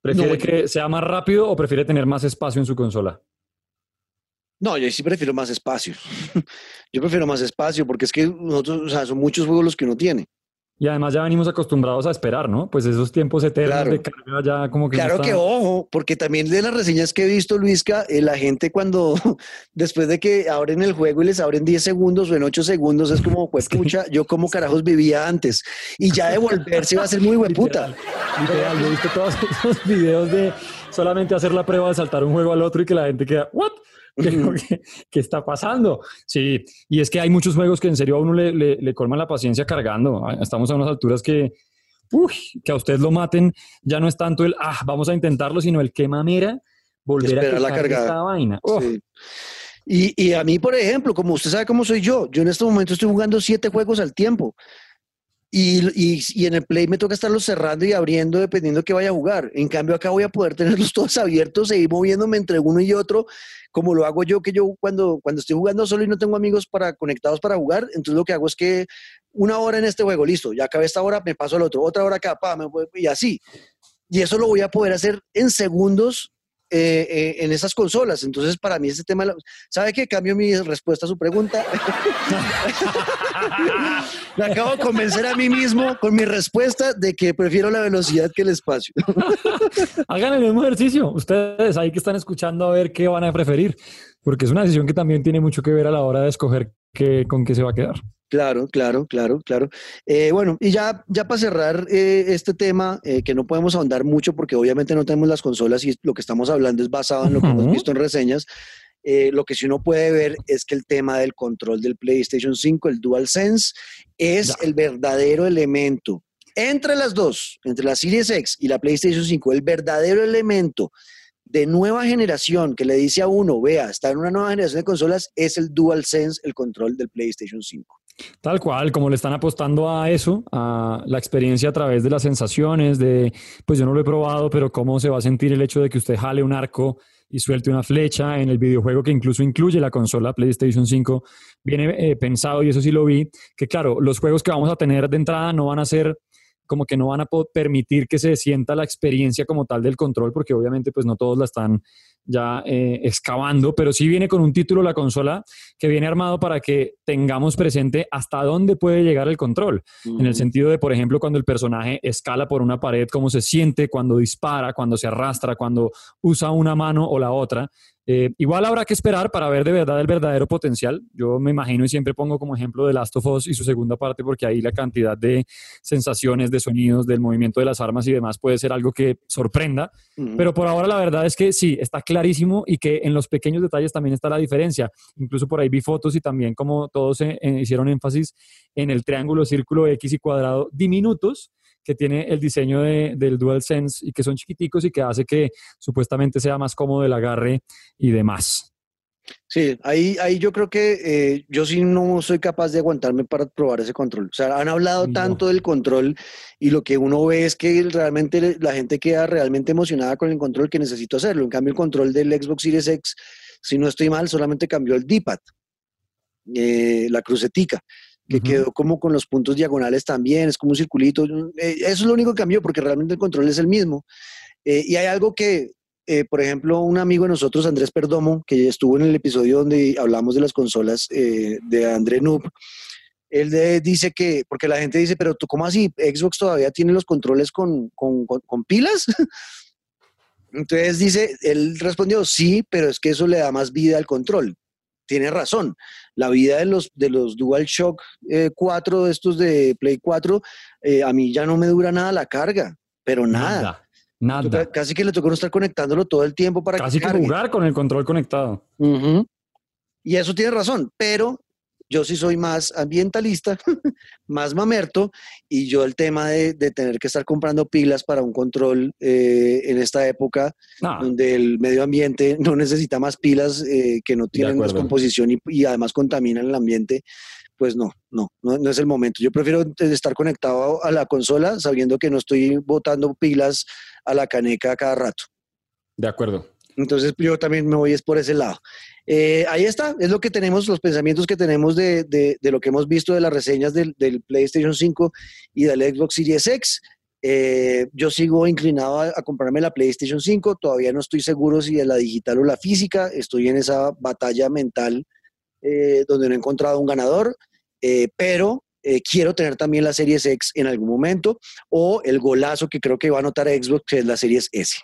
¿Prefiere No, que sea más rápido o prefiere tener más espacio en su consola? No, yo sí prefiero más espacio. yo prefiero más espacio, porque es que nosotros, o sea, son muchos juegos los que uno tiene. Y además ya venimos acostumbrados a esperar, ¿no? Pues esos tiempos eternos Claro. de carga ya como que... no Claro está- que ojo, porque también de las reseñas que he visto, Luisca, eh, la gente cuando, después de que abren el juego y les abren 10 segundos o en 8 segundos, es como, pues pucha, yo como carajos vivía antes. Y ya devolverse va a ser muy hueputa. Literal, yo he visto todos esos videos de solamente hacer la prueba de saltar un juego al otro y que la gente queda, ¿what? ¿Qué, qué- está pasando? Sí, y es que hay muchos juegos que en serio a uno le, le, le colman la paciencia cargando. Ah, Estamos a unas alturas que, uy, que a usted lo maten, ya no es tanto el, ah, vamos a intentarlo, sino el qué manera volver a Esperar la cargada. esta vaina. Oh, Sí. Y, y a mí, por ejemplo, como usted sabe cómo soy yo, yo en este momento estoy jugando siete juegos al tiempo. Y, y- y en el Play me toca estarlos cerrando y abriendo dependiendo de qué vaya a jugar. En cambio, acá voy a poder tenerlos todos abiertos e ir moviéndome entre uno y otro, como lo hago yo, que yo cuando, cuando estoy jugando solo y no tengo amigos para, conectados para jugar, entonces lo que hago es que una hora en este juego, listo, ya acabé esta hora, me paso al otro, otra hora acá, pa, me y así. Y eso lo voy a poder hacer en segundos eh, eh, en esas consolas. Entonces, para mí ese tema, ¿sabe qué? Cambio mi respuesta a su pregunta. Me acabo de convencer a mí mismo con mi respuesta de que prefiero la velocidad que el espacio. Hagan el mismo ejercicio. Ustedes ahí que están escuchando a ver qué van a preferir, porque es una decisión que también tiene mucho que ver a la hora de escoger qué, con qué se va a quedar. Claro, claro, claro, claro. Eh, bueno, y ya, ya para cerrar eh, este tema, eh, que no podemos ahondar mucho porque obviamente no tenemos las consolas y lo que estamos hablando es basado en lo que hemos Ujú. visto en reseñas. Eh, lo que sí uno puede ver es que el tema del control del PlayStation 5, el DualSense, es Ya. el verdadero elemento. Entre las dos, entre la Series X y la PlayStation 5, el verdadero elemento de nueva generación que le dice a uno, vea, está en una nueva generación de consolas, es el DualSense, el control del PlayStation 5. Tal cual, como le están apostando a eso, a la experiencia a través de las sensaciones, de, pues yo no lo he probado, pero cómo se va a sentir el hecho de que usted jale un arco y suelte una flecha en el videojuego que incluso incluye la consola PlayStation 5, viene eh, pensado, y eso sí lo vi, que claro, los juegos que vamos a tener de entrada no van a ser como que no van a permitir que se sienta la experiencia como tal del control, porque obviamente pues no todos la están ya eh, excavando, pero sí viene con un título la consola que viene armado para que tengamos presente hasta dónde puede llegar el control. En el sentido de, por ejemplo, cuando el personaje escala por una pared, cómo se siente cuando dispara, cuando se arrastra, cuando usa una mano o la otra. Eh, igual habrá que esperar para ver de verdad el verdadero potencial. Yo me imagino y siempre pongo como ejemplo de Last of Us y su segunda parte porque ahí la cantidad de sensaciones, de sonidos, del movimiento de las armas y demás puede ser algo que sorprenda. Pero por ahora la verdad es que sí, está clarísimo y que en los pequeños detalles también está la diferencia. Incluso por ahí vi fotos y también como todos eh, hicieron énfasis en el triángulo, círculo, X y cuadrado diminutos que tiene el diseño de, del DualSense y que son chiquiticos y que hace que supuestamente sea más cómodo el agarre y demás. Sí, ahí, ahí yo creo que eh, yo sí no soy capaz de aguantarme para probar ese control. O sea, han hablado tanto del control y lo que uno ve es que realmente la gente queda realmente emocionada con el control que necesito hacerlo. En cambio, el control del Xbox Series X, si no estoy mal, solamente cambió el D-pad, eh, la crucetica que quedó como con los puntos diagonales también, es como un circulito. Eh, eso es lo único que cambió, porque realmente el control es el mismo. Eh, y hay algo que, eh, por ejemplo, un amigo de nosotros, Andrés Perdomo, que estuvo en el episodio donde hablamos de las consolas de André Noob, él dice que, porque la gente dice, pero tú, ¿cómo así? ¿Xbox todavía tiene los controles con, con, con pilas? Entonces dice, él respondió, sí, pero es que eso le da más vida al control tiene razón. La vida de los, de los DualShock 4, de estos de Play 4, eh, a mí ya no me dura nada la carga, pero nada. Nada. Casi que le tocó no estar conectándolo todo el tiempo para Casi que, jugar con el control conectado. Y eso tiene razón, pero yo sí soy más ambientalista, más mamerto, y yo el tema de, tener que estar comprando pilas para un control eh, en esta época, donde el medio ambiente no necesita más pilas eh, que no tienen descomposición y, y, además contaminan el ambiente, pues no, no, no, no, es el momento. Yo prefiero estar conectado a la consola sabiendo que no estoy botando pilas a la caneca cada rato. De acuerdo. Entonces yo también me voy es por ese lado. Eh, ahí está, es lo que tenemos, los pensamientos que tenemos de, de, lo que hemos visto de las reseñas del, PlayStation 5 y del Xbox Series X. Eh, yo sigo inclinado a, comprarme la PlayStation 5, todavía no estoy seguro si es la digital o la física, estoy en esa batalla mental eh, donde no he encontrado un ganador, pero quiero tener también la Series X en algún momento o el golazo que creo que va a anotar Xbox, que es la Series S.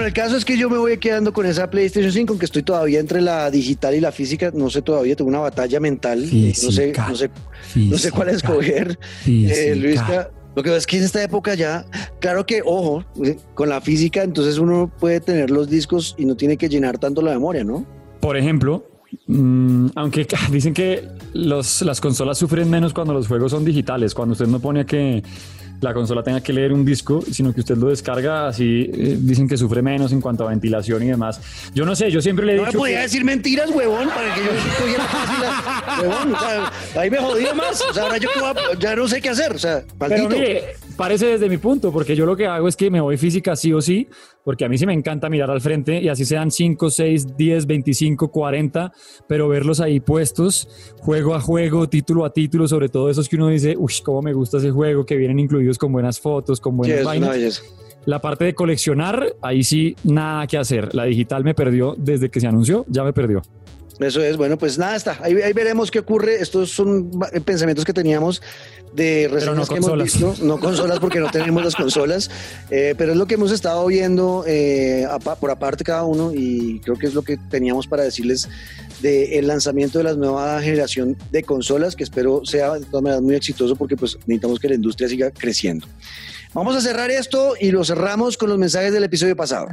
Bueno, el caso es que yo me voy quedando con esa PlayStation 5, aunque estoy todavía entre la digital y la física, no sé todavía, tengo una batalla mental, no sé, no sé, no sé cuál escoger. Eh, Luisca, lo que pasa es que en esta época ya, claro que, ojo, eh, con la física, entonces uno puede tener los discos y no tiene que llenar tanto la memoria, ¿no? Por ejemplo, mm, aunque dicen que los, las consolas sufren menos cuando los juegos son digitales, cuando usted no pone que la consola tenga que leer un disco, sino que usted lo descarga, así eh, dicen que sufre menos en cuanto a ventilación y demás. Yo no sé, yo siempre le he no dicho. No podía decir mentiras, huevón, para que yo fácil. huevón, ahí me jodí más. O sea, ahora yo ya no sé qué hacer. O sea, maldito. Pero mire, parece desde mi punto, porque yo lo que hago es que me voy física sí o sí, porque a mí sí me encanta mirar al frente y así sean 5, 6, 10, 25, 40, pero verlos ahí puestos, juego a juego, título a título, sobre todo esos que uno dice, uy, cómo me gusta ese juego, que vienen incluidos con buenas fotos, con buenas vainas. La parte de coleccionar, ahí sí, nada que hacer. La digital me perdió desde que se anunció, ya me perdió. Eso es, bueno, pues nada, está. Ahí, veremos qué ocurre. Estos son pensamientos que teníamos de reseñas que hemos visto. No consolas porque no tenemos las consolas, eh, pero es lo que hemos estado viendo eh, por aparte cada uno y creo que es lo que teníamos para decirles del lanzamiento de la nueva generación de consolas, que espero sea de todas maneras muy exitoso porque pues necesitamos que la industria siga creciendo. Vamos a cerrar esto y lo cerramos con los mensajes del episodio pasado.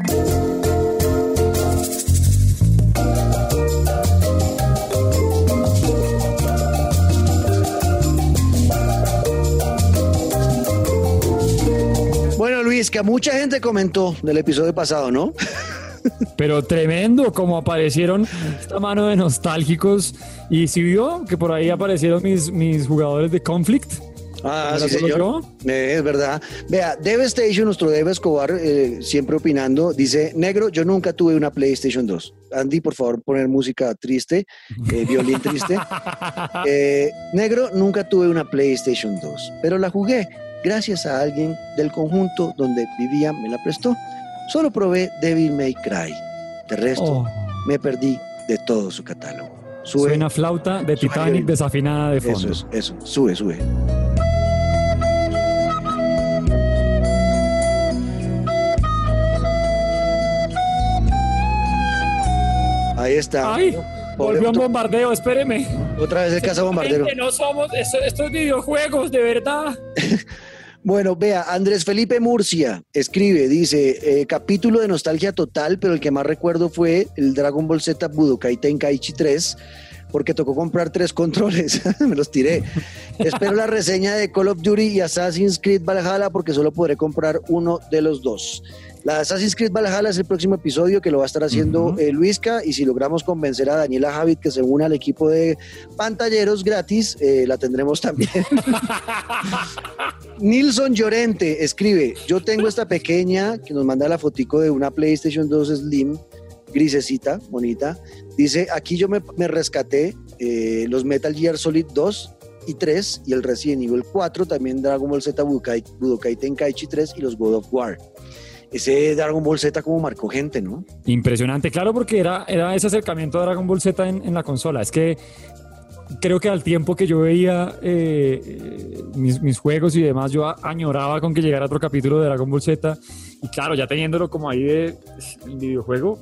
Luis, que mucha gente comentó del episodio pasado, ¿no? Pero tremendo como aparecieron esta mano de nostálgicos. Y si vio que por ahí aparecieron mis, mis jugadores de Conflict. Ah, ¿Era sí, señor. Eh, es verdad. Vea, Devastation, nuestro Dave Escobar, eh, siempre opinando, dice, negro, yo nunca tuve una PlayStation 2. Andy, por favor, poner música triste, eh, violín triste. Eh, negro, nunca tuve una PlayStation 2, pero la jugué gracias a alguien del conjunto donde vivía, me la prestó. Solo probé Devil May Cry. De resto, Oh, me perdí de todo su catálogo. Sube, suena flauta de Sube. Titanic desafinada de eso fondo. es, eso, sube, sube. Ahí está. ¡Ay! Pobre Volvió un bombardeo, espéreme. Otra vez el caza bombardero. No somos esto- estos videojuegos, de verdad. Bueno, vea, Andrés Felipe Murcia escribe, dice, eh, capítulo de nostalgia total, pero el que más recuerdo fue el Dragon Ball Z Budokai Tenkaichi 3, porque tocó comprar tres controles, me los tiré. Espero la reseña de Call of Duty y Assassin's Creed Valhalla, porque solo podré comprar uno de los dos. La Assassin's Creed Valhalla es el próximo episodio que lo va a estar haciendo eh, Luisca, y si logramos convencer a Daniela Javid que se una al equipo de pantalleros gratis, eh, la tendremos también. Nilson Llorente escribe, yo tengo esta pequeña que nos manda la fotico de una PlayStation 2 Slim, grisecita, bonita. Dice, aquí yo me, me rescaté eh, los Metal Gear Solid 2 y 3 y el Resident Evil 4, también Dragon Ball Z Budokai, Budokai Tenkaichi 3 y los God of War. Ese Dragon Ball Z como marcó gente, ¿no? Impresionante, claro, porque era, era ese acercamiento a Dragon Ball Z en, la consola. Es que creo que al tiempo que yo veía eh, mis, mis juegos y demás, yo añoraba con que llegara otro capítulo de Dragon Ball Z. Y claro, ya teniéndolo como ahí de videojuego,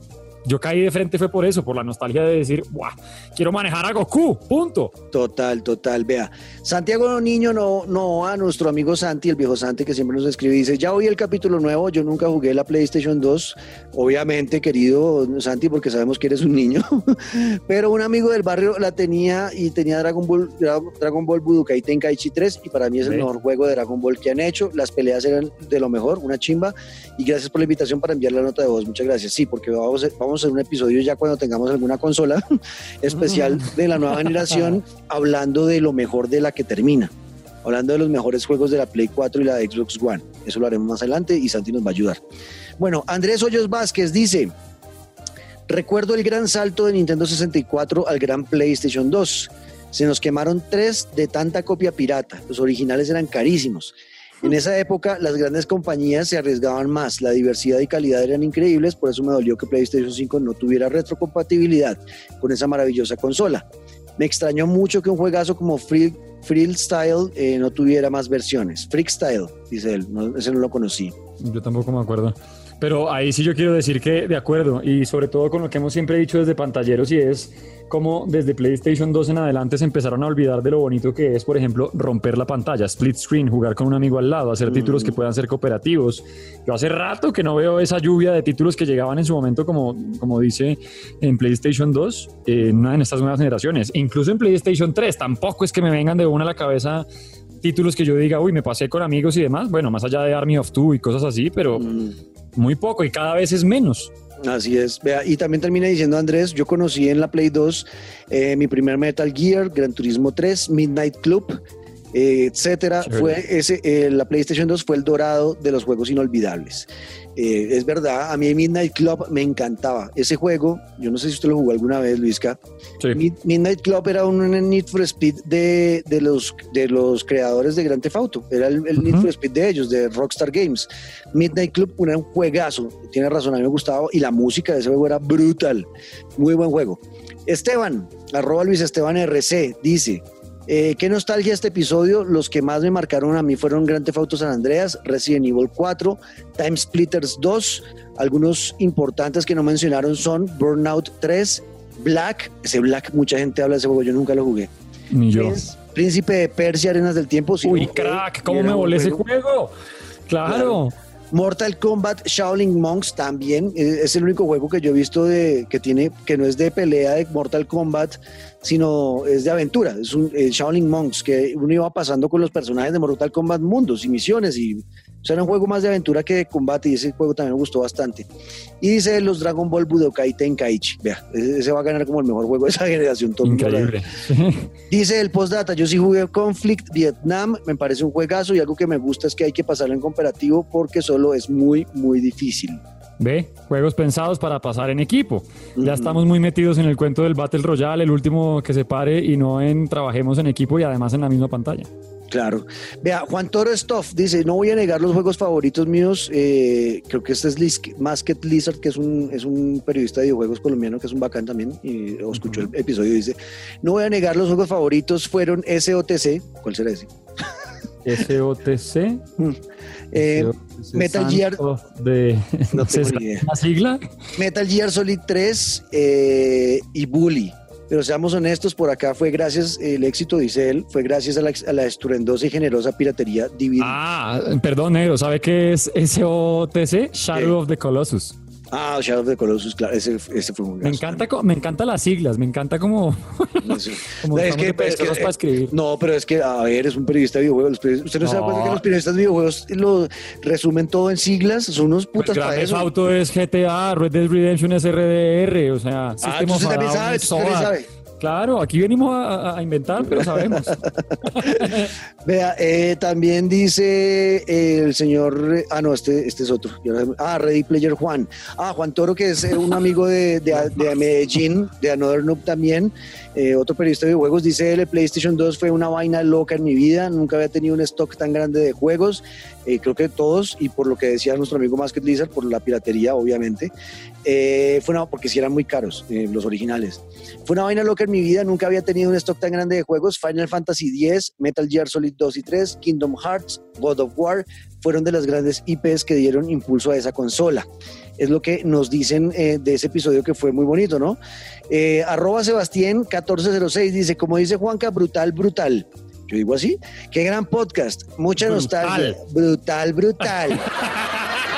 yo caí de frente fue por eso, por la nostalgia de decir, ¡buah! Quiero manejar a Goku, punto. Total, total. Vea, Santiago Niño no, no a nuestro amigo Santi, el viejo Santi que siempre nos escribe, dice, ya oí el capítulo nuevo, yo nunca jugué la PlayStation 2, obviamente, querido Santi, porque sabemos que eres un niño, pero un amigo del barrio la tenía y tenía Dragon Ball, Dra- Dragon Ball Budokai Tenkaichi 3 y para mí es el Ve. mejor juego de Dragon Ball que han hecho, las peleas eran de lo mejor, una chimba, y gracias por la invitación para enviar la nota de voz, muchas gracias. Sí, porque vamos a, vamos a hacer un episodio ya cuando tengamos alguna consola especial de la nueva generación hablando de lo mejor de la que termina, hablando de los mejores juegos de la Play 4 y la Xbox One. Eso lo haremos más adelante y Santi nos va a ayudar. Bueno, Andrés Hoyos Vázquez dice, recuerdo el gran salto de Nintendo 64 al gran PlayStation 2. Se nos quemaron tres de tanta copia pirata. Los originales eran carísimos. En esa época las grandes compañías se arriesgaban más, la diversidad y calidad eran increíbles, por eso me dolió que PlayStation 5 no tuviera retrocompatibilidad con esa maravillosa consola. Me extrañó mucho que un juegazo como Free, Freestyle eh, no tuviera más versiones. Freestyle, dice él, no, ese no lo conocí. Yo tampoco me acuerdo. Pero ahí sí yo quiero decir que de acuerdo, y sobre todo con lo que hemos siempre dicho desde pantalleros, y es como desde PlayStation 2 en adelante se empezaron a olvidar de lo bonito que es, por ejemplo, romper la pantalla, split screen, jugar con un amigo al lado, hacer títulos que puedan ser cooperativos. Yo hace rato que no veo esa lluvia de títulos que llegaban en su momento, como, como dice en PlayStation 2, eh, en estas nuevas generaciones. Incluso en PlayStation 3, tampoco es que me vengan de una a la cabeza títulos que yo diga, uy, me pasé con amigos y demás. Bueno, más allá de Army of Two y cosas así, pero Mm. Muy poco y cada vez es menos. Así es, vea, y también termina diciendo Andrés, yo conocí en la Play 2 eh, mi primer Metal Gear, Gran Turismo 3, Midnight Club, eh, etcétera. Fue ese, eh, la PlayStation 2 fue el dorado de los juegos inolvidables. Eh, es verdad, a mí Midnight Club me encantaba. Ese juego, yo no sé si usted lo jugó alguna vez, Luisca. Sí. Mid- Midnight Club era un Need for Speed de, de los, de los creadores de Grand Theft Auto. Era el, el Need for Speed de ellos, de Rockstar Games. Midnight Club era un juegazo. Tiene razón, a mí me gustaba. Y la música de ese juego era brutal. Muy buen juego. Esteban, arroba Luis Esteban RC, dice. Eh, qué nostalgia este episodio. Los que más me marcaron a mí fueron Grand Theft Auto San Andreas, Resident Evil 4, Time Splitters 2. Algunos importantes que no mencionaron son Burnout 3, Black. Ese Black, mucha gente habla de ese juego, yo nunca lo jugué. Ni yo. Príncipe de Persia, Arenas del Tiempo. sí Uy, crack, ¿cómo me volé ese juego. juego? Claro. Mortal Kombat Shaolin Monks también eh, es el único juego que yo he visto de que tiene que no es de pelea de Mortal Kombat, sino es de aventura. Es un eh, Shaolin Monks que uno iba pasando con los personajes de Mortal Kombat mundos y misiones y O sea, era un juego más de aventura que de combate y ese juego también me gustó bastante. Y dice los Dragon Ball Budokai Tenkaichi. Vea, ese va a ganar como el mejor juego de esa generación. todo. Increíble. Dice el postdata, yo sí jugué Conflict Vietnam, me parece un juegazo y algo que me gusta es que hay que pasarlo en cooperativo porque solo es muy, muy difícil. Ve, juegos pensados para pasar en equipo. Ya estamos muy metidos en el cuento del Battle Royale, el último que se pare y no en trabajemos en equipo y además en la misma pantalla. Claro. Vea, Juan Toro Stoff dice, no voy a negar los juegos favoritos míos, eh, creo que este es Liz- Masked Lizard, que es un, es un periodista de videojuegos colombiano, que es un bacán también, y o escuchó el episodio y dice, no voy a negar los juegos favoritos fueron SOTC, ¿cuál será ese? SOTC. Eh, SOTC, Metal Gear- De, No sé, ni idea. ¿La sigla? Metal Gear Solid 3 eh, y Bully. Pero seamos honestos, por acá fue gracias, el éxito, dice él, fue gracias a la, a la estruendosa y generosa piratería DVD. Ah, perdón, negro. ¿Sabe qué es SOTC? Shadow ¿Qué? of the Colossus. Ah, Shadow of the Colossus, claro, ese, ese fue un Me encanta, me encanta las siglas, me encanta como, como es que, pues, es que- para escribir. no, pero es que, a ver, es un periodista de videojuegos. periodistas- ¿Usted no, se da No. cuenta que los periodistas de videojuegos lo resumen todo en siglas? Son unos Pues putas Grand para eso. Auto es GTA, Red Dead Redemption es RDR, o sea, Ah, System of también también. Claro, aquí venimos a, a inventar, pero sabemos. Vea, eh, también dice eh, el señor, ah, no, este, este es otro. Ah, Ready Player Juan. Ah, Juan Toro, que es eh, un amigo de, de- de Medellín, de Another Noob también, eh, otro periodista de videojuegos, dice el PlayStation 2 fue una vaina loca en mi vida, nunca había tenido un stock tan grande de juegos, eh, creo que todos, y por lo que decía nuestro amigo Masked Lizard, por la piratería, obviamente, eh, fue una, porque sí eran muy caros, eh, los originales. Fue una vaina loca en mi vida, nunca había tenido un stock tan grande de juegos. Final Fantasy X, Metal Gear Solid 2 y 3, Kingdom Hearts, God of War, fueron de las grandes IPs que dieron impulso a esa consola. Es lo que nos dicen eh, de ese episodio que fue muy bonito, ¿no? Eh, arroba Sebastián 1406 dice, como dice Juanca, brutal, brutal. Yo digo así, qué gran podcast, mucha Brutal. nostalgia, brutal, brutal.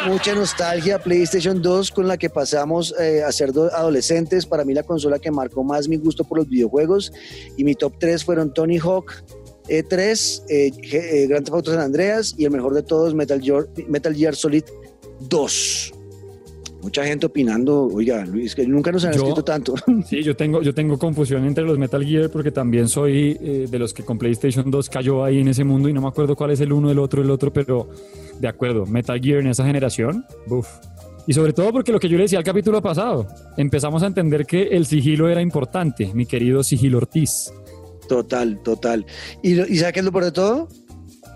Mucha nostalgia, PlayStation 2 con la que pasamos eh, a ser do- adolescentes. Para mí la consola que marcó más mi gusto por los videojuegos. Y mi top 3 fueron Tony Hawk eh, 3, eh, eh, Grand Theft Auto San Andreas y el mejor de todos, Metal Gear, Metal Gear Solid 2. Mucha gente opinando, oiga, Luis, que nunca nos han Yo- escrito tanto. Sí, yo tengo, yo tengo confusión entre los Metal Gear porque también soy eh, de los que con PlayStation 2 cayó ahí en ese mundo y no me acuerdo cuál es el uno, el otro, el otro, pero de acuerdo, Metal Gear en esa generación, buf. Y sobre todo porque lo que yo le decía al capítulo pasado, empezamos a entender que el sigilo era importante, mi querido Sigilo Ortiz. Total, total. ¿Y, ¿y sabe qué es lo peor de todo?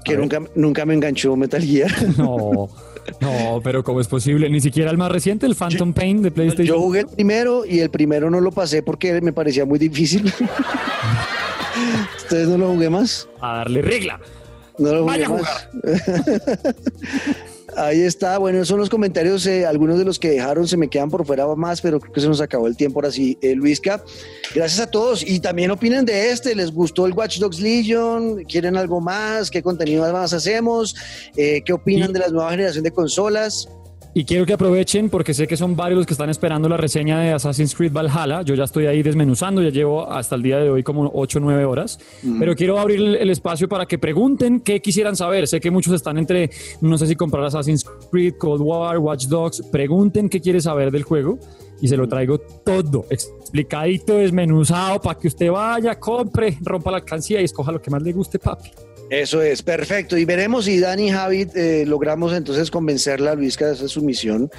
Que nunca, nunca me enganchó Metal Gear. No, no, pero ¿cómo es posible? Ni siquiera el más reciente, el Phantom Pain de PlayStation. Yo jugué el primero y el primero no lo pasé porque me parecía muy difícil. Ustedes no lo jugué más. A darle regla. No lo jugué Vaya a más. Ahí está. Bueno, esos son los comentarios. eh, algunos de los que dejaron se me quedan por fuera más, pero creo que se nos acabó el tiempo ahora sí. Eh, Luisca, gracias a todos. Y también opinen de este. ¿Les gustó el Watch Dogs Legion? ¿Quieren algo más? ¿Qué contenido más hacemos? Eh, ¿Qué opinan de la nueva generación de consolas? Y quiero que aprovechen porque sé que son varios los que están esperando la reseña de Assassin's Creed Valhalla. Yo ya estoy ahí desmenuzando, ya llevo hasta el día de hoy como 8 o 9 horas. Pero quiero abrir el, el espacio para que pregunten qué quisieran saber. Sé que muchos están entre, no sé si comprar Assassin's Creed, Cold War, Watch Dogs. Pregunten qué quiere saber del juego y se lo traigo todo explicadito, desmenuzado para que usted vaya, compre, rompa la alcancía y escoja lo que más le guste, papi. Eso es, perfecto. Y veremos si Dani y Javi eh, logramos entonces convencerla a Luisca de esa es su misión.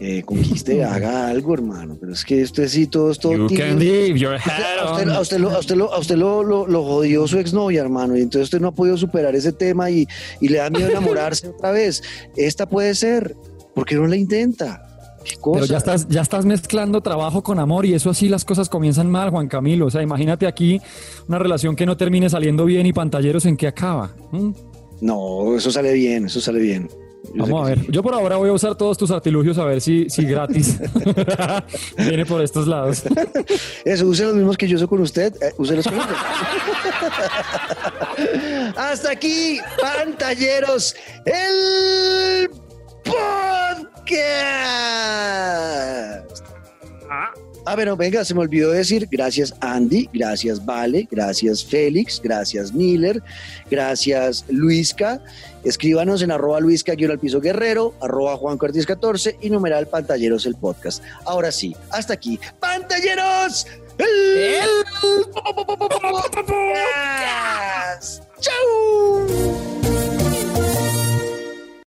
Eh, conquiste, haga algo, hermano. Pero es que usted sí, todo es todo You tibio. can leave your A head usted, a usted lo, a usted lo, a usted lo, lo- lo jodió su exnovia, hermano, y entonces usted no ha podido superar ese tema y, y le da miedo enamorarse otra vez. Esta puede ser, ¿por qué no la intenta? Pero ya estás, ya estás mezclando trabajo con amor y eso así las cosas comienzan mal, Juan Camilo. O sea, imagínate aquí una relación que no termine saliendo bien y pantalleros en qué acaba. ¿Mm? No, eso sale bien, eso sale bien. Yo Vamos a ver. sí. Yo por ahora voy a usar todos tus artilugios a ver si, si gratis viene por estos lados. Eso, use los mismos que yo uso con usted, eh, úselos con usted. Hasta aquí, pantalleros, el podcast. Ah. ah. Bueno, venga, se me olvidó decir gracias Andy, gracias Vale, gracias Félix, gracias Miller, gracias Luisca. Escríbanos en arroba Luisca al piso guerrero, arroba Juan Cortés 14 y numeral Pantalleros el podcast. Ahora sí, hasta aquí. ¡Pantalleros! El... el... ¡Chao!